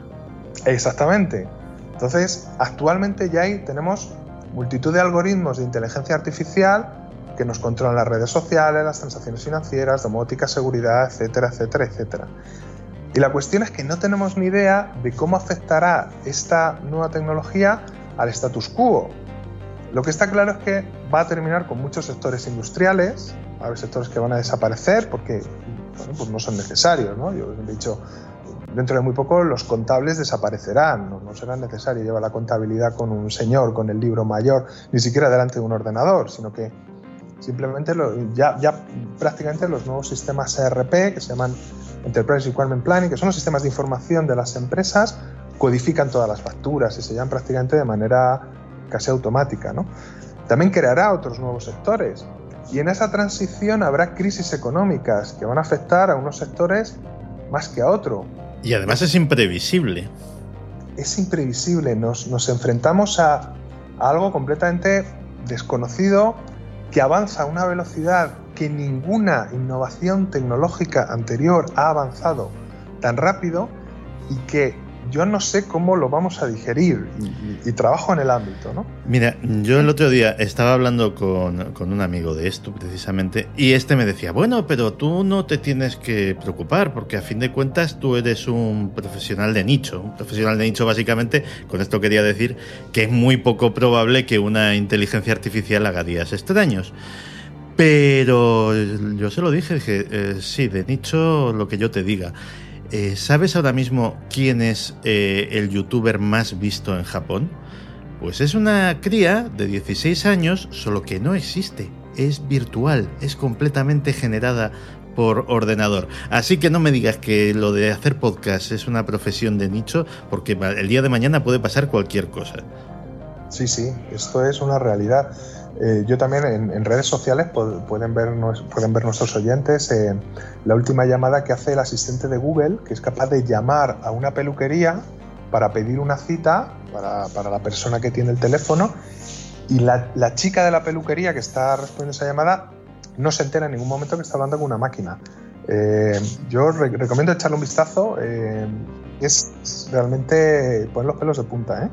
Speaker 6: Exactamente. Entonces, actualmente ya hay, tenemos multitud de algoritmos de inteligencia artificial que nos controlan las redes sociales, las transacciones financieras, domótica, seguridad, etcétera, etcétera, etcétera. Y la cuestión es que no tenemos ni idea de cómo afectará esta nueva tecnología al status quo. Lo que está claro es que va a terminar con muchos sectores industriales, a haber sectores que van a desaparecer porque bueno, pues no son necesarios. ¿no? Yo he dicho, dentro de muy poco los contables desaparecerán, no, no será necesario llevar la contabilidad con un señor, con el libro mayor, ni siquiera delante de un ordenador, sino que Simplemente lo, ya, ya prácticamente los nuevos sistemas ERP, que se llaman Enterprise Requirement Planning, que son los sistemas de información de las empresas, codifican todas las facturas y se llaman prácticamente de manera casi automática. ¿no? También creará otros nuevos sectores. Y en esa transición habrá crisis económicas que van a afectar a unos sectores más que a otros.
Speaker 1: Y además es imprevisible.
Speaker 6: Es imprevisible, nos, nos enfrentamos a, a algo completamente desconocido que avanza a una velocidad que ninguna innovación tecnológica anterior ha avanzado tan rápido y que yo no sé cómo lo vamos a digerir y, trabajo en el ámbito, ¿no?
Speaker 1: Mira, yo el otro día estaba hablando con, con, un amigo de esto precisamente y este me decía, bueno, pero tú no te tienes que preocupar porque a fin de cuentas tú eres un profesional de nicho. Un profesional de nicho básicamente, con esto quería decir que es muy poco probable que una inteligencia artificial haga días extraños. Pero yo se lo dije, dije, eh, sí, de nicho lo que yo te diga. Eh, ¿Sabes ahora mismo quién es eh, el youtuber más visto en Japón? Pues es una cría de 16 años, solo que no existe. Es virtual, es completamente generada por ordenador. Así que no me digas que lo de hacer podcast es una profesión de nicho, porque el día de mañana puede pasar cualquier cosa.
Speaker 6: Sí, sí, esto es una realidad. Eh, yo también en, redes sociales pueden, ver, pueden ver nuestros oyentes eh, la última llamada que hace el asistente de Google, que es capaz de llamar a una peluquería para pedir una cita para, la persona que tiene el teléfono y la, chica de la peluquería que está respondiendo esa llamada no se entera en ningún momento que está hablando con una máquina. Eh, yo recomiendo echarle un vistazo, es realmente poner los pelos de punta. ¿eh?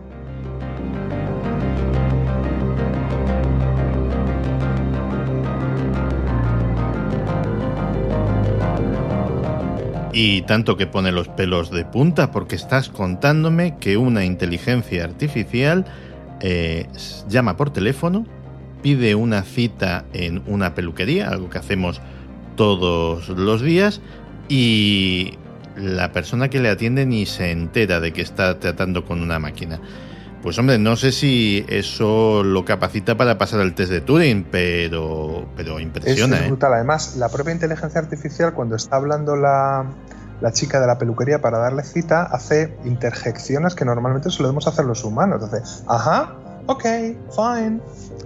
Speaker 1: Y tanto que pone los pelos de punta porque estás contándome que una inteligencia artificial eh, llama por teléfono, pide una cita en una peluquería, algo que hacemos todos los días, y la persona que le atiende ni se entera de que está tratando con una máquina. Pues hombre, no sé si eso lo capacita para pasar el test de Turing, pero, pero impresiona.
Speaker 6: Es,
Speaker 1: ¿eh?
Speaker 6: brutal. Además, la propia inteligencia artificial, cuando está hablando la, la, chica de la peluquería para darle cita, hace interjecciones que normalmente debemos hacer los humanos. Hace, ajá, ok, fine.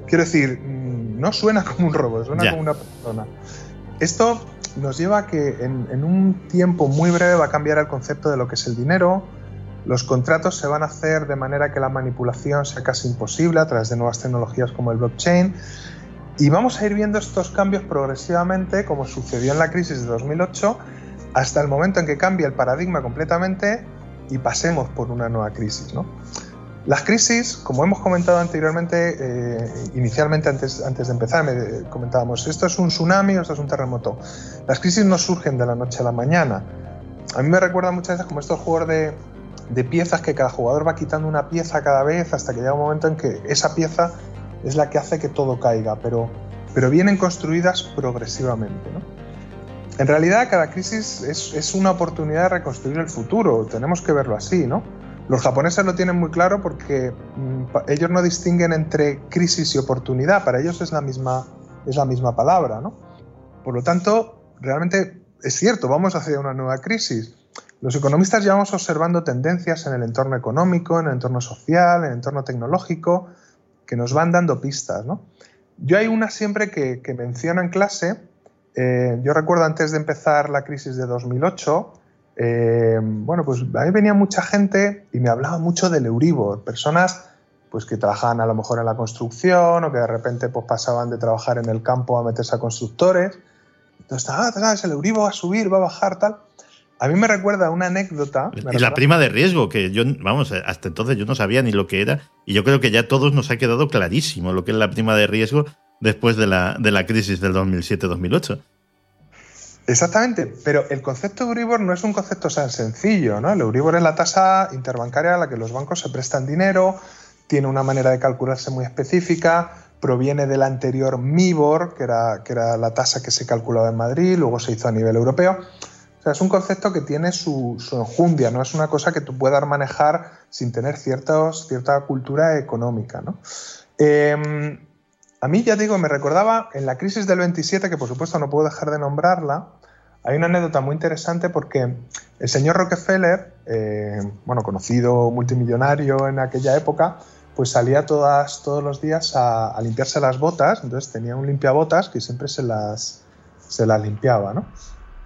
Speaker 6: Quiero decir, mm, no suena como un robot, suena como una persona. Esto nos lleva a que en, en un tiempo muy breve va a cambiar el concepto de lo que es el dinero, los contratos se van a hacer de manera que la manipulación sea casi imposible a través de nuevas tecnologías como el blockchain. Y vamos a ir viendo estos cambios progresivamente, como sucedió en la crisis de 2008, hasta el momento en que cambie el paradigma completamente y pasemos por una nueva crisis. Las crisis, como hemos comentado anteriormente, eh, inicialmente antes, antes de empezar, me comentábamos, esto es un tsunami o esto es un terremoto. Las crisis no surgen de la noche a la mañana. A mí me recuerda muchas veces como estos juegos de, de piezas que cada jugador va quitando una pieza cada vez hasta que llega un momento en que esa pieza es la que hace que todo caiga, pero, pero vienen construidas progresivamente. En realidad cada crisis es, una oportunidad de reconstruir el futuro, tenemos que verlo así. ¿no? Los japoneses lo tienen muy claro porque mm, ellos no distinguen entre crisis y oportunidad, para ellos es la misma, es la misma palabra. ¿no? Por lo tanto, realmente es cierto, vamos hacia una nueva crisis, los economistas llevamos observando tendencias en el entorno económico, en el entorno social, en el entorno tecnológico, que nos van dando pistas. Yo hay una siempre que, menciono en clase. Eh, yo recuerdo antes de empezar la crisis de 2008, eh, bueno, pues a mí venía mucha gente y me hablaba mucho del Euribor, personas pues que trabajaban a lo mejor en la construcción o que de repente pues, pasaban de trabajar en el campo a meterse a constructores. Entonces, ah, ¿sabes? El Euribor va a subir, va a bajar, tal. A mí me recuerda una anécdota.
Speaker 1: Y la prima de riesgo, que yo, vamos, hasta entonces yo no sabía ni lo que era, y yo creo que ya todos nos ha quedado clarísimo lo que es la prima de riesgo después de la, de la crisis del 2007-2008.
Speaker 6: Exactamente, pero el concepto de Euribor no es un concepto tan sencillo, ¿no? El Euribor es la tasa interbancaria a la que los bancos se prestan dinero, tiene una manera de calcularse muy específica, proviene del anterior MIBOR, que era, que era la tasa que se calculaba en Madrid, luego se hizo a nivel europeo sea, es un concepto que tiene su, enjundia, no es una cosa que tú puedas manejar sin tener cierta cultura económica. Em, a mí, ya digo, me recordaba en la crisis del 27, que por supuesto no puedo dejar de nombrarla, hay una anécdota muy interesante porque el señor Rockefeller, eh, bueno, conocido multimillonario en aquella época, pues salía todos los días a, limpiarse las botas, entonces tenía un limpiabotas que siempre se las, se las limpiaba, ¿no?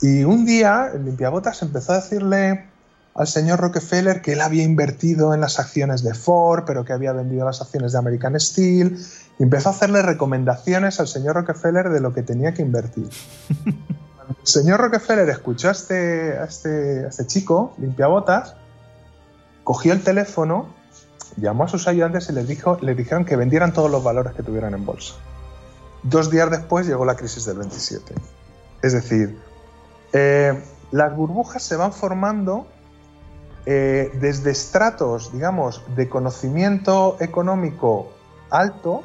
Speaker 6: Y un día el limpiabotas empezó a decirle al señor Rockefeller que él había invertido en las acciones de Ford, pero que había vendido las acciones de American Steel, y empezó a hacerle recomendaciones al señor Rockefeller de lo que tenía que invertir. el señor Rockefeller escuchó a este, a este, a este chico, limpiabotas, cogió el teléfono, llamó a sus ayudantes y les, dijo, les dijeron que vendieran todos los valores que tuvieran en bolsa. Dos días después llegó la crisis del 27. Es decir, eh, las burbujas se van formando eh, desde estratos, digamos, de conocimiento económico alto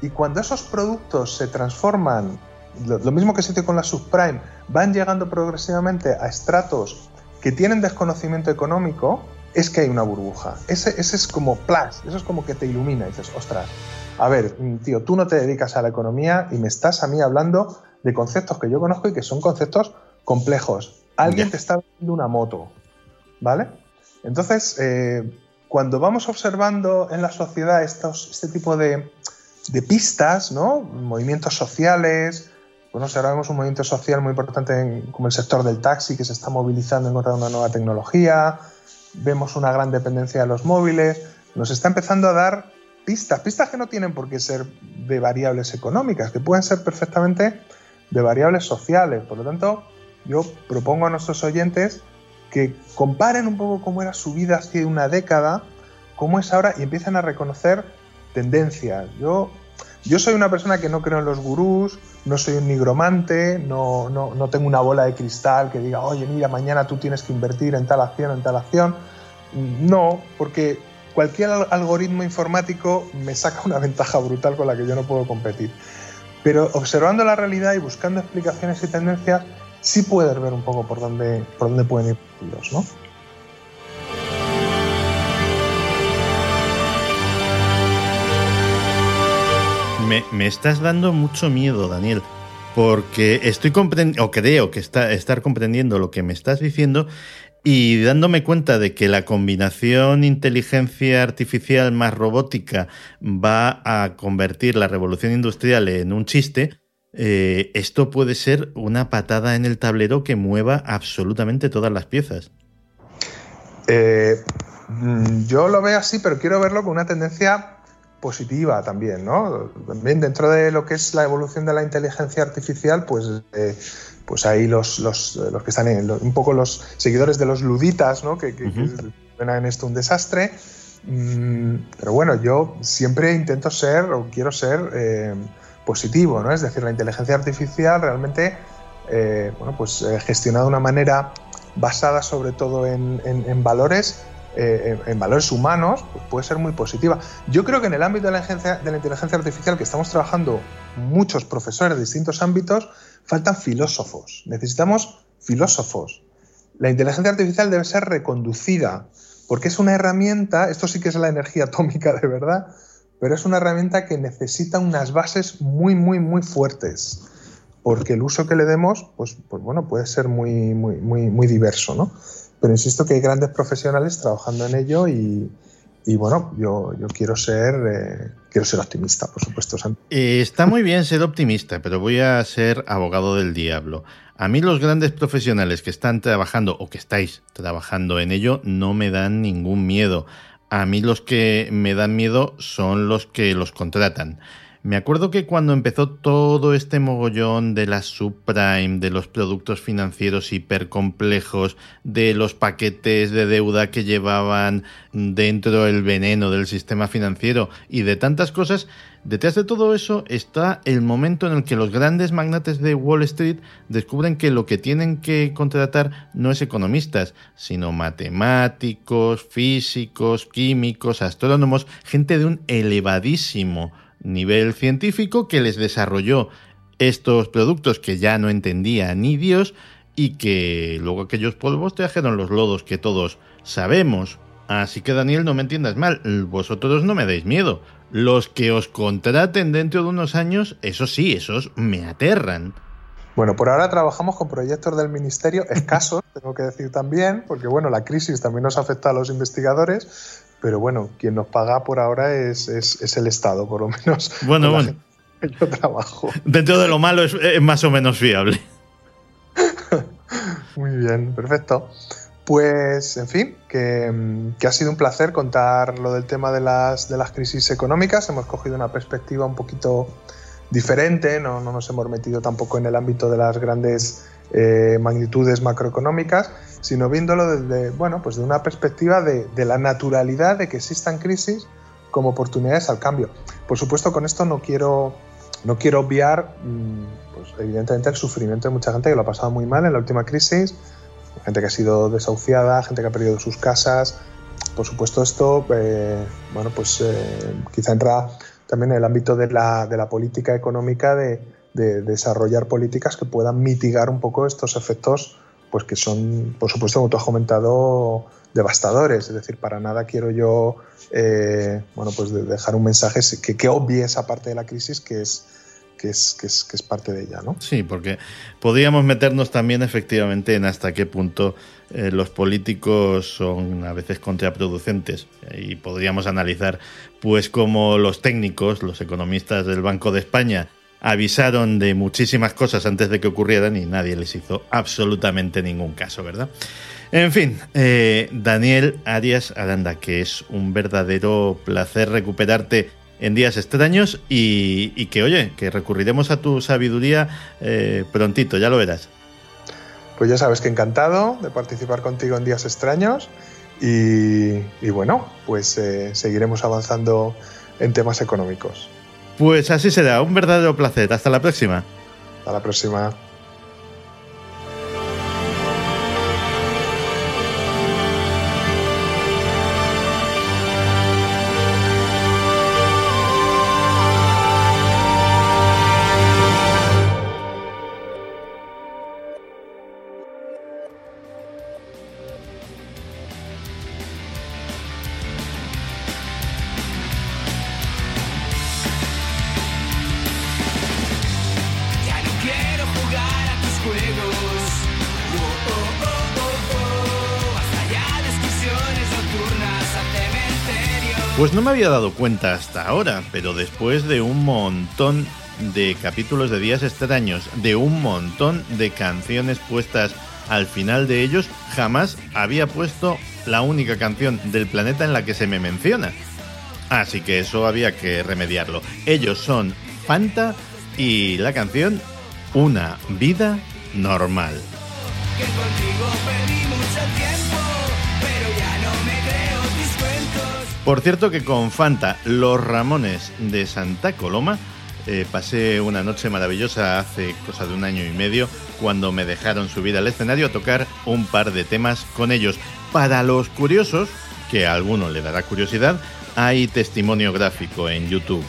Speaker 6: y cuando esos productos se transforman, lo, mismo que se hace con la subprime, van llegando progresivamente a estratos que tienen desconocimiento económico, es que hay una burbuja. Ese, ese es como plus, eso es como que te ilumina y dices, ostras, a ver, tío, tú no te dedicas a la economía y me estás a mí hablando de conceptos que yo conozco y que son conceptos complejos. Alguien te está vendiendo una moto, ¿vale? Entonces, eh, cuando vamos observando en la sociedad estos, este tipo de, pistas, ¿no? Movimientos sociales, bueno, ahora vemos un movimiento social muy importante como el sector del taxi que se está movilizando en contra de una nueva tecnología, vemos una gran dependencia de los móviles, nos está empezando a dar pistas, pistas que no tienen por qué ser de variables económicas, que pueden ser perfectamente de variables sociales. Por lo tanto, yo propongo a nuestros oyentes que comparen un poco cómo era su vida hace una década, cómo es ahora y empiecen a reconocer tendencias. Yo, yo soy una persona que no creo en los gurús, no soy un nigromante, no, no, no tengo una bola de cristal que diga, oye, mira, mañana tú tienes que invertir en tal acción, en tal acción. No, porque cualquier algoritmo informático me saca una ventaja brutal con la que yo no puedo competir. Pero observando la realidad y buscando explicaciones y tendencias, sí puedes ver un poco por dónde, por dónde pueden ir los, ¿no?
Speaker 1: Me, estás dando mucho miedo, Daniel, porque estoy comprendiendo, o creo que está, estar comprendiendo lo que me estás diciendo y dándome cuenta de que la combinación inteligencia artificial más robótica va a convertir la revolución industrial en un chiste, eh, esto puede ser una patada en el tablero que mueva absolutamente todas las piezas.
Speaker 6: Eh, mm, yo lo veo así, pero quiero verlo con una tendencia positiva también, ¿no? También dentro de lo que es la evolución de la inteligencia artificial, pues, eh, pues ahí los, los, que están en, un poco los seguidores de los luditas, ¿no? Que, ven en esto un desastre. Mm, pero bueno, yo siempre intento ser o quiero ser positivo, ¿no? Es decir, la inteligencia artificial realmente, eh, bueno, pues eh, gestionada de una manera basada sobre todo en, valores, eh, en, valores humanos, pues puede ser muy positiva. Yo creo que en el ámbito de la, de la inteligencia artificial que estamos trabajando muchos profesores de distintos ámbitos, faltan filósofos. Necesitamos filósofos. La inteligencia artificial debe ser reconducida, porque es una herramienta, esto sí que es la energía atómica de verdad, pero es una herramienta que necesita unas bases muy, muy, muy fuertes, porque el uso que le demos, pues, pues bueno, puede ser muy, muy, muy, muy diverso, ¿no? Pero insisto que hay grandes profesionales trabajando en ello y, bueno, yo, yo quiero ser eh, quiero ser optimista, por supuesto.
Speaker 1: Eh, está muy bien ser optimista, pero voy a ser abogado del diablo. A mí los grandes profesionales que están trabajando o que estáis trabajando en ello no me dan ningún miedo. A mí los que me dan miedo son los que los contratan. Me acuerdo que cuando empezó todo este mogollón de la subprime, de los productos financieros hipercomplejos, de los paquetes de deuda que llevaban dentro el veneno del sistema financiero y de tantas cosas, Detrás de todo eso está el momento en el que los grandes magnates de Wall Street descubren que lo que tienen que contratar no es economistas, sino matemáticos, físicos, químicos, astrónomos, gente de un elevadísimo nivel científico que les desarrolló estos productos que ya no entendía ni Dios y que luego aquellos polvos trajeron los lodos que todos sabemos. Así que Daniel, no me entiendas mal, vosotros no me dais miedo. Los que os contraten dentro de unos años, eso sí, esos me aterran.
Speaker 6: Bueno, por ahora trabajamos con proyectos del Ministerio escasos, tengo que decir también, porque bueno, la crisis también nos afecta a los investigadores, pero bueno, quien nos paga por ahora es, es, el Estado, por lo menos.
Speaker 1: Bueno, bueno.
Speaker 6: Yo trabajo.
Speaker 1: Dentro de lo malo es, más o menos fiable.
Speaker 6: Muy bien, perfecto. Pues, en fin, que, ha sido un placer contar lo del tema de las, de las crisis económicas. Hemos cogido una perspectiva un poquito diferente, no, no nos hemos metido tampoco en el ámbito de las grandes eh, magnitudes macroeconómicas, sino viéndolo desde, bueno, pues de una perspectiva de, la naturalidad de que existan crisis como oportunidades al cambio. Por supuesto, con esto no quiero, no quiero obviar, mm, pues evidentemente, el sufrimiento de mucha gente que lo ha pasado muy mal en la última crisis, gente que ha sido desahuciada, gente que ha perdido sus casas. Por supuesto, esto, eh, bueno, pues eh, quizá entra también en el ámbito de la, de la política económica de, de desarrollar políticas que puedan mitigar un poco estos efectos pues que son, por supuesto, como tú has comentado, devastadores. Es decir, para nada quiero yo eh, bueno, pues dejar un mensaje que, que obvie esa parte de la crisis que es, que es, que es, que es parte de ella. ¿no?
Speaker 1: Sí, porque podríamos meternos también efectivamente en hasta qué punto eh, los políticos son a veces contraproducentes y podríamos analizar pues cómo los técnicos, los economistas del Banco de España, avisaron de muchísimas cosas antes de que ocurrieran y nadie les hizo absolutamente ningún caso, ¿verdad? En fin, eh, Daniel Arias Aranda, que es un verdadero placer recuperarte en días extraños y, que, oye, que recurriremos a tu sabiduría eh, prontito, ya lo verás.
Speaker 6: Pues ya sabes que encantado de participar contigo en días extraños y, bueno, pues eh, seguiremos avanzando en temas económicos.
Speaker 1: Pues así será, un verdadero placer. Hasta la próxima.
Speaker 6: Hasta la próxima.
Speaker 1: No me había dado cuenta hasta ahora, pero después de un montón de capítulos de días extraños, de un montón de canciones puestas al final de ellos, jamás había puesto la única canción del planeta en la que se me menciona. Así que eso había que remediarlo. Ellos son Fanta y la canción Una vida normal. Por cierto que con Fanta, los Ramones de Santa Coloma, eh, pasé una noche maravillosa hace cosa de un año y medio cuando me dejaron subir al escenario a tocar un par de temas con ellos. Para los curiosos, que a alguno le dará curiosidad, hay testimonio gráfico en YouTube.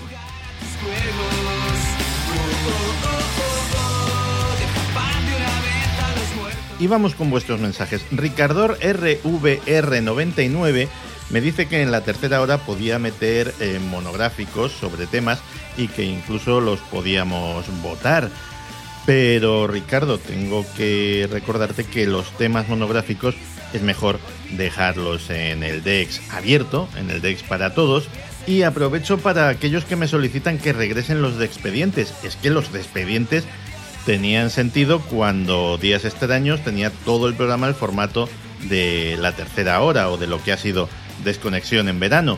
Speaker 1: Y vamos con vuestros mensajes. Ricardor RVR99 me dice que en la tercera hora podía meter eh, monográficos sobre temas y que incluso los podíamos votar. Pero Ricardo, tengo que recordarte que los temas monográficos es mejor dejarlos en el DEX abierto, en el DEX para todos. Y aprovecho para aquellos que me solicitan que regresen los de expedientes. Es que los de expedientes tenían sentido cuando Días Extraños tenía todo el programa el formato de la tercera hora o de lo que ha sido desconexión en verano,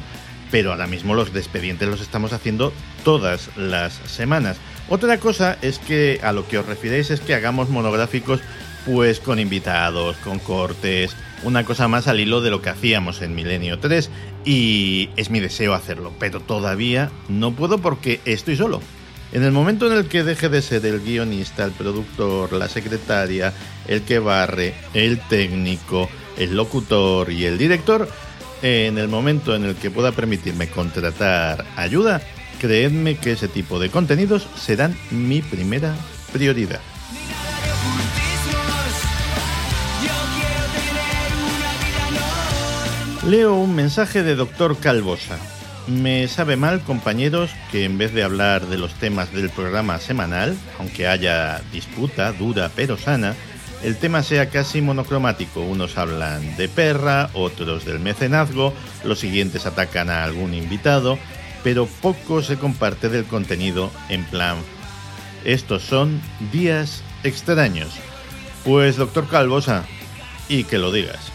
Speaker 1: pero ahora mismo los despedientes los estamos haciendo todas las semanas. Otra cosa es que a lo que os refiréis es que hagamos monográficos pues con invitados, con cortes, una cosa más al hilo de lo que hacíamos en Milenio 3 y es mi deseo hacerlo, pero todavía no puedo porque estoy solo. En el momento en el que deje de ser el guionista, el productor, la secretaria, el que barre, el técnico, el locutor y el director, en el momento en el que pueda permitirme contratar ayuda, creedme que ese tipo de contenidos serán mi primera prioridad. Leo un mensaje de Doctor Calvosa. Me sabe mal, compañeros, que en vez de hablar de los temas del programa semanal, aunque haya disputa dura pero sana, el tema sea casi monocromático. Unos hablan de perra, otros del mecenazgo, los siguientes atacan a algún invitado, pero poco se comparte del contenido en plan. Estos son días extraños. Pues doctor Calvosa, y que lo digas.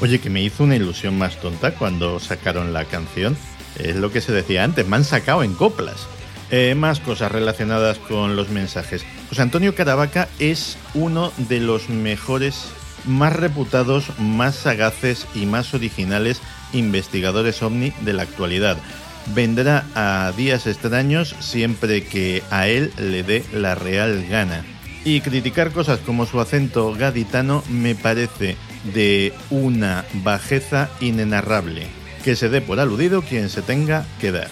Speaker 1: Oye, que me hizo una ilusión más tonta cuando sacaron la canción. Es lo que se decía antes, me han sacado en coplas. Eh, más cosas relacionadas con los mensajes. José Antonio Caravaca es uno de los mejores, más reputados, más sagaces y más originales investigadores ovni de la actualidad. Vendrá a días extraños siempre que a él le dé la real gana. Y criticar cosas como su acento gaditano me parece de una bajeza inenarrable. Que se dé por aludido quien se tenga que dar.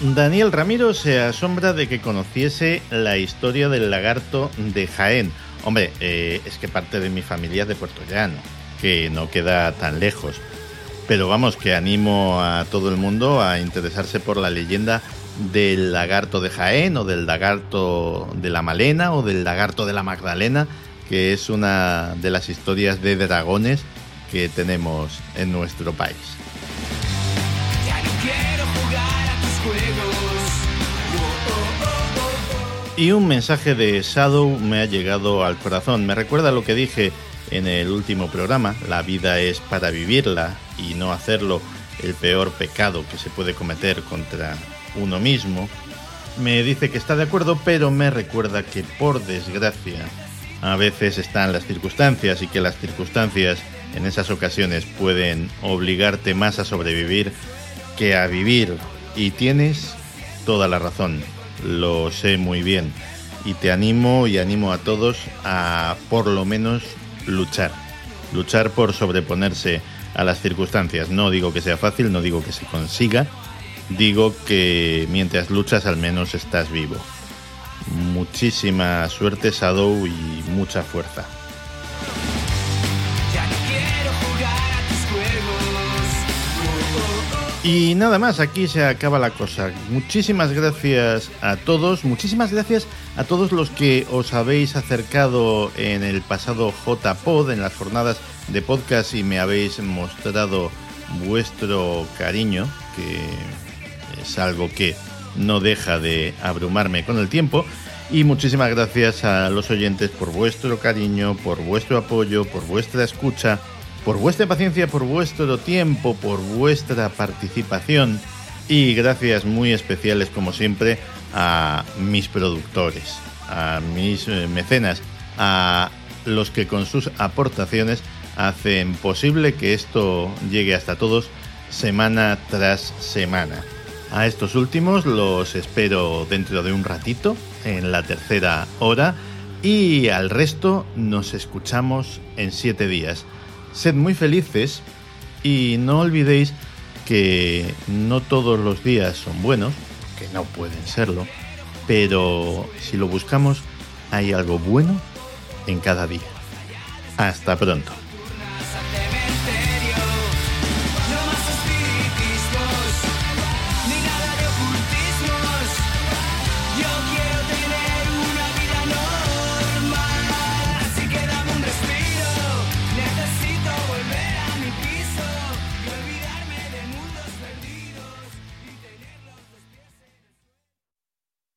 Speaker 1: Daniel Ramiro se asombra de que conociese la historia del lagarto de Jaén. Hombre, eh, es que parte de mi familia es de Puerto Llano, que no queda tan lejos. Pero vamos, que animo a todo el mundo a interesarse por la leyenda del lagarto de Jaén o del lagarto de la Malena o del lagarto de la Magdalena, que es una de las historias de dragones que tenemos en nuestro país. Y un mensaje de Shadow me ha llegado al corazón. Me recuerda lo que dije en el último programa. La vida es para vivirla y no hacerlo el peor pecado que se puede cometer contra uno mismo, me dice que está de acuerdo, pero me recuerda que por desgracia a veces están las circunstancias y que las circunstancias en esas ocasiones pueden obligarte más a sobrevivir que a vivir. Y tienes toda la razón, lo sé muy bien. Y te animo y animo a todos a por lo menos luchar. Luchar por sobreponerse a las circunstancias. No digo que sea fácil, no digo que se consiga, digo que mientras luchas al menos estás vivo. Muchísima suerte, Shadow, y mucha fuerza. Y nada más, aquí se acaba la cosa. Muchísimas gracias a todos, muchísimas gracias a todos los que os habéis acercado en el pasado JPod, en las jornadas de podcast y me habéis mostrado vuestro cariño, que es algo que no deja de abrumarme con el tiempo. Y muchísimas gracias a los oyentes por vuestro cariño, por vuestro apoyo, por vuestra escucha, por vuestra paciencia, por vuestro tiempo, por vuestra participación. Y gracias muy especiales, como siempre, a mis productores, a mis eh, mecenas, a los que con sus aportaciones hacen posible que esto llegue hasta todos semana tras semana. A estos últimos los espero dentro de un ratito, en la tercera hora, y al resto nos escuchamos en siete días. Sed muy felices y no olvidéis que no todos los días son buenos, que no pueden serlo, pero si lo buscamos hay algo bueno en cada día. Hasta pronto.